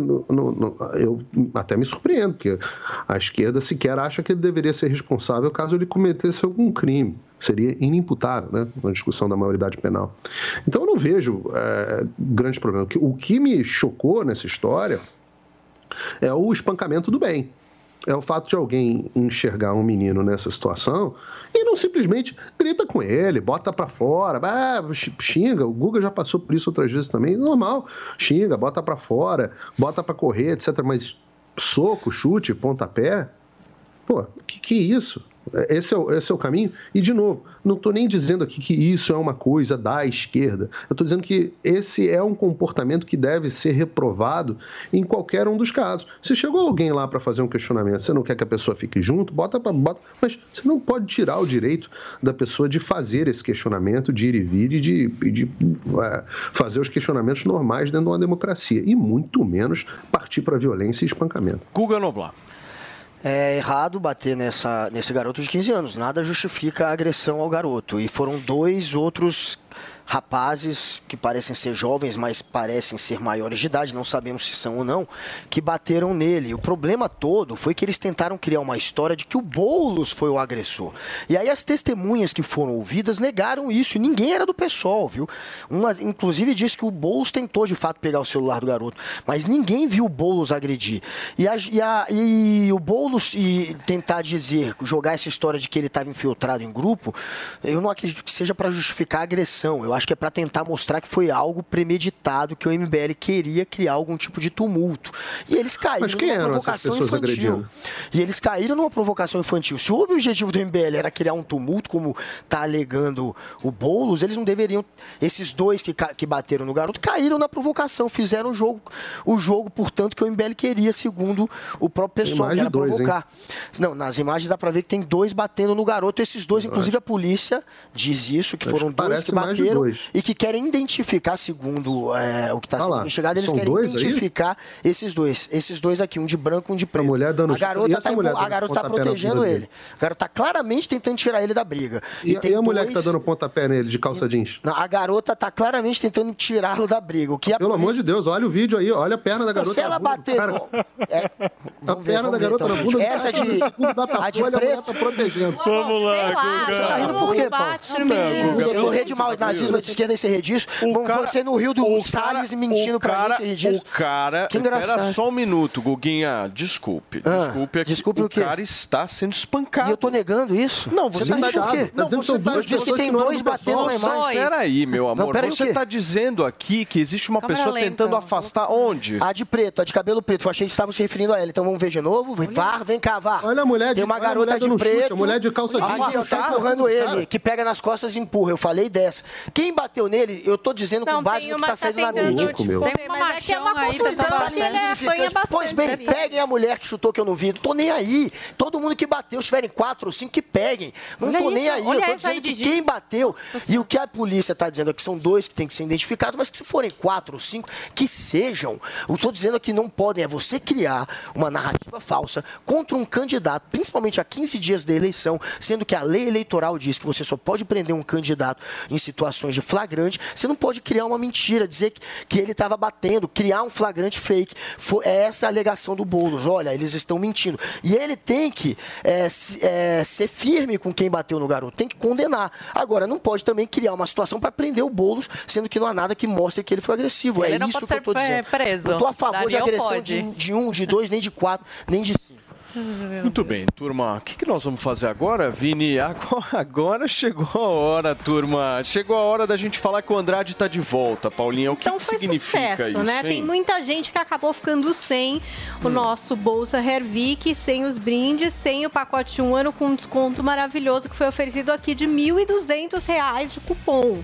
Eu até me surpreendo, porque a esquerda sequer acha que ele deveria ser responsável caso ele cometesse algum crime. Seria inimputável, né? Na discussão da maioridade penal. Então eu não vejo é, grande problema. O que me chocou nessa história é o espancamento do bem é o fato de alguém enxergar um menino nessa situação e não simplesmente grita com ele, bota para fora, ah, xinga. O Guga já passou por isso outras vezes também, normal. Xinga, bota para fora, bota para correr, etc. Mas soco, chute, pontapé, pô, que que é isso? Esse é, o, esse é o caminho. E, de novo, não estou nem dizendo aqui que isso é uma coisa da esquerda. Eu estou dizendo que esse é um comportamento que deve ser reprovado em qualquer um dos casos. Se chegou alguém lá para fazer um questionamento, você não quer que a pessoa fique junto, bota para. Bota, mas você não pode tirar o direito da pessoa de fazer esse questionamento, de ir e vir e de, de uh, fazer os questionamentos normais dentro de uma democracia. E muito menos partir para violência e espancamento. Guga Noblar é errado bater nessa, nesse garoto de 15 anos. Nada justifica a agressão ao garoto. E foram dois outros rapazes que parecem ser jovens, mas parecem ser maiores de idade, não sabemos se são ou não, que bateram nele. O problema todo foi que eles tentaram criar uma história de que o Boulos foi o agressor. E aí as testemunhas que foram ouvidas negaram isso, e ninguém era do pessoal, viu? Uma, inclusive disse que o Boulos tentou de fato pegar o celular do garoto, mas ninguém viu o Boulos agredir. E, a, e, a, e o Boulos e tentar dizer, jogar essa história de que ele estava infiltrado em grupo, eu não acredito que seja para justificar a agressão. Eu acho que é para tentar mostrar que foi algo premeditado, que o MBL queria criar algum tipo de tumulto. E eles caíram numa provocação infantil. agredindo? E eles caíram numa provocação infantil. Se o objetivo do MBL era criar um tumulto, como está alegando o Boulos, eles não deveriam. Esses dois que, que bateram no garoto caíram na provocação, fizeram o jogo, o jogo, portanto, que o MBL queria, segundo o próprio pessoal, que era dois, hein? provocar. Não, nas imagens dá pra ver que tem dois batendo no garoto. Esses dois, inclusive a polícia diz isso, que Acho foram que dois que bateram dois. e que querem identificar, segundo é, o que está Ah sendo lá, investigado, eles são querem dois aí? identificar esses dois. Esses dois aqui, um de branco e um de preto. mulher dando a e garota tá, empu- a garota tá protegendo ele. dele? A garota tá claramente tentando tirar ele da briga. E, tem e a mulher que tá dois- dando pontapé nele de calça jeans? Não, A garota tá claramente tentando tirá-lo da briga. O que a Pelo amor de Deus, olha o vídeo aí, olha a perna da garota. se ela bater. Cara, É, [LAUGHS] a ver, perna da garota então, na bunda. Essa de. a A de preto. tá protegendo. Vamos lá, Você tá rindo por quê, Paulo? Você morrer de mal nazismo de esquerda e ser redisso? Vamos você no Rio do Salles mentindo o pra cara, gente, ser redisso? O cara. Que engraçado. Espera só um minuto, Guguinha. Desculpe. Ah, desculpe. É que desculpe o o quê? cara está sendo espancado. E eu tô negando isso? Não, você, tá tá dizendo o quê? Tá dizendo que são duas Diz que tem não dois do batendo na imagem. Peraí, meu amor. o você está dizendo aqui que existe uma pessoa tentando afastar onde? A de preto, a de cabelo preto. Eu achei que estavam se referindo a ela. Então vamos ver de novo. VAR, vem cá, VAR. Olha a mulher de Tem uma garota de chute, preto. a mulher de calça jeans. Aqui, tá empurrando o ele, cara. que pega nas costas e empurra. Eu falei dessa. Quem bateu nele, eu tô dizendo com Não, base tem no que uma tá tá saindo na mídia. Louco, meu. Tem uma mas é que é uma tá confusão que ele trabalhando. apanha bastante. Pois bem, ali. peguem a mulher que chutou que eu não vi. Tô nem aí. Todo mundo que bateu, se tiverem quatro ou cinco, que peguem. Não Olha tô nem aí. eu tô dizendo que de quem bateu. E o que a polícia tá dizendo é que são dois que tem que ser identificados, mas que se forem quatro ou cinco, que sejam. Eu tô dizendo que não podem. É você criar uma narrativa falsa contra um candidato, principalmente a 15 dias da eleição, sendo que a lei eleitoral diz que você só pode prender um candidato em situações de flagrante. Você não pode criar uma mentira, dizer que, que ele estava batendo, criar um flagrante fake. Foi, é essa a alegação do Boulos. Olha, eles estão mentindo. E ele tem que é, se- é, ser firme com quem bateu no garoto, tem que condenar. Agora, não pode também criar uma situação para prender o Boulos, sendo que não há nada que mostre que ele foi agressivo. Ele é isso que eu ser, dizendo. é, preso. Não tô a favor de Daniel agressão pode. de, de um, de dois, nem de quatro, nem de cinco. Muito bem, turma. O que, que nós vamos fazer agora, Vini? [LAUGHS] Agora, chegou a hora, turma. Chegou a hora da gente falar que o Andrade está de volta, Paulinha. O que, Então que foi significa sucesso, isso? né? hein? Tem muita gente que acabou ficando sem o nosso Bolsa Hervik, sem os brindes, sem o pacote de um ano com um desconto maravilhoso que foi oferecido aqui de R$ 1.200 de cupom,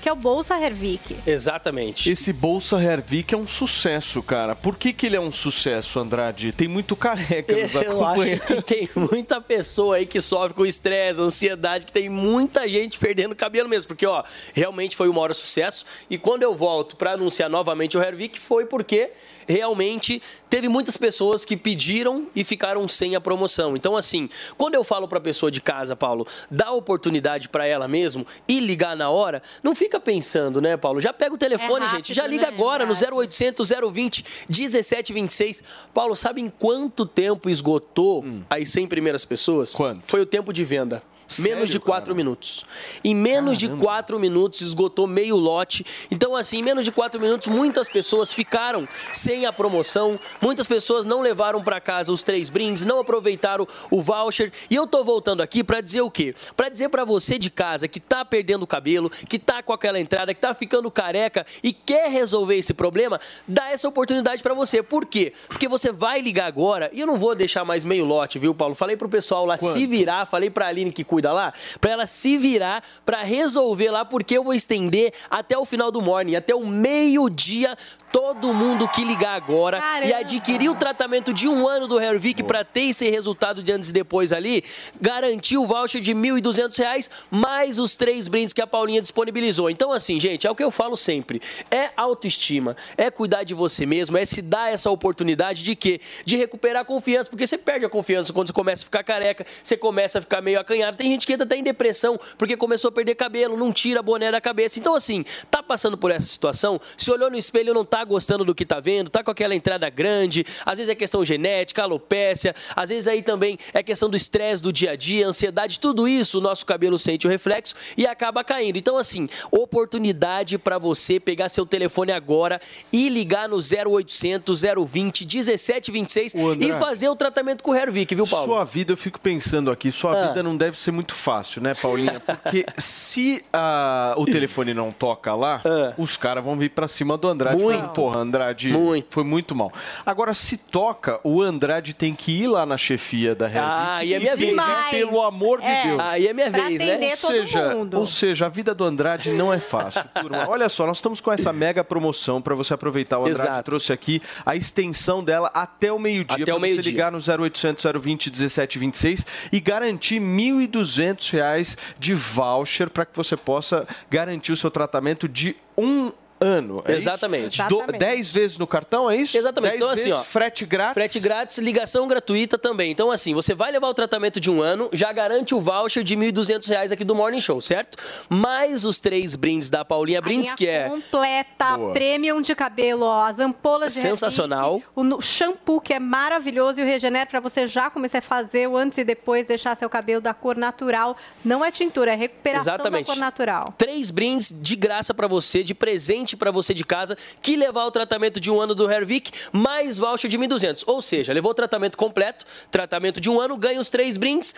que é o Bolsa Hervik. Exatamente. Esse Bolsa Hervik é um sucesso, cara. Por que, que ele é um sucesso, Andrade? Tem muito careca nos [LAUGHS] Eu acho que tem muita pessoa aí que sofre com estresse, ansiedade, que tem muita gente perdendo cabelo mesmo. Porque, ó, realmente foi uma hora sucesso. E quando eu volto para anunciar novamente o Hervik, foi porque realmente teve muitas pessoas que pediram e ficaram sem a promoção. Então, assim, quando eu falo para pessoa de casa, Paulo, dá oportunidade para ela mesmo e ligar na hora, não fica pensando, né, Paulo? Já pega o telefone, É rápido, gente, já liga né? agora no Verdade. 0800 020 1726. Paulo, sabe em quanto tempo esgotou as 100 primeiras pessoas? Quanto? Foi o tempo de venda. Sério, menos de cara? 4 minutos. Em menos de 4 minutos esgotou meio lote. Então, assim, em menos de 4 minutos, muitas pessoas ficaram sem a promoção. Muitas pessoas não levaram para casa os três brindes, não aproveitaram o voucher. E eu tô voltando aqui para dizer o quê? Para dizer para você de casa que tá perdendo o cabelo, que tá com aquela entrada, que tá ficando careca e quer resolver esse problema, dá essa oportunidade para você. Por quê? Porque você vai ligar agora e eu não vou deixar mais meio lote, viu, Paulo? Falei pro pessoal lá Quanto? se virar, falei pra Aline que cuida lá, pra ela se virar pra resolver lá, porque eu vou estender até o final do morning, até o meio-dia. Todo mundo que ligar agora e Caramba. adquirir o tratamento de um ano do Hervik pra ter esse resultado de antes e depois ali, garantir o voucher de 1.200 reais, mais os três brindes que a Paulinha disponibilizou. Então, assim, gente, é o que eu falo sempre. É autoestima, é cuidar de você mesmo, é se dar essa oportunidade de quê? De recuperar a confiança, porque você perde a confiança quando você começa a ficar careca, você começa a ficar meio acanhado. Tem gente que entra até em depressão porque começou a perder cabelo, não tira a boné da cabeça. Então, assim, tá passando por essa situação, se olhou no espelho e não tá gostando do que tá vendo, tá com aquela entrada grande, às vezes é questão genética, alopécia, às vezes aí também é questão do estresse do dia a dia, ansiedade, tudo isso o nosso cabelo sente o reflexo e acaba caindo. Então, assim, oportunidade para você pegar seu telefone agora e ligar no 0800 020 1726 e fazer o tratamento com o Hervik, viu, Paulo? Sua vida, eu fico pensando aqui, sua Ah. vida não deve ser muito fácil, né, Paulinha? Porque [LAUGHS] se ah, o telefone não toca lá, os caras vão vir pra cima do Andrade. Muito. Porra, Andrade, foi muito mal. Agora, se toca, o Andrade tem que ir lá na chefia da Hervik Ah, aí é e minha vez, né? pelo amor de É. Deus. Aí é minha Pra vez, né? Ou seja, mundo. ou seja, a vida do Andrade não é fácil, [LAUGHS] turma. Olha só, nós estamos com essa mega promoção para você aproveitar. O Andrade Exato. trouxe aqui a extensão dela até o meio-dia. Até pra o você meio-dia. ligar no 0800 020 1726 e garantir 1.200 reais de voucher para que você possa garantir o seu tratamento de um ano. é isso? Exatamente. Do- 10 vezes no cartão, é isso? Exatamente. 10 Então, assim, ó. Frete grátis. Frete grátis, ligação gratuita também. Então, assim, você vai levar o tratamento de um ano, já garante o voucher de 1.200 reais aqui do Morning Show, certo? Mais os três brindes da Paulinha Brindes, que é. completa, Boa. premium de cabelo, ó, as ampolas de Sensacional. O shampoo que é maravilhoso e o Regenera para você já começar a fazer o antes e depois, deixar seu cabelo da cor natural. Não é tintura, é recuperação Exatamente. da cor natural. Três brindes de graça pra você, de presente pra você de casa, que levar o tratamento de um ano do Hervik, mais voucher de 1.200. Ou seja, levou o tratamento completo, tratamento de um ano, ganha os três brindes.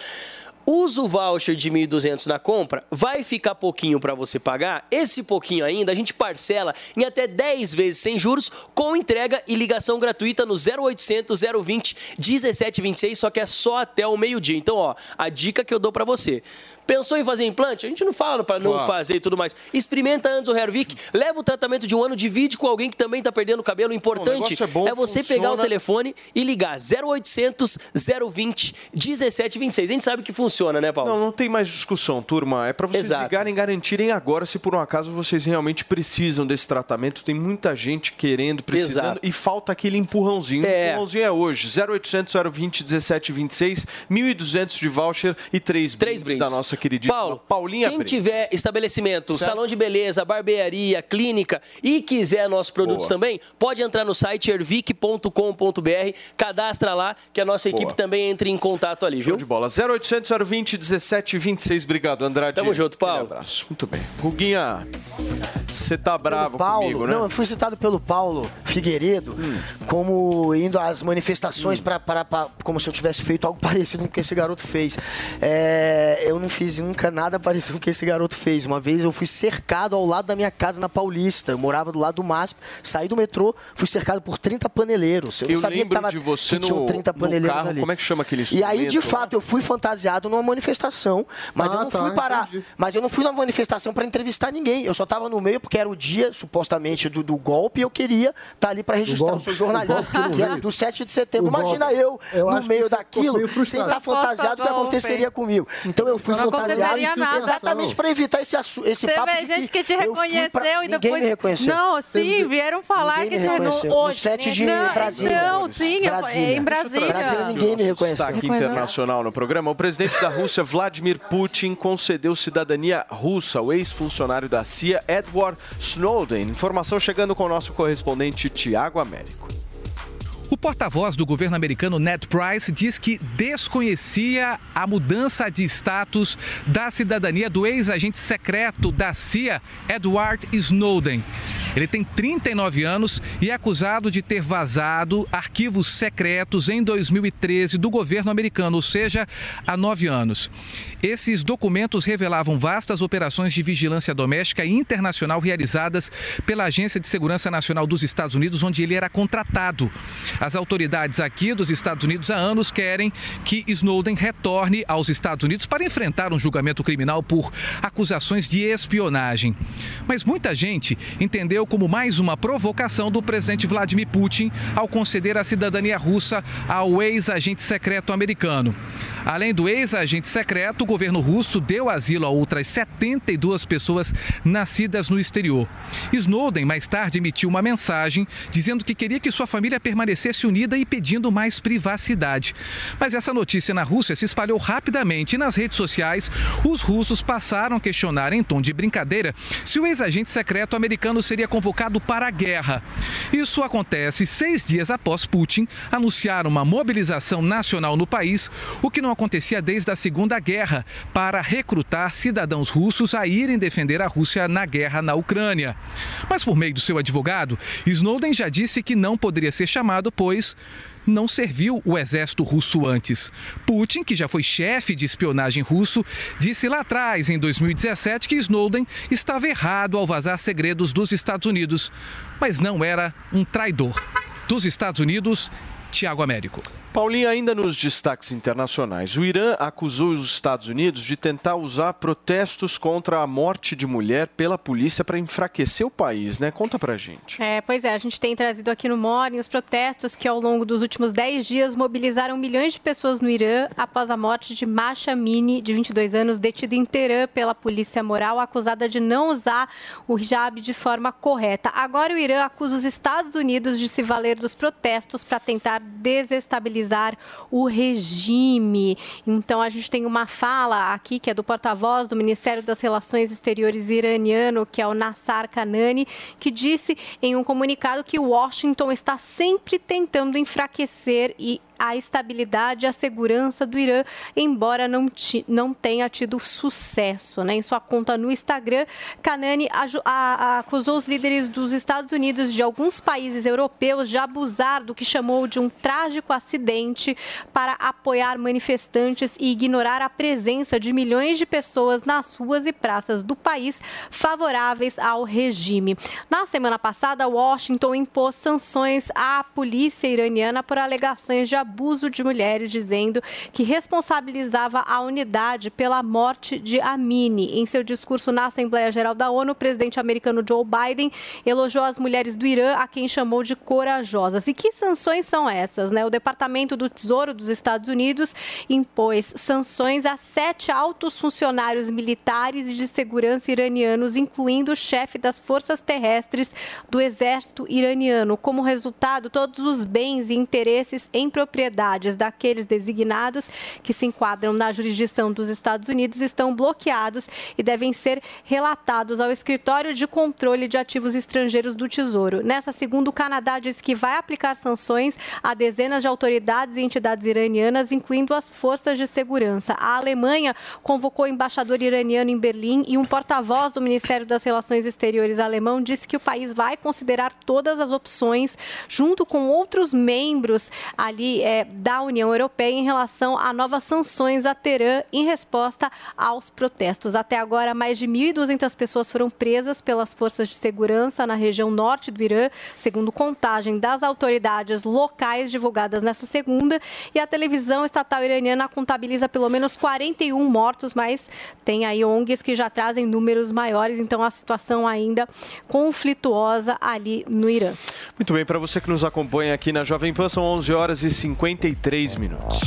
Usa o voucher de 1.200 na compra, vai ficar pouquinho para você pagar. Esse pouquinho ainda a gente parcela em até 10 vezes sem juros, com entrega e ligação gratuita no 0800 020 1726, só que é só até o meio-dia. Então, ó, a dica que eu dou para você. Pensou em fazer implante? A gente não fala para não Claro. fazer e tudo mais. Experimenta antes o Hervik, leva o tratamento de um ano, divide com alguém que também está perdendo o cabelo. O importante negócio é bom, você funciona. pegar o telefone e ligar 0800 020 1726. A gente sabe que funciona, né, Paulo? Não, não tem mais discussão, turma. É para vocês Exato. ligarem e garantirem agora se por um acaso vocês realmente precisam desse tratamento. Tem muita gente querendo, precisando Exato. e falta aquele empurrãozinho. O É. empurrãozinho é hoje. 0800 020 1726, 1.200 de voucher e três, Três brindes, brindes. da nossa queridíssima Paulo, Paulinha quem Brits. tiver estabelecimento, Certo. salão de beleza, barbearia, clínica e quiser nossos produtos Boa. também, pode entrar no site ervic.com.br, cadastra lá que a nossa equipe Boa. também entre em contato ali, viu? de bola. 0800 020 1726. Obrigado, Andrade. Tamo junto, Paulo. Aquele abraço. Muito bem. Ruguinha, você tá bravo Paulo, comigo, né? não, eu fui citado pelo Paulo Figueiredo como indo às manifestações pra, pra, pra- como se eu tivesse feito algo [LAUGHS] parecido com o que esse garoto fez. É, eu não fiz nunca nada parecido com o que esse garoto fez. Uma vez eu fui cercado ao lado da minha casa na Paulista. Eu morava do lado do MASP, saí do metrô, fui cercado por 30 paneleiros. Eu, Eu não sabia lembro que, tava, de você que tinham no- 30 no paneleiros carro, ali. como é que chama aquele E aí, de fato, eu fui fantasiado numa manifestação, mas Ah, eu não tá, fui parar. entendi. Mas eu não fui numa manifestação para entrevistar ninguém. Eu só tava no meio porque era o dia, supostamente, do, do golpe e eu queria estar ali para registrar. golpe- eu sou jornalista, o golpe é veio. do 7 de setembro. O golpe. Imagina eu, Eu acho no meio daquilo, sem estar fantasiado, o que Golpe. aconteceria comigo. Então eu fui Não fantasiado aconteceria nada. exatamente para evitar esse, esse Teve papo de gente que te reconheceu pra- e Ninguém depois. me reconheceu. Não, sim, vieram falar Ninguém que me te reconheceu. no, No hoje. set de não, Brasília. Não, sim, Brasília. em Brasília. Brasília, ninguém me reconheceu. Destaque internacional no programa. O presidente da Rússia, Vladimir Putin, concedeu cidadania russa ao ex-funcionário da CIA, Edward Snowden. Informação chegando com o nosso correspondente Tiago Américo. Porta-voz do governo americano Ned Price diz que desconhecia a mudança de status da cidadania do ex-agente secreto da CIA, Edward Snowden. Ele tem 39 anos e é acusado de ter vazado arquivos secretos em 2013 do governo americano, ou seja, há nove anos. Esses documentos revelavam vastas operações de vigilância doméstica e internacional realizadas pela Agência de Segurança Nacional dos Estados Unidos, onde ele era contratado. As autoridades aqui dos Estados Unidos há anos querem que Snowden retorne aos Estados Unidos para enfrentar um julgamento criminal por acusações de espionagem. Mas muita gente entendeu leu como mais uma provocação do presidente Vladimir Putin ao conceder a cidadania russa ao ex-agente secreto americano. Além do ex-agente secreto, o governo russo deu asilo a outras 72 pessoas nascidas no exterior. Snowden mais tarde emitiu uma mensagem dizendo que queria que sua família permanecesse unida e pedindo mais privacidade. Mas essa notícia na Rússia se espalhou rapidamente e nas redes sociais os russos passaram a questionar em tom de brincadeira se o ex-agente secreto americano seria convocado para a guerra. Isso acontece seis dias após Putin anunciar uma mobilização nacional no país, o que não acontecia desde a Segunda Guerra, para recrutar cidadãos russos a irem defender a Rússia na guerra na Ucrânia. Mas por meio do seu advogado, Snowden já disse que não poderia ser chamado, pois não serviu o exército russo antes. Putin, que já foi chefe de espionagem russo, disse lá atrás, em 2017, que Snowden estava errado ao vazar segredos dos Estados Unidos, mas não era um traidor. Dos Estados Unidos, Tiago Américo. Paulinho, ainda nos destaques internacionais, o Irã acusou os Estados Unidos de tentar usar protestos contra a morte de mulher pela polícia para enfraquecer o país, né? Conta pra gente. É, pois é, a gente tem trazido aqui no Morning os protestos que ao longo dos últimos 10 dias mobilizaram milhões de pessoas no Irã após a morte de Masha Mini, de 22 anos, detida em Teherã pela polícia moral, acusada de não usar o hijab de forma correta. Agora o Irã acusa os Estados Unidos de se valer dos protestos para tentar desestabilizar o regime. Então, a gente tem uma fala aqui que é do porta-voz do Ministério das Relações Exteriores iraniano, que é o Nassar Kanani, que disse em um comunicado que Washington está sempre tentando enfraquecer e a estabilidade e a segurança do Irã, embora não, não tenha tido sucesso. Né? Em sua conta no Instagram, Kanani acusou os líderes dos Estados Unidos e de alguns países europeus de abusar do que chamou de um trágico acidente para apoiar manifestantes e ignorar a presença de milhões de pessoas nas ruas e praças do país favoráveis ao regime. Na semana passada, Washington impôs sanções à polícia iraniana por alegações de abuso abuso de mulheres, dizendo que responsabilizava a unidade pela morte de Amini. Em seu discurso na Assembleia Geral da ONU, o presidente americano Joe Biden elogiou as mulheres do Irã, a quem chamou de corajosas. E que sanções são essas? Né? O Departamento do Tesouro dos Estados Unidos impôs sanções a sete altos funcionários militares e de segurança iranianos, incluindo o chefe das forças terrestres do exército iraniano. Como resultado, todos os bens e interesses em propriedade propriedades daqueles designados que se enquadram na jurisdição dos Estados Unidos estão bloqueados e devem ser relatados ao Escritório de Controle de Ativos Estrangeiros do Tesouro. Nessa segunda, o Canadá diz que vai aplicar sanções a dezenas de autoridades e entidades iranianas, incluindo as forças de segurança. A Alemanha convocou o embaixador iraniano em Berlim e um porta-voz do Ministério das Relações Exteriores alemão disse que o país vai considerar todas as opções, junto com outros membros ali é, da União Europeia em relação a novas sanções a Teherã em resposta aos protestos. Até agora, mais de 1.200 pessoas foram presas pelas forças de segurança na região norte do Irã, segundo contagem das autoridades locais divulgadas nessa segunda. E a televisão estatal iraniana contabiliza pelo menos 41 mortos, mas tem aí ONGs que já trazem números maiores, então a situação ainda conflituosa ali no Irã. Muito bem, para você que nos acompanha aqui na Jovem Pan, são 11 horas e 50 53 minutos.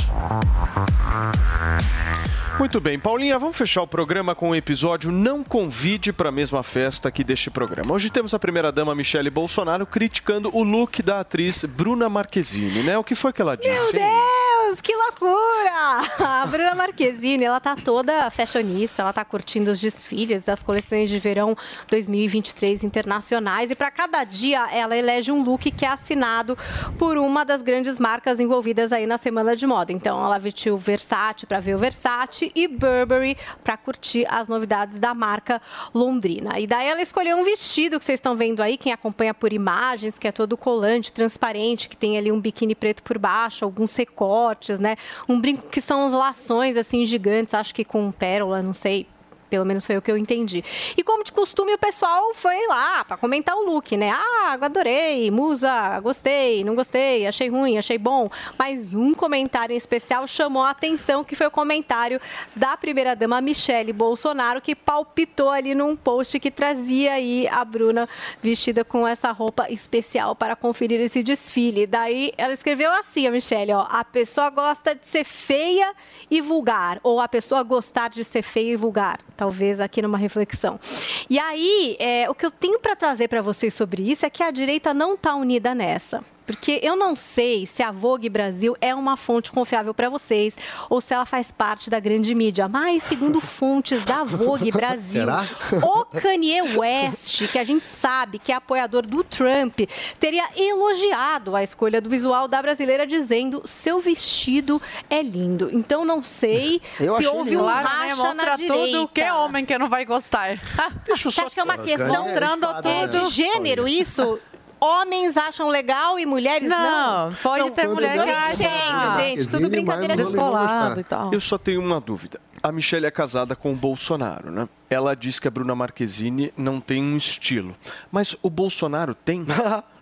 Muito bem, Paulinha, vamos fechar o programa com o um episódio Não Convide para a mesma festa aqui deste programa. Hoje temos a primeira-dama Michele Bolsonaro criticando o look da atriz Bruna Marquezine, né? O que foi que ela disse? Meu Deus, que loucura! A Bruna Marquezine, ela tá toda fashionista, ela tá curtindo os desfiles das coleções de verão 2023 internacionais e para cada dia ela elege um look que é assinado por uma das grandes marcas envolvidas aí na semana de moda. Então ela vestiu Versace para ver o Versace e Burberry para curtir as novidades da marca londrina. E daí ela escolheu um vestido que vocês estão vendo aí, quem acompanha por imagens, que é todo colante, transparente, que tem ali um biquíni preto por baixo, alguns recortes, né? Um brinco que são os lações assim gigantes, acho que com pérola, não sei, Pelo menos foi o que eu entendi. E como de costume, o pessoal foi lá para comentar o look, né? Ah, adorei, musa, gostei, não gostei, achei ruim, achei bom. Mas um comentário em especial chamou a atenção, que foi o comentário da primeira-dama Michele Bolsonaro, que palpitou ali num post que trazia aí a Bruna vestida com essa roupa especial para conferir esse desfile. Daí ela escreveu assim, a Michele, ó, a pessoa gosta de ser feia e vulgar, ou a pessoa gostar de ser feia e vulgar talvez aqui numa reflexão. E aí, é, o que eu tenho para trazer para vocês sobre isso é que a direita não está unida nessa. Porque eu não sei se a Vogue Brasil é uma fonte confiável para vocês ou se ela faz parte da grande mídia. Mas, segundo [LAUGHS] fontes da Vogue Brasil, Será? o Kanye West, que a gente sabe que é apoiador do Trump, teria elogiado a escolha do visual da brasileira, dizendo seu vestido é lindo. Então, não sei [LAUGHS] Eu se houve lindo. um Claro, né? racha Mostra na tudo direita. que é homem que não vai gostar. [LAUGHS] Deixa eu Você acha que é uma questão Mostrando é, tudo. de gênero isso? Homens acham legal e mulheres não? Não, pode ter mulher que acha. brincando, gente, tudo brincadeira de descolado e tal. Eu só tenho uma dúvida. A Michelle é casada com o Bolsonaro, né? Ela diz que a Bruna Marquezine não tem um estilo. Mas o Bolsonaro tem? [LAUGHS]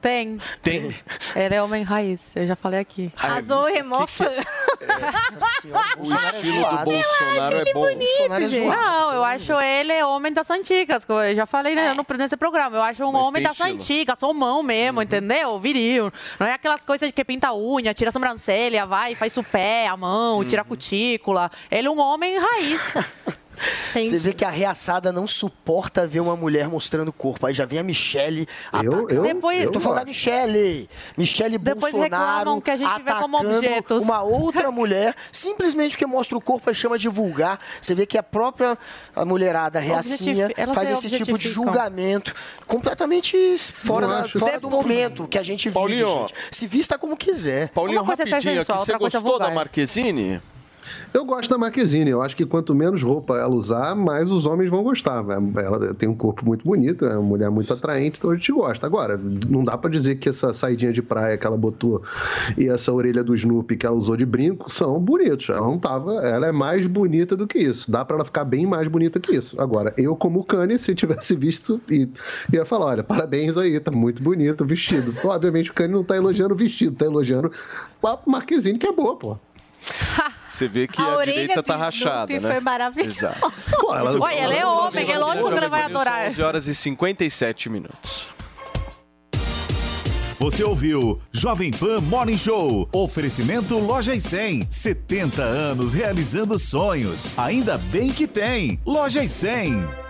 Tem. Tem. Ele é homem raiz, eu já falei aqui. Arrasou, remó fã. [LAUGHS] O estilo do Bolsonaro é bom. Bolsonaro é zoado. Não, eu acho ele homem das antigas. Eu já falei né, no, nesse programa. Eu acho um Mas homem das estilo. antigas, mão mesmo, entendeu? Viril. Não é aquelas coisas de que pinta a unha, tira a sobrancelha, vai, faz o pé, a mão, tira a cutícula. Ele é um homem raiz. [LAUGHS] Você vê que a reaçada não suporta ver uma mulher mostrando o corpo. Aí já vem a Michelle atacando. eu- Depois- eu tô falando da Michelle. Michelle Depois Bolsonaro que a gente vê como atacando objetos. uma outra mulher, simplesmente porque mostra o corpo e chama de vulgar. Você vê que a própria a mulherada reacinha Objetifi- faz se esse tipo de julgamento completamente fora, da- fora do momento que a gente vive, Paulinho. gente. Se vista como quiser. Paulinho, Uma coisa é rapidinho aqui. sensual, Você é gostou da. Marquezine? Eu gosto da Marquezine. Eu acho que quanto menos roupa ela usar, mais os homens vão gostar. Ela tem um corpo muito bonito, é uma mulher muito atraente, então a gente gosta. Agora, não dá pra dizer que essa saidinha de praia que ela botou e essa orelha do Snoopy que ela usou de brinco são bonitos. Ela não tava. Ela é mais bonita do que isso. Dá pra ela ficar bem mais bonita que isso. Agora, eu, como Kanye, se tivesse visto, ia falar: olha, parabéns aí, tá muito bonito o vestido. Obviamente o Kanye não tá elogiando o vestido, tá elogiando a Marquezine, que é boa, pô. [LAUGHS] Você vê que A a, direita tá rachada, né? foi. Pô, ela- Olha, ele é homem, é lógico que ele vai adorar. São 11 horas e 57 minutos. Você ouviu Jovem Pan Morning Show. Oferecimento Loja e 100. 70 anos realizando sonhos. Ainda bem que tem. Loja e 100.